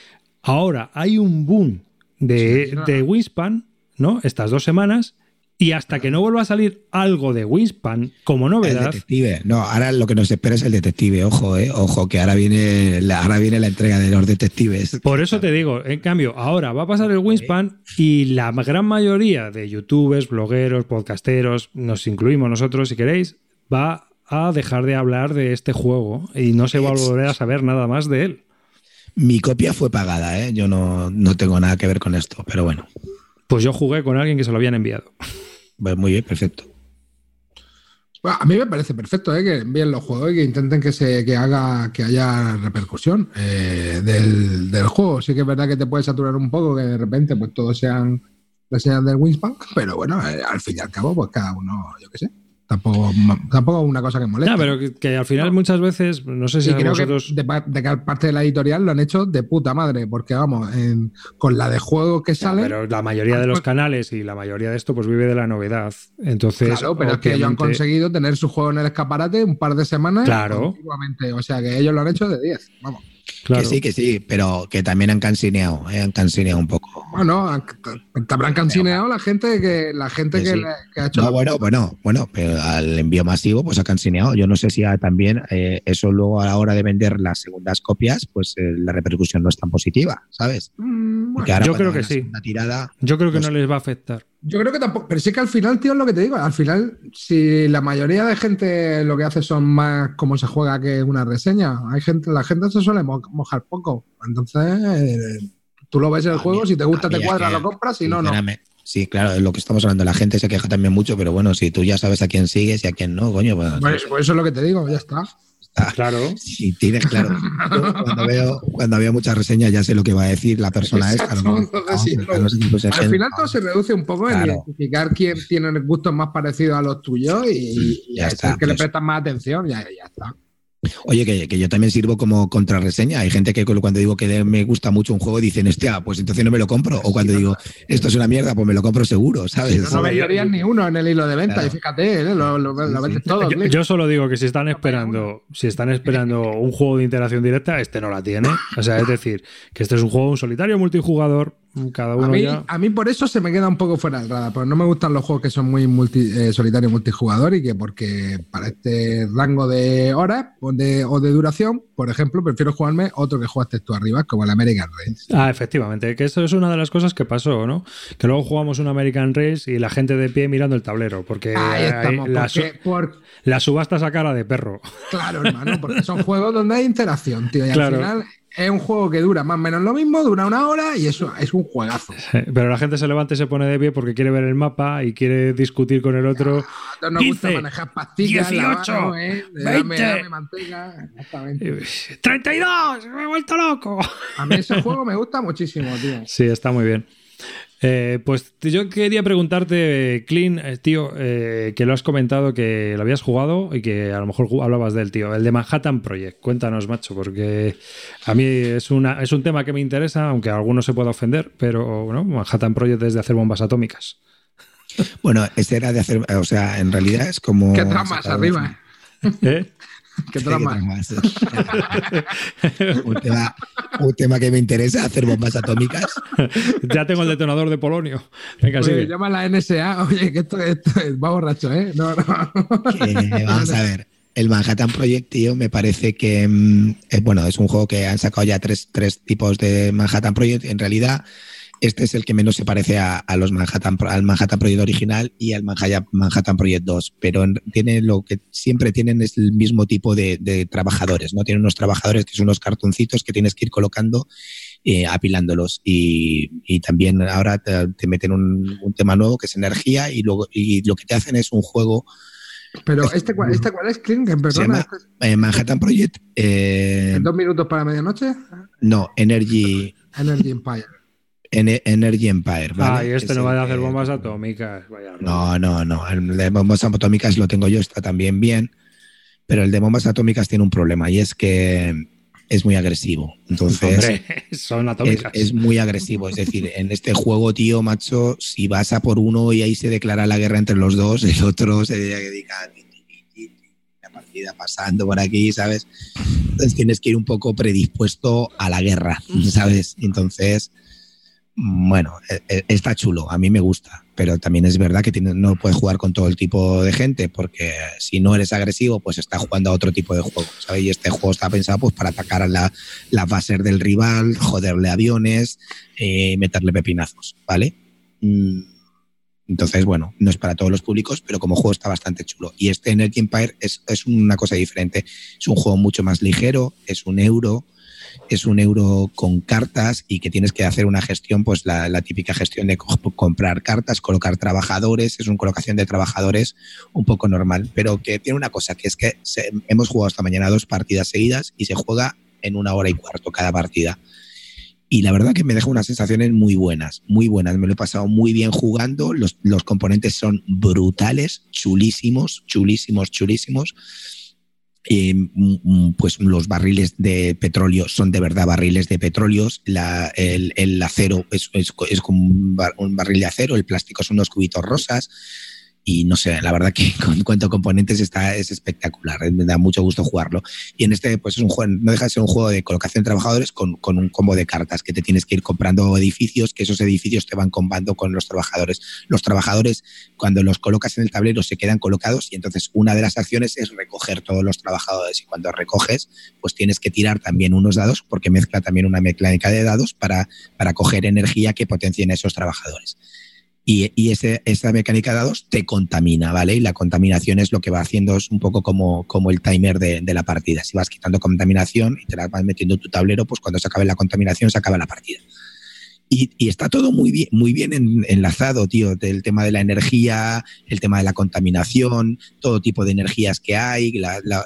ahora hay un boom de, de Winspan, ¿no? Estas dos semanas y hasta que no vuelva a salir algo de Winspan como novedad. El detective. No, ahora lo que nos espera es el detective. Ojo, eh. Ojo, que ahora viene, la, ahora viene la entrega de los detectives. Por eso te digo, en cambio, ahora va a pasar el Winspan y la gran mayoría de youtubers, blogueros, podcasteros, nos incluimos nosotros si queréis, va a dejar de hablar de este juego y no se va a volver a saber nada más de él. Mi copia fue pagada, ¿eh? Yo no, no tengo nada que ver con esto, pero bueno. Pues yo jugué con alguien que se lo habían enviado. Pues muy bien, perfecto. Bueno, a mí me parece perfecto ¿eh? que envíen los juegos y que intenten que se que haga que haya repercusión eh, del, del, juego. Sí que es verdad que te puede saturar un poco que de repente pues todos sean reseñas del Winspan, pero bueno, eh, al fin y al cabo, pues cada uno, yo qué sé. Tampoco, tampoco una cosa que molesta. No, pero que, al final muchas veces, no sé si creo que de, de, parte de la editorial lo han hecho de puta madre, porque vamos, con la de juego que sale. pero la mayoría de los canales y la mayoría de esto pues vive de la novedad. Entonces, claro, pero es que ellos han conseguido tener su juego en el escaparate un par de semanas. Claro. O sea que ellos lo han hecho de 10. Vamos. Que sí, que sí, pero que también han cansineado, eh, han cansineado un poco. Bueno, te habrán cansineado la gente que la gente que, ha hecho. No, bueno, bueno, bueno, pero al envío masivo, pues ha cansineado. Yo no sé si también eh, eso luego a la hora de vender las segundas copias, pues eh, la repercusión no es tan positiva, ¿sabes? Mm, yo creo que sí. Tirada, yo creo que pues no les va a afectar. Yo creo que tampoco, pero sí que al final, tío, es lo que te digo, al final, si la mayoría de gente lo que hace son más cómo se juega que una reseña, hay gente, la gente se suele mojar poco. Entonces, tú lo ves en el juego, si te gusta te cuadra, lo compras, si no, no. Sí, claro, es lo que estamos hablando. La gente se queja también mucho, pero bueno, si tú ya sabes a quién sigues y a quién no, coño, pues. Pues, pues eso es lo que te digo, ya está. Claro. Sí, tienes claro. cuando, veo, cuando había muchas reseñas ya sé lo que va a decir la persona esta. Al final todo se reduce un poco en identificar quién tiene gustos más parecidos a los tuyos y, ya está, que le pues. prestas más atención, ya, ya está. Oye, que, yo también sirvo como contrarreseña. Hay gente que cuando digo que me gusta mucho un juego dicen, hostia, pues entonces no me lo compro. O cuando digo, esto es una mierda, pues me lo compro seguro, ¿sabes? no, venderías ni uno en el hilo de venta, y fíjate, ¿eh? lo, lo, vendes todo. Yo, solo digo que si están esperando, si están esperando un juego de interacción directa, este no la tiene. O sea, es decir, que este es un juego un solitario multijugador cada uno a, mí, ya... a mí por eso se me queda un poco fuera del radar, porque no me gustan los juegos que son muy multi, eh, solitario multijugador y que porque para este rango de horas o de, o de, duración, por ejemplo, prefiero jugarme otro que jugaste tú arriba, como el American Race. Ah, efectivamente, que eso es una de las cosas que pasó, ¿no? Que luego jugamos un American Race y la gente de pie mirando el tablero, porque, la, subasta a cara de perro. Claro, hermano, porque son juegos donde hay interacción, tío, y al final es un juego que dura más o menos lo mismo, dura una hora y eso es un juegazo. Pero la gente se levanta y se pone de pie porque quiere ver el mapa y quiere discutir con el otro. No, nos gusta manejar pastillas, 18, ¿eh? 20, dame, manteca. 32, me he vuelto loco. A mí ese juego me gusta muchísimo, tío. Sí, está muy bien. Eh, pues yo quería preguntarte, Clean, eh, tío, eh, que lo has comentado que lo habías jugado y que a lo mejor hablabas del tío, el de Manhattan Project. Cuéntanos, macho, porque a mí es, una, es un tema que me interesa, aunque a algunos se pueda ofender, pero bueno, Manhattan Project es de hacer bombas atómicas. Bueno, este era de hacer, o sea, en realidad es como... ¿Qué tramas arriba? ¿Eh? ¿Qué trama? un, tema, que me interesa, hacer bombas atómicas. ya tengo el detonador de polonio. Venga. Llama a la NSA. Oye, que esto, va borracho, ¿eh? No, no. vamos a ver. El Manhattan Project, tío, me parece que mm, es, bueno, es un juego que han sacado ya tres, tres tipos de Manhattan Project. En realidad, este es el que menos se parece a, los Manhattan, al Manhattan Project original y al Manhattan Project 2, pero tiene lo que siempre tienen es el mismo tipo de, trabajadores, ¿no? Tienen unos trabajadores que son unos cartoncitos que tienes que ir colocando, eh, apilándolos. Y, también ahora te, meten un, tema nuevo que es energía y, luego, y lo que te hacen es un juego pero este, cuál, este cuál es, Clint, perdona. Eh, Manhattan Project. Eh, ¿En dos minutos para medianoche? No, Energy. Energy Empire. Energy Empire. ¿vale? Ah, este no va a hacer bombas atómicas. no, no, no. El de bombas atómicas lo tengo yo, está también bien. Pero el de bombas atómicas tiene un problema y es que es muy agresivo. Entonces, son atómicas. Es, muy agresivo. Es decir, en este juego, tío, macho, si vas a por uno y ahí se declara la guerra entre los dos, el otro se dedica a la partida pasando por aquí, ¿sabes? Entonces tienes que ir un poco predispuesto a la guerra, ¿sabes? Entonces, bueno, e, e, está chulo, a mí me gusta, pero también es verdad que no puedes jugar con todo el tipo de gente, porque si no eres agresivo, pues estás jugando a otro tipo de juego, ¿sabes? Y este juego está pensado pues, para atacar a la, la bases del rival, joderle aviones, eh, meterle pepinazos, ¿vale? Mm, entonces, bueno, no es para todos los públicos, pero como juego está bastante chulo. Y este Energy Empire es, es una cosa diferente, es un juego mucho más ligero, es un euro, es un euro con cartas y que tienes que hacer una gestión, pues la, típica gestión de comprar cartas, colocar trabajadores, es una colocación de trabajadores un poco normal, pero que tiene una cosa, que es que hemos jugado esta mañana dos partidas seguidas y se juega en una hora y cuarto cada partida. Y la verdad que me deja unas sensaciones muy buenas, muy buenas. Me lo he pasado muy bien jugando. Los, los componentes son brutales, chulísimos, chulísimos, chulísimos eh, mm, pues los barriles de petróleo son de verdad barriles de petróleo, el, acero es, como un, barril de acero, el plástico son unos cubitos rosas, y no sé, la verdad que con cuanto a componentes está, es espectacular, eh, me da mucho gusto jugarlo. Y en este, pues es un juego, no deja de ser un juego de colocación de trabajadores con, con, un combo de cartas que te tienes que ir comprando edificios, que esos edificios te van combando con los trabajadores. Los trabajadores, cuando los colocas en el tablero, se quedan colocados y entonces una de las acciones es recoger todos los trabajadores. Y cuando recoges, pues tienes que tirar también unos dados, porque mezcla también una mecánica de dados para, para coger energía que potencien a esos trabajadores y, y ese, esa mecánica de dados te contamina, ¿vale? Y la contaminación es lo que va haciendo, es un poco como, como el timer de, de la partida. Si vas quitando contaminación y te la vas metiendo en tu tablero, pues cuando se acabe la contaminación se acaba la partida. Y, está todo muy bien, muy bien enlazado, tío, del tema de la energía, el tema de la contaminación, todo tipo de energías que hay,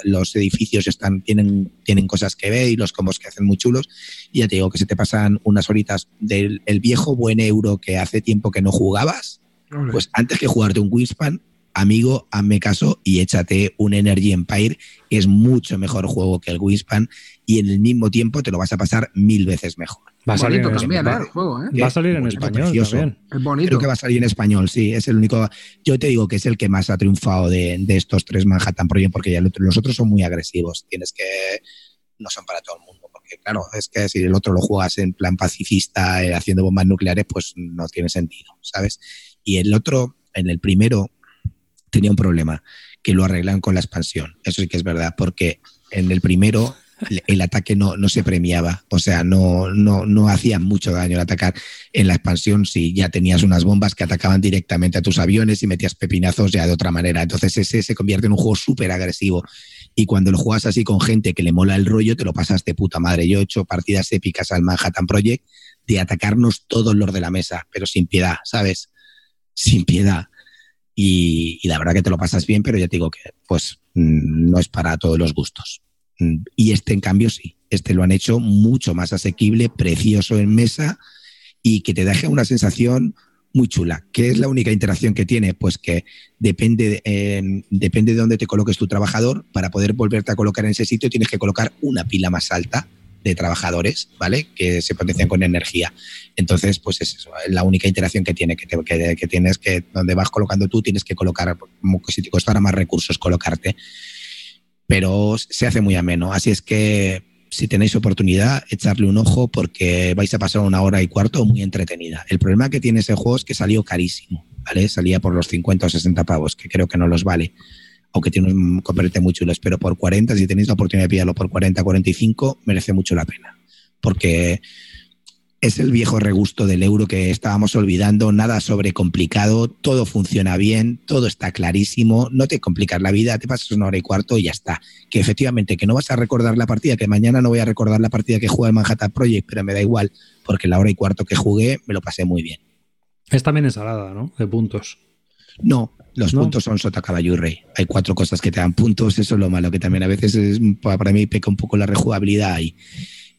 los edificios están, tienen, tienen cosas que ver y los combos que hacen muy chulos. Y ya te digo que se te pasan unas horitas del viejo buen euro que hace tiempo que no jugabas, pues antes que jugarte un Wingspan, amigo, hazme caso y échate un Energy Empire, que es mucho mejor juego que el Wingspan y en el mismo tiempo te lo vas a pasar mil veces mejor. Va a salir en español. ¿eh? juego, ¿eh? Va a salir en español también. Es bonito. Creo que va a salir en español, sí. Es el único. Yo te digo que es el que más ha triunfado de, estos tres Manhattan Project, porque ya los otros son muy agresivos. Tienes que. No son para todo el mundo. Porque, claro, es que si el otro lo juegas en plan pacifista, eh, haciendo bombas nucleares, pues no tiene sentido, ¿sabes? Y el otro, en el primero, tenía un problema, que lo arreglan con la expansión. Eso sí que es verdad, porque en el primero el ataque no, no se premiaba, o sea, no, no, no hacía mucho daño el atacar. En la expansión si ya tenías unas bombas que atacaban directamente a tus aviones y metías pepinazos ya de otra manera. Entonces ese se convierte en un juego súper agresivo. Y cuando lo juegas así con gente que le mola el rollo, te lo pasas de puta madre. Yo he hecho partidas épicas al Manhattan Project de atacarnos todos los de la mesa, pero sin piedad, ¿sabes? Sin piedad. Y, la verdad que te lo pasas bien, pero ya te digo que pues mm, no es para todos los gustos. Y este, en cambio, sí. Este lo han hecho mucho más asequible, precioso en mesa y que te deje una sensación muy chula. ¿Qué es la única interacción que tiene? Pues que depende, eh, depende de dónde te coloques tu trabajador. Para poder volverte a colocar en ese sitio tienes que colocar una pila más alta de trabajadores, ¿vale? Que se potencian con energía. Entonces, pues es eso, la única interacción que tiene, que, que, que, tienes que, donde vas colocando tú, tienes que colocar, como que si te costara más recursos colocarte pero se hace muy ameno. Así es que si tenéis oportunidad, echarle un ojo porque vais a pasar una hora y cuarto muy entretenida. El problema que tiene ese juego es que salió carísimo, ¿vale? Salía por los 50 o 60 pavos, que creo que no los vale, aunque tiene un componente muy chulo. Pero por 40, si tenéis la oportunidad de pillarlo por 40, 45, merece mucho la pena. Porque es el viejo regusto del euro que estábamos olvidando, nada sobrecomplicado, todo funciona bien, todo está clarísimo, no te complicas la vida, te pasas una hora y cuarto y ya está. Que efectivamente, que no vas a recordar la partida, que mañana no voy a recordar la partida que jugué en Manhattan Project, pero me da igual, porque la hora y cuarto que jugué me lo pasé muy bien. Es también ensalada, ¿no? De puntos. No, los puntos son sota, caballo y rey. Hay cuatro cosas que te dan puntos, eso es lo malo, que también a veces es, para mí peca un poco la rejugabilidad ahí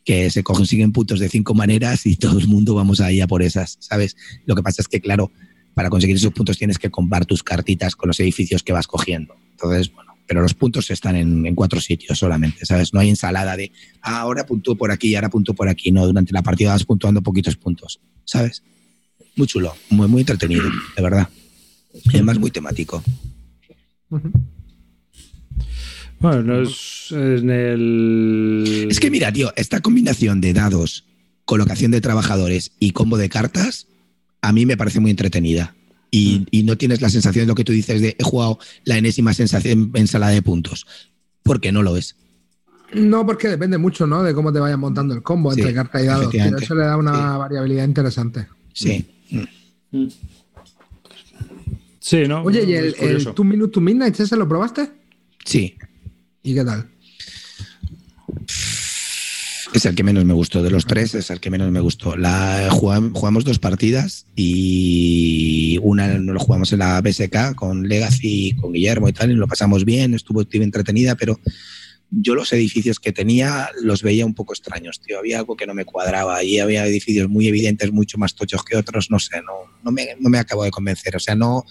que se consiguen puntos de cinco maneras y todo el mundo vamos ahí a por esas, ¿sabes? Lo que pasa es que, claro, para conseguir esos puntos tienes que comprar tus cartitas con los edificios que vas cogiendo. Entonces, bueno, pero los puntos están en, cuatro sitios solamente, ¿sabes? No hay ensalada de ah, ahora puntúo por aquí y ahora puntúo por aquí. No, durante la partida vas puntuando poquitos puntos, ¿sabes? Muy chulo, muy, muy entretenido, de verdad. Y además muy temático. Bueno, es en el. Es que mira, tío, esta combinación de dados, colocación de trabajadores y combo de cartas, a mí me parece muy entretenida. Y, mm. no tienes la sensación de lo que tú dices de he jugado la enésima sensación ensalada de puntos. Porque no lo es. No, porque depende mucho, ¿no? De cómo te vayan montando el combo entre carta y dados. eso le da una variabilidad interesante. Sí. Mm. Sí, ¿no? Oye, ¿y el, el Two Minute to Midnight ese lo probaste? Sí. ¿Y qué tal? Es el que menos me gustó. De los tres es el que menos me gustó. La, jugamos, dos partidas y una no lo jugamos en la BSK con Legacy, con Guillermo y tal, y lo pasamos bien, estuvo entretenida, pero yo los edificios que tenía los veía un poco extraños, tío. Había algo que no me cuadraba y había edificios muy evidentes, mucho más tochos que otros, no sé, no, no, me, no me acabo de convencer. O sea, no,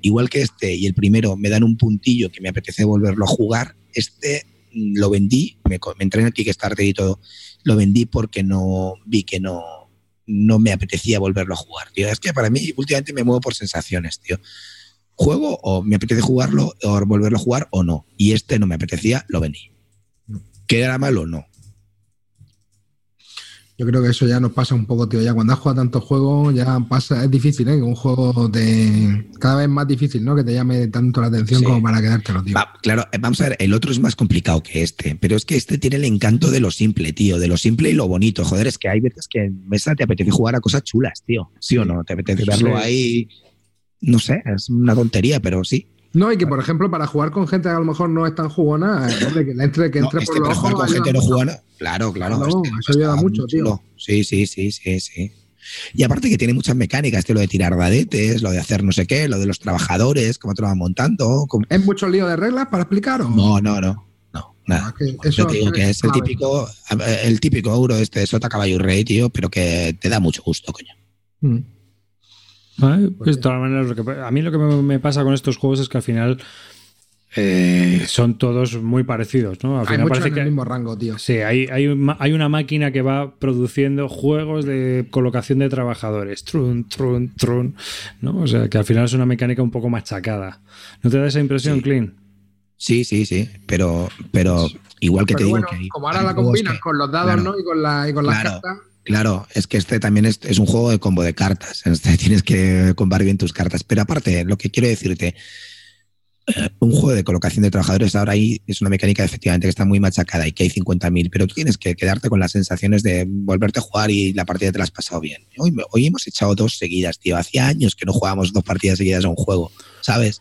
igual que este y el primero me dan un puntillo que me apetece volverlo a jugar, este lo vendí, me, me entré en el Kickstarter y todo, lo vendí porque no vi que no, no me apetecía volverlo a jugar, tío. Es que para mí últimamente me muevo por sensaciones, tío. Juego o me apetece jugarlo o volverlo a jugar o no. Y este no me apetecía, lo vendí. ¿Que era malo? No. Yo creo que eso ya nos pasa un poco, tío. Ya cuando has jugado tantos juegos, ya pasa, es difícil, ¿eh? Un juego de cada vez más difícil, ¿no? Que te llame tanto la atención como para quedártelo, tío. claro, eh, vamos a ver, el otro es más complicado que este, pero es que este tiene el encanto de lo simple, tío, de lo simple y lo bonito. Joder, es que hay veces que en mesa te apetece jugar a cosas chulas, tío. ¿Sí o no? Te apetece verlo ahí. No sé, es una tontería, pero sí. No, y que por ejemplo, para jugar con gente que a lo mejor no es tan jugona, eh, que entre, que entre por los jugar con gente no jugona. Claro, claro. No, eso ayuda mucho, tío. Sí, sí, sí, sí, sí. Y aparte que tiene muchas mecánicas, tío, lo de tirar dadetes, lo de hacer no sé qué, lo de los trabajadores, cómo te lo van montando. ¿Es mucho lío de reglas para explicar? No, no, no. No, nada. Ah, Yo te digo que es el típico, el típico euro este de Sota Caballo y Rey, tío, pero que te da mucho gusto, coño. Mm. Pues de todas maneras, a mí lo que me, pasa con estos juegos es que al final eh, son todos muy parecidos, ¿no? Al hay parece en el mismo rango, tío. Sí, hay, hay, una máquina que va produciendo juegos de colocación de trabajadores. Trun, trun, trun. ¿no? O sea, que al final es una mecánica un poco machacada. ¿No te da esa impresión, sí. Clean? Sí, sí, sí. Pero, pero igual que te digo que. Como ahora la combinas con los dados, ¿no? Y con, la, y con las cartas. Claro, es que este también es, un juego de combo de cartas. Este tienes que combar bien tus cartas. Pero aparte, lo que quiero decirte, eh, un juego de colocación de trabajadores ahora ahí es una mecánica efectivamente que está muy machacada y que hay 50.000, pero tú tienes que quedarte con las sensaciones de volverte a jugar y la partida te la has pasado bien. Hoy, hoy hemos echado dos seguidas, tío. Hacía años que no jugábamos dos partidas seguidas a un juego, ¿sabes?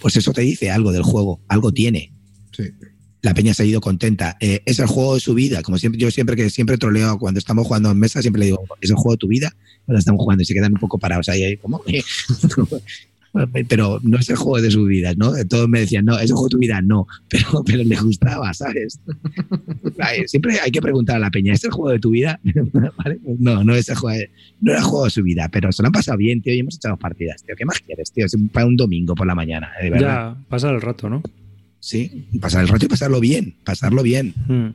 Pues eso te dice algo del juego, algo tiene. Sí la peña se ha ido contenta. Eh, es el juego de su vida, como siempre, yo siempre que siempre troleo cuando estamos jugando en mesa, siempre le digo, es el juego de tu vida, cuando estamos jugando y se quedan un poco parados ahí, ahí como, pero no es el juego de su vida, ¿no? Todos me decían, no, es el juego de tu vida, no, pero, pero les gustaba, ¿sabes? Siempre hay que preguntar a la peña, ¿es el juego de tu vida? No, no es el juego de, no era el juego de su vida, pero se lo han pasado bien, tío, y hemos echado partidas, tío. ¿Qué más quieres, tío? Es para un domingo por la mañana, de verdad. Ya, pasar el rato, ¿no? Sí, pasar el rato y pasarlo bien, pasarlo bien. Hmm.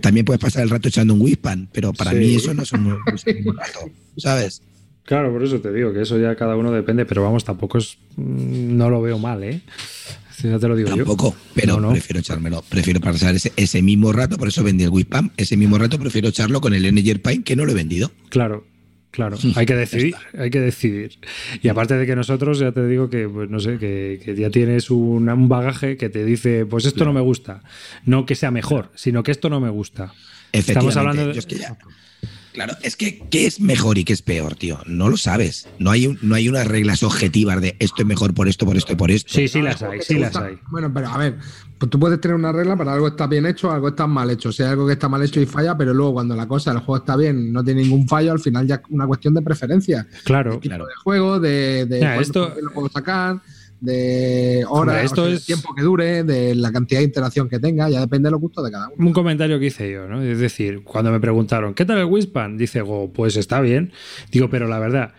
También puedes pasar el rato echando un Wispan, pero para mí eso no es un, rato, ¿sabes? Claro, por eso te digo que eso ya cada uno depende, pero vamos, tampoco es. Mm, no lo veo mal, ¿eh? Ya te lo digo Tampoco, pero prefiero echármelo. Prefiero pasar ese, ese, mismo rato, por eso vendí el Wispan. Ese mismo rato prefiero echarlo con el Energy Pine que no lo he vendido. Claro, Claro, hay que decidir, hay que decidir. Y aparte de que nosotros, ya te digo que, pues no sé, que, ya tienes un, bagaje que te dice, pues esto no me gusta. No que sea mejor, sino que esto no me gusta. Estamos hablando de... Claro, es que ¿qué es mejor y qué es peor, tío? No lo sabes. No hay, no hay unas reglas objetivas de esto es mejor por esto, por esto y por esto. Sí, sí las hay, sí las hay. Bueno, pero a ver, pues tú puedes tener una regla para algo está bien hecho, algo está mal hecho. O sea, algo que está mal hecho y falla, pero luego cuando la cosa, el juego está bien, no tiene ningún fallo, al final ya es una cuestión de preferencia. Claro. De claro. de juego, de, de esto... lo puedo sacar de horas, esto es... tiempo que dure, de la cantidad de interacción que tenga, ya depende de los gustos de cada uno. Un comentario que hice yo, ¿no? Es decir, cuando me preguntaron, ¿qué tal el Wispan? Dice, Go, pues está bien. Digo, pero la verdad,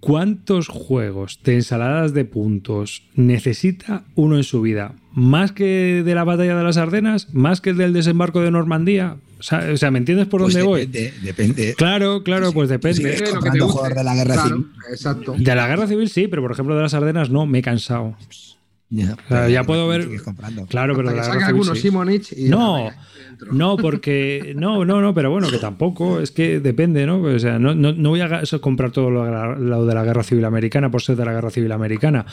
¿cuántos juegos de ensaladas de puntos necesita uno en su vida? ¿Más que de la batalla de las Ardenas? ¿Más que el del desembarco de Normandía? O sea, ¿me entiendes por pues dónde depende, voy? Depende. Claro, claro, pues depende. Si lo que te jugador de la guerra claro, civil. Exacto. De la guerra civil sí, pero por ejemplo de las Ardenas no, me he cansado. Ya, O sea, ya puedo ver. comprando. Claro, pero Hasta que civil algunos sí. Simonich y No, no, porque. No, no, no, pero bueno, que tampoco. Es que depende, ¿no? O sea, no, no, no voy a comprar todo lo, de la- lo de la guerra civil americana por ser de la guerra civil americana.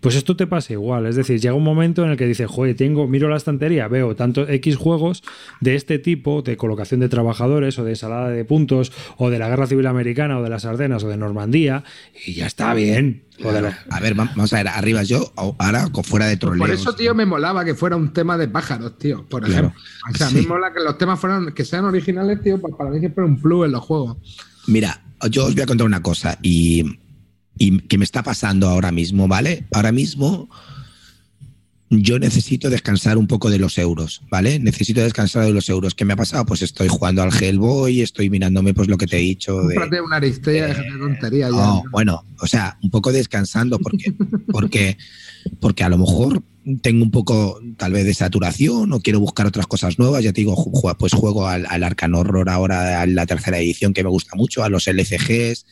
Pues esto te pasa igual. Es decir, llega un momento en el que dices, joder, tengo, miro la estantería, veo tantos X juegos de este tipo, de colocación de trabajadores, o de ensalada de puntos, o de la guerra civil americana, o de las Ardenas, o de Normandía, y ya está bien. A ver, va- vamos a ver, arriba yo, ahora fuera de troleo. Por eso, tío, me molaba que fuera un tema de pájaros, tío, por Claro. ejemplo. O sea, a mí me mola que los temas fueran, que sean originales, tío, pues para mí siempre es un plus en los juegos. Mira, yo os voy a contar una cosa y, y que me está pasando ahora mismo, ¿vale? Ahora mismo yo necesito descansar un poco de los euros, ¿vale? Necesito descansar de los euros. ¿Qué me ha pasado? Pues estoy jugando al Hellboy, estoy mirándome pues lo que te he dicho de... Una aristella, déjate de tonterías ya. No, bueno, o sea, un poco descansando porque, porque, porque a lo mejor tengo un poco tal vez de saturación o quiero buscar otras cosas nuevas. Ya te digo, pues juego al, al Arcan Horror ahora, a la tercera edición que me gusta mucho, a los LCGs.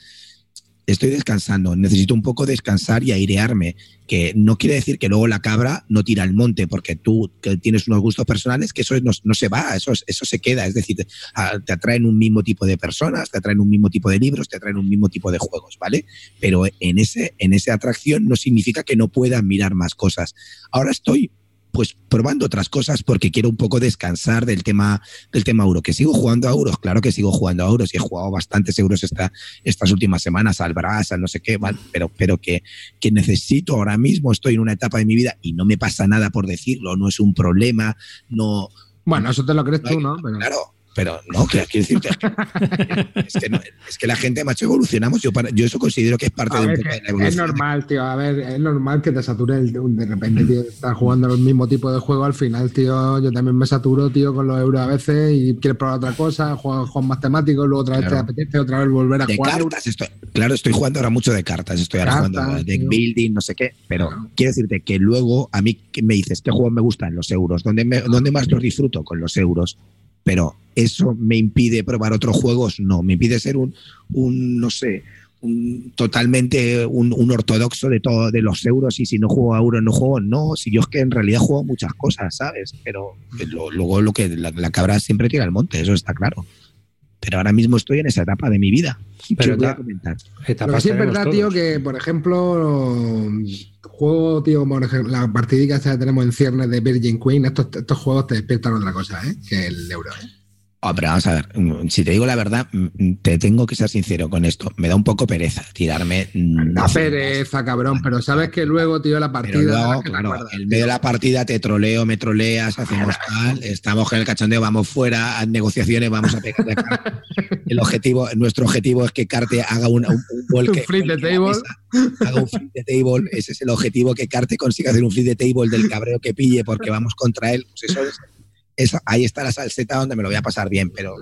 Estoy descansando, necesito un poco descansar y airearme, que no quiere decir que luego la cabra no tira al monte, porque tú que tienes unos gustos personales, que eso no, no se va, eso, eso se queda, es decir, a- te atraen un mismo tipo de personas, te atraen un mismo tipo de libros, te atraen un mismo tipo de juegos, ¿vale? Pero en, ese, en esa atracción no significa que no puedan mirar más cosas. Ahora estoy pues probando otras cosas porque quiero un poco descansar del tema del tema euro. Que sigo jugando a euros, claro que sigo jugando a euros y he jugado bastantes euros esta, estas últimas semanas al Brass, al no sé qué, ¿vale? pero, pero que, que necesito ahora mismo, estoy en una etapa de mi vida y no me pasa nada por decirlo, no es un problema, no, Bueno, eso te lo crees no hay- tú, ¿no? Pero- Claro, pero no, que quiero decirte, es que, no- es que la gente, macho, evolucionamos. Yo, para- yo eso considero que es parte A de, un poco de la evolución. es normal, tío. A ver, es normal que te sature el, de repente, tío. Estás jugando el mismo tipo de juego. Al final, tío, yo también me saturo, tío, con los euros a veces y quieres probar otra cosa, jugar juegos más temáticos, luego otra vez Claro. te apetece otra vez volver a de jugar. cartas, estoy, claro, estoy jugando ahora mucho de cartas, estoy ahora Cartas, jugando a deck building, no sé qué, pero Claro. quiero decirte que luego a mí me dices qué juegos me gustan los euros, ¿dónde, me- dónde más los disfruto con los euros, pero eso me impide probar otros juegos, no, me impide ser un, un no sé, un, totalmente un, ortodoxo de todo de los euros y si no juego a euros no juego, no, si yo es que en realidad juego muchas cosas, ¿sabes? Pero luego lo que la, la cabra siempre tira al monte, eso está claro. Pero ahora mismo estoy en esa etapa de mi vida. Pero os voy a comentar. Lo que Etapas sí es verdad, tío, que por ejemplo, juego, tío, como la partidica que tenemos en ciernes de Virgin Queen, estos, estos juegos te despiertan otra cosa, ¿eh? Que el euro, ¿eh? Oh, pero vamos a ver, mm, si te digo la verdad, mm, te tengo que ser sincero con esto. Me da un poco pereza tirarme. mm, Da hace- pereza, cabrón, pero sabes que luego, tío, la partida. Pero de la luego, claro, en medio de la partida te troleo, me troleas, hacemos tal, estamos con el cachondeo, vamos fuera, a negociaciones, vamos a pegar de. El objetivo, nuestro objetivo es que Carte haga un, un volque- Un flip volque la table. mesa, haga un flip the table. Ese es el objetivo, que Carte consiga hacer un flip the table del cabreo que pille porque vamos contra él. Pues eso es- eso- ahí está la salseta donde me lo voy a pasar bien, pero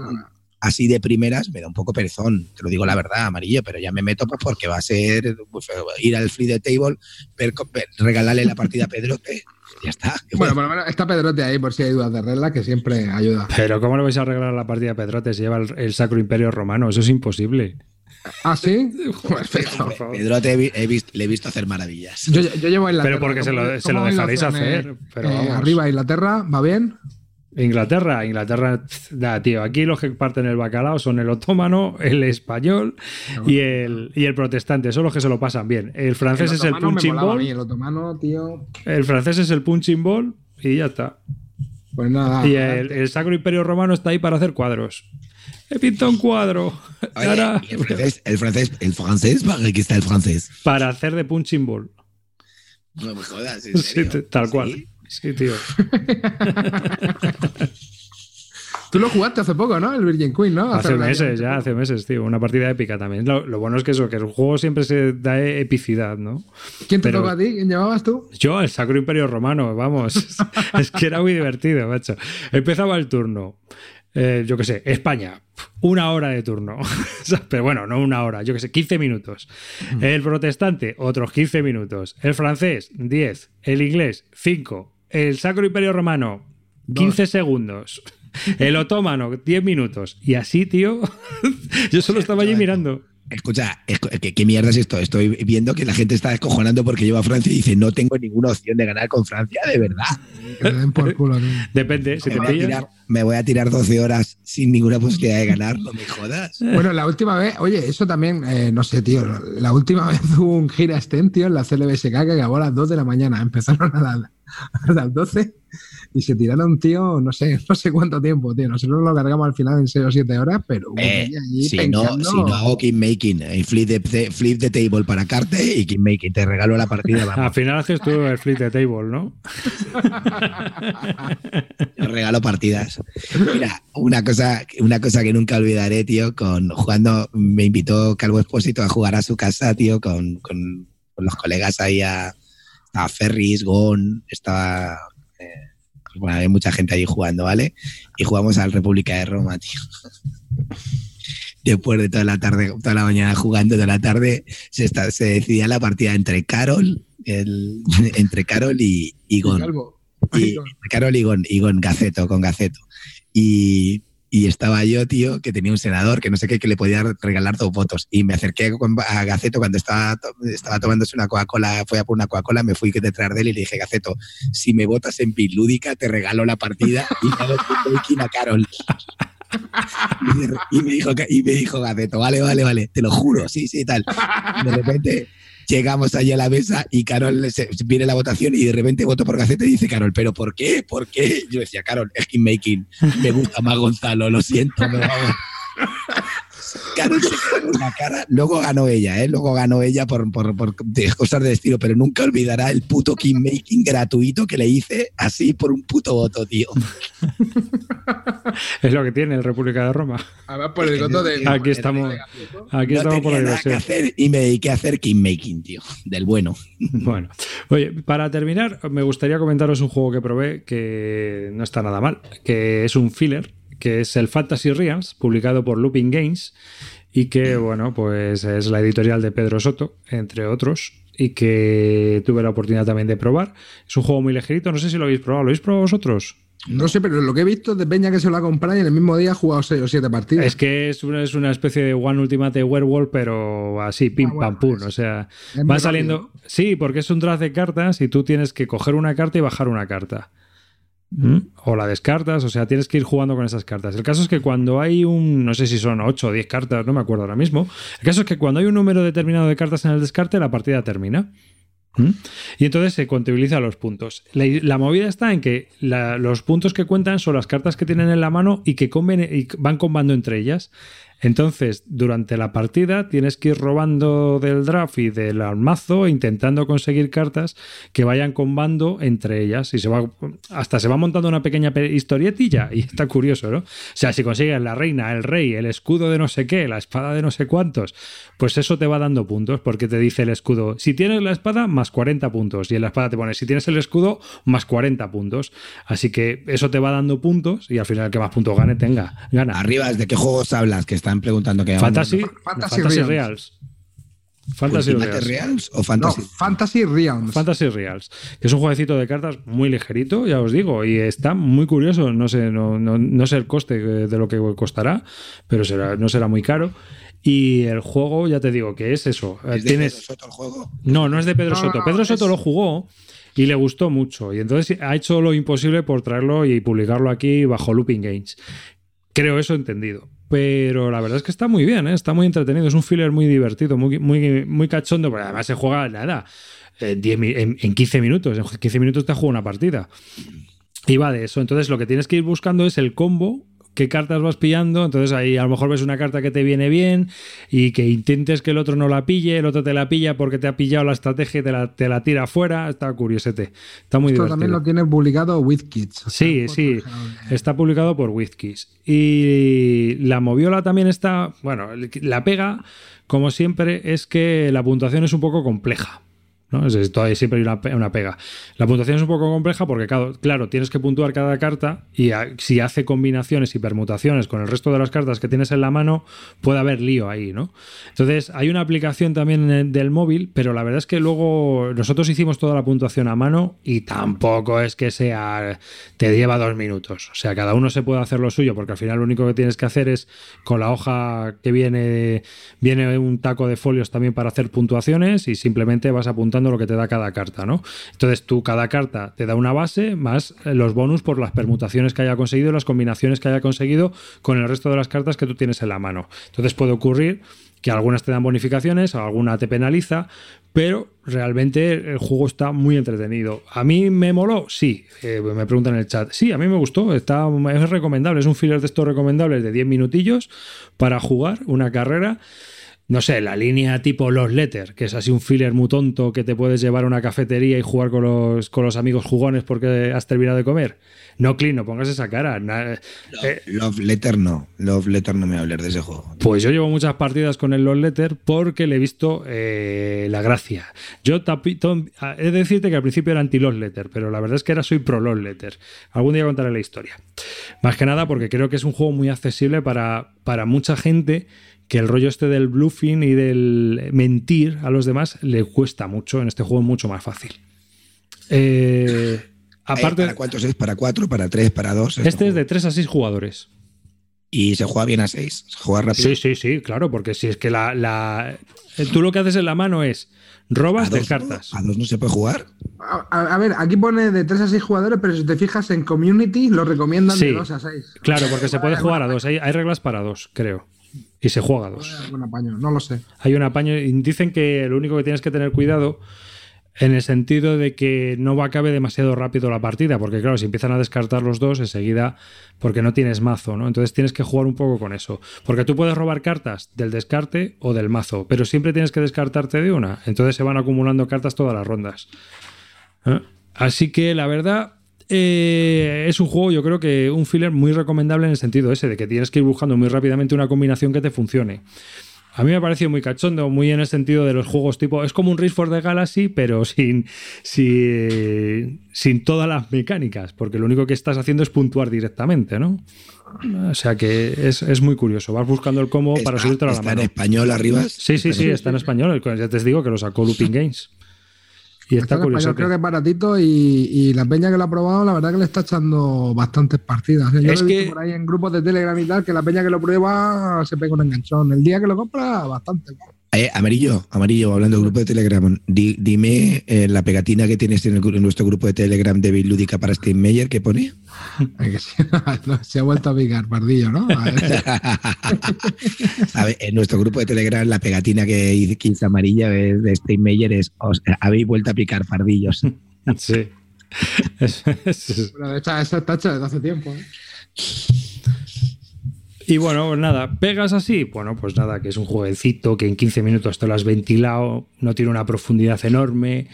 así de primeras me da un poco perezón, te lo digo la verdad, amarillo, pero ya me meto pues porque va a ser pues, ir al free the table, ver- ver- regalarle la partida a Pedrote, ya está. Bueno, por lo menos está Pedrote ahí por si hay dudas de regla, que siempre ayuda. Pero ¿cómo le vais a arreglar la partida a Pedrote si lleva el, el Sacro Imperio Romano? Eso es imposible. ¿Ah, sí? Perfecto. Pedrote he vi- he visto- le he visto hacer maravillas. Yo, yo llevo en la Pero porque se lo, se lo dejaréis hacer. Pero vamos. eh, arriba Inglaterra, ¿va bien? Inglaterra, Inglaterra, da, tío. Aquí los que parten el bacalao son el otomano, el español y el, y el protestante. Son los que se lo pasan bien. El francés es el punching mí, ball. El otomano, tío. El francés es el punching ball y ya está. Pues nada. y el, el Sacro Imperio Romano está ahí para hacer cuadros. He pintado un cuadro. Oye, Ahora, y el francés, el francés, el francés, ¿para qué está el francés? para hacer de punching ball. No me jodas, ¿en Sí, serio? tal cual. Sí, tío. Tú lo jugaste hace poco, ¿no? El Virgin Queen, ¿no? Hace, meses, ya, hace meses, tío. Una partida épica también. Lo, bueno es que eso, que el juego siempre se da epicidad, ¿no? ¿Quién te toca a ti? ¿Quién llevabas tú? Yo, el Sacro Imperio Romano, vamos. es que era muy divertido, macho. Empezaba el turno. Eh, yo qué sé, España, una hora de turno. Pero bueno, no una hora, yo qué sé, 15 minutos. Mm. El protestante, otros 15 minutos. El francés, 10. El inglés, 5. El Sacro Imperio Romano, 15 segundos. El otomano, 10 minutos. Y así, tío, yo solo estaba allí mirando. Escucha, ¿qué, mierda es esto? Estoy viendo que la gente está descojonando porque lleva a Francia y dice, no tengo ninguna opción de ganar con Francia, de verdad. por culo, Depende, si me, voy me voy a tirar 12 horas sin ninguna posibilidad de ganar, no me jodas. Bueno, la última vez, oye, eso también, eh, no sé, tío, la última vez hubo un gira tío, en la CLBSK que acabó a las 2 de la mañana. Empezaron a, a las 12 y se tiraron, tío, no sé, no sé cuánto tiempo, tío. Nosotros lo cargamos al final en 6 o 7 horas, pero eh, si, no, si no hago making, eh, flip, the, flip the table para carte y making, te regalo la partida. Al final haces tú el flip the table, ¿no? Yo regalo partidas. Mira, una cosa, una cosa que nunca olvidaré, tío, con jugando, me invitó Calvo Espósito a jugar a su casa, tío, con, con, los colegas ahí a, a Ferris, Gon, estaba bueno, hay mucha gente allí jugando, ¿vale? Y jugamos al República de Roma, tío. Después de toda la tarde, toda la mañana jugando, toda la tarde, se, se decidía la partida entre Carol, el, entre Carol y, y Gon. Y, Carol y Gon, y Gon Gaceto, con Gaceto. Y, y estaba yo, tío, que tenía un senador que no sé qué, que le podía regalar dos votos. Y me acerqué a Gaceto cuando estaba, estaba tomándose una Coca-Cola, fue a por una Coca-Cola, me fui detrás de él y le dije, Gaceto, si me votas en Lúdica, te regalo la partida y me a Carol. y, me dijo, y me dijo Gaceto, vale, vale, vale, te lo juro, sí, sí, tal. De repente Llegamos allí a la mesa y Carol viene la votación y de repente voto por Gaceta y dice Carol, ¿pero por qué? ¿Por qué? Yo decía, Carol, es making me gusta más Gonzalo, lo siento, me Se cara. Luego ganó ella, ¿eh? Luego ganó ella por, por, por cosas de estilo, pero nunca olvidará el puto making gratuito que le hice así por un puto voto, tío. es lo que tiene el República de Roma. Además, por el voto de. Aquí estamos, aquí estamos por la diversión. hacer y me dediqué a hacer making tío, del bueno. Bueno, oye, para terminar, me gustaría comentaros un juego que probé que no está nada mal, que es un filler que es el Fantasy Realms, publicado por Looping Games, y que, bueno, pues es la editorial de Pedro Soto, entre otros, y que tuve la oportunidad también de probar. Es un juego muy ligerito, no sé si lo habéis probado, ¿lo habéis probado vosotros? No sé, pero lo que he visto de Peña que se lo ha comprado y en el mismo día ha jugado 6 o 7 partidas. Es que es una, es una especie de One Ultimate Werewolf, pero así, pim ah, pam pum. O sea, va saliendo. Sí, porque es un draft de cartas y tú tienes que coger una carta y bajar una carta. ¿Mm? O la descartas, o sea, tienes que ir jugando con esas cartas. El caso es que cuando hay un, no sé si son 8 o 10 cartas, no me acuerdo ahora mismo. El caso es que cuando hay un número determinado de cartas en el descarte, la partida termina. ¿Mm? Y entonces se contabiliza los puntos. La, movida está en que los puntos que cuentan son las cartas que tienen en la mano y que y van combando entre ellas. Entonces, durante la partida tienes que ir robando del draft y del mazo intentando conseguir cartas que vayan combando entre ellas y se va hasta se va montando una pequeña historietilla y está curioso, ¿no? O sea, si consigues la reina, el rey, el escudo de no sé qué, la espada de no sé cuántos, pues eso te va dando puntos porque te dice el escudo, si tienes la espada más 40 puntos y en la espada te pone si tienes el escudo más 40 puntos. Así que eso te va dando puntos y al final el que más puntos gane tenga, gana. Arriba, ¿de qué juegos hablas? Que están preguntando que Fantasy, Fantasy, Reals. Fantasy Reals. o Fantasy? Fantasy Reals. Fantasy Reals. Que es un jueguecito de cartas muy ligerito, ya os digo, y está muy curioso. No sé, no, no, sé el coste de lo que costará, pero será, no será muy caro. Y el juego, ya te digo, que es eso. ¿Es de Pedro Soto el juego? No, no es de Pedro Soto. Pedro Soto lo jugó y le gustó mucho. Y entonces ha hecho lo imposible por traerlo y publicarlo aquí bajo Looping Games. Creo eso entendido. Pero la verdad es que está muy bien, ¿eh? está muy entretenido. Es un filler muy divertido, muy, muy, muy cachondo, pero además se juega nada. En, en, 15 minutos. En 15 minutos te juega una partida. Y va de eso. Entonces lo que tienes que ir buscando es el combo qué cartas vas pillando, entonces ahí a lo mejor ves una carta que te viene bien y que intentes que el otro no la pille, el otro te la pilla porque te ha pillado la estrategia y te la, te la tira afuera, está curiosete, está muy Esto divertido. también lo tiene publicado WizKids. o sea, Sí, sí, está publicado por WizKids. Y la moviola también está, bueno, la pega, como siempre, es que la puntuación es un poco compleja. ¿No? Es, es- todavía siempre hay una, una pega. La puntuación es un poco compleja porque, claro, claro, tienes que puntuar cada carta y si hace combinaciones y permutaciones con el resto de las cartas que tienes en la mano, puede haber lío ahí, ¿no? Entonces, hay una aplicación también del móvil, pero la verdad es que luego nosotros hicimos toda la puntuación a mano y tampoco es que sea. te lleva dos minutos. O sea, cada uno se puede hacer lo suyo, porque al final lo único que tienes que hacer es con la hoja que viene, viene un taco de folios también para hacer puntuaciones y simplemente vas apuntando lo que te da cada carta, ¿no? Entonces tú cada carta te da una base más eh, los bonus por las permutaciones que haya conseguido, las combinaciones que haya conseguido con el resto de las cartas que tú tienes en la mano. Entonces puede ocurrir que algunas te dan bonificaciones, alguna te penaliza, pero realmente el juego está muy entretenido. ¿A mí me moló? Sí, Eh, me preguntan en el chat. Sí, a mí me gustó, está, es recomendable, es un filler de estos recomendables de 10 minutillos para jugar una carrera. No sé, la línea tipo Los Letter, que es así un filler muy tonto que te puedes llevar a una cafetería y jugar con los, con los amigos jugones porque has terminado de comer. No, Clint, no pongas esa cara. Na- eh, Love Letter no. Love Letter no me va a hablar de ese juego. pues yo llevo muchas partidas con el Los Letter porque le he visto eh, la gracia. Yo tapi- tom- he de decirte que al principio era anti Los Letter, pero la verdad es que ahora soy pro Los Letter. Algún día contaré la historia. Más que nada porque creo que es un juego muy accesible para, para mucha gente que el rollo este del bluffing y del mentir a los demás le cuesta mucho. En este juego es mucho más fácil. Eh, aparte, ¿Para cuántos es? ¿Para cuatro? ¿Para tres? ¿Para dos? este es de 3 a 6 jugadores. Y se juega bien a seis. Se juega rápido. Sí, sí, sí, claro, porque si es que la, la- tú lo que haces en la mano es robas ¿A de dos, cartas. no? ¿A dos no se puede jugar? A, a- a ver, aquí pone de 3 a 6 jugadores, pero si te fijas en community, lo recomiendan Sí. de 2 a 6. Claro, porque se puede jugar a dos. Hay, hay reglas para dos, creo. Y se juega a dos. Algún apaño, no lo sé. Hay un apaño. y Dicen que lo único que tienes que tener cuidado en el sentido de que no va a acabe demasiado rápido la partida, porque claro, si empiezan a descartar los dos enseguida, porque no tienes mazo, ¿no? Entonces tienes que jugar un poco con eso, porque tú puedes robar cartas del descarte o del mazo, pero siempre tienes que descartarte de una, entonces se van acumulando cartas todas las rondas. ¿Eh? Así que la verdad eh, es un juego, yo creo que un filler muy recomendable en el sentido ese, de que tienes que ir buscando muy rápidamente una combinación que te funcione. A mí me ha parecido muy cachondo, muy en el sentido de los juegos tipo. Es como un Race for the Galaxy, pero sin, sin, sin todas las mecánicas, porque lo único que estás haciendo es puntuar directamente, ¿no? O sea que es, es muy curioso. Vas buscando el combo para Está- subirte a la ¿Está mano. en español arriba? Sí, sí, sí, está en español. Ya te digo que lo sacó Looping Games. Y está, curioso. español, creo que es baratito y, y la peña que lo ha probado, la verdad que le está echando bastantes partidas. ¿eh? Yo Es lo he visto que- por ahí en grupos de Telegram y tal, que la peña que lo prueba se pega un enganchón. El día que lo compra, bastante. Eh, amarillo, amarillo, hablando del grupo de Telegram. Di- dime eh, la pegatina que tienes en, el gru- en nuestro grupo de Telegram de Bill Lúdica para Steam Meyer, ¿qué pone? Se ha vuelto a picar, pardillo, ¿no? A ver. A ver, en nuestro grupo de Telegram la pegatina que 15 amarilla de, de Steam Meyer es os, habéis vuelto a picar pardillos. Sí. Es- es- Pero de hecho, eso está hecho desde hace tiempo. ¿eh? Y bueno, pues nada, pegas así. Bueno, pues nada, que es un jueguecito que en 15 minutos te lo has ventilado, no tiene una profundidad enorme.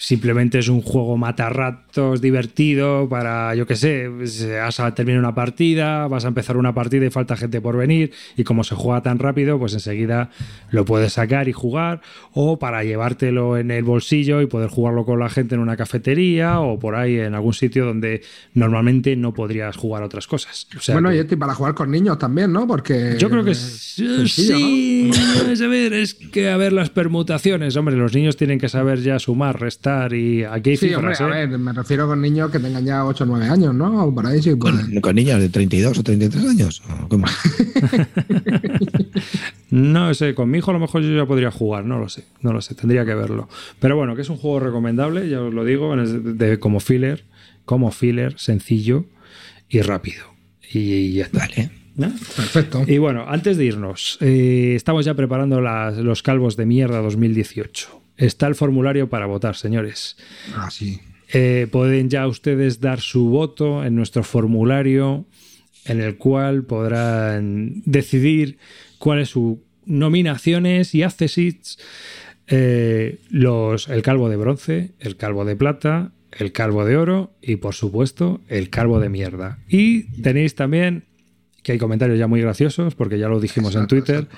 Simplemente es un juego matarratos divertido para, yo qué sé, vas a terminar una partida, vas a empezar una partida y falta gente por venir y como se juega tan rápido, pues enseguida lo puedes sacar y jugar o para llevártelo en el bolsillo y poder jugarlo con la gente en una cafetería o por ahí en algún sitio donde normalmente no podrías jugar otras cosas. O sea bueno, que- y este para jugar con niños también, ¿no? Porque. yo creo que eh, sencillo, sí, es, a ver, es que a ver las permutaciones, hombre, los niños tienen que saber ya sumar, restar y aquí hay Sí, hombre, cifras, a ¿eh? ver, me refiero con niños que tengan ya 8 o 9 años, ¿no? O por ahí sí. Pues. Con, con niños de 32 o 33 años. No sé, con mi hijo a lo mejor yo ya podría jugar, no lo sé, no lo sé, tendría que verlo. Pero bueno, que es un juego recomendable, ya os lo digo, de- como filler, como filler, sencillo y rápido. Y ya está. Vale. ¿no? Perfecto. Y bueno, antes de irnos, eh, estamos ya preparando las- los calvos de mierda 2018. Está el formulario para votar, señores. Ah, sí. Eh, pueden ya ustedes dar su voto en nuestro formulario en el cual podrán decidir cuáles sus nominaciones y accesits eh, los, el calvo de bronce, el calvo de plata, el calvo de oro y por supuesto el calvo de mierda. Y tenéis también, que hay comentarios ya muy graciosos, porque ya lo dijimos en Twitter,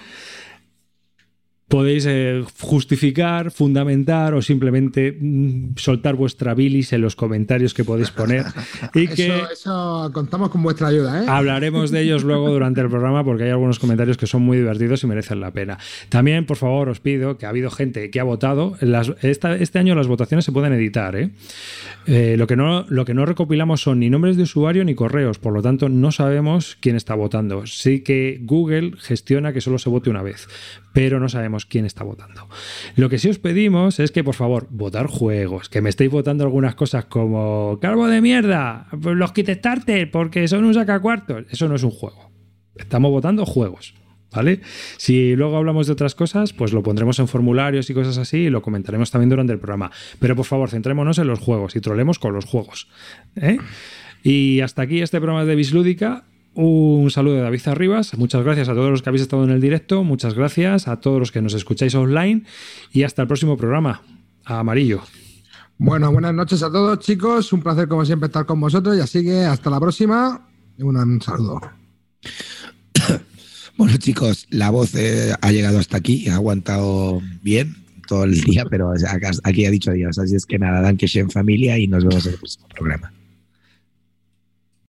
podéis eh, justificar, fundamentar o simplemente mm, soltar vuestra bilis en los comentarios que podéis poner. Y que eso, contamos con vuestra ayuda. ¿eh? Hablaremos de ellos luego durante el programa porque hay algunos comentarios que son muy divertidos y merecen la pena. También, por favor, os pido que ha habido gente que ha votado. este año las votaciones se pueden editar. ¿eh? lo, que no, lo que no recopilamos son ni nombres de usuario ni correos, por lo tanto no sabemos quién está votando. Sí que Google gestiona que solo se vote una vez, pero no sabemos quién está votando. Lo que sí os pedimos es que, por favor, votar juegos, que me estéis votando algunas cosas como calvo de mierda, los Starter, porque son un sacacuartos. Eso no es un juego. Estamos votando juegos. ¿Vale? Si luego hablamos de otras cosas, pues lo pondremos en formularios y cosas así y lo comentaremos también durante el programa. Pero por favor, centrémonos en los juegos y trolemos con los juegos. ¿eh? Y hasta aquí este programa de Bislúdica. Un saludo de David Arribas. Muchas gracias a todos los que habéis estado en el directo. Muchas gracias a todos los que nos escucháis online. Y hasta el próximo programa. Amarillo. Bueno, buenas noches a todos, chicos. Un placer, como siempre, estar con vosotros. Y así que hasta la próxima. Un saludo. Bueno, chicos, la voz eh, ha llegado hasta aquí. Ha aguantado bien todo el día, pero aquí ha dicho adiós. Así es que nada, dan que en familia y nos vemos en el próximo programa.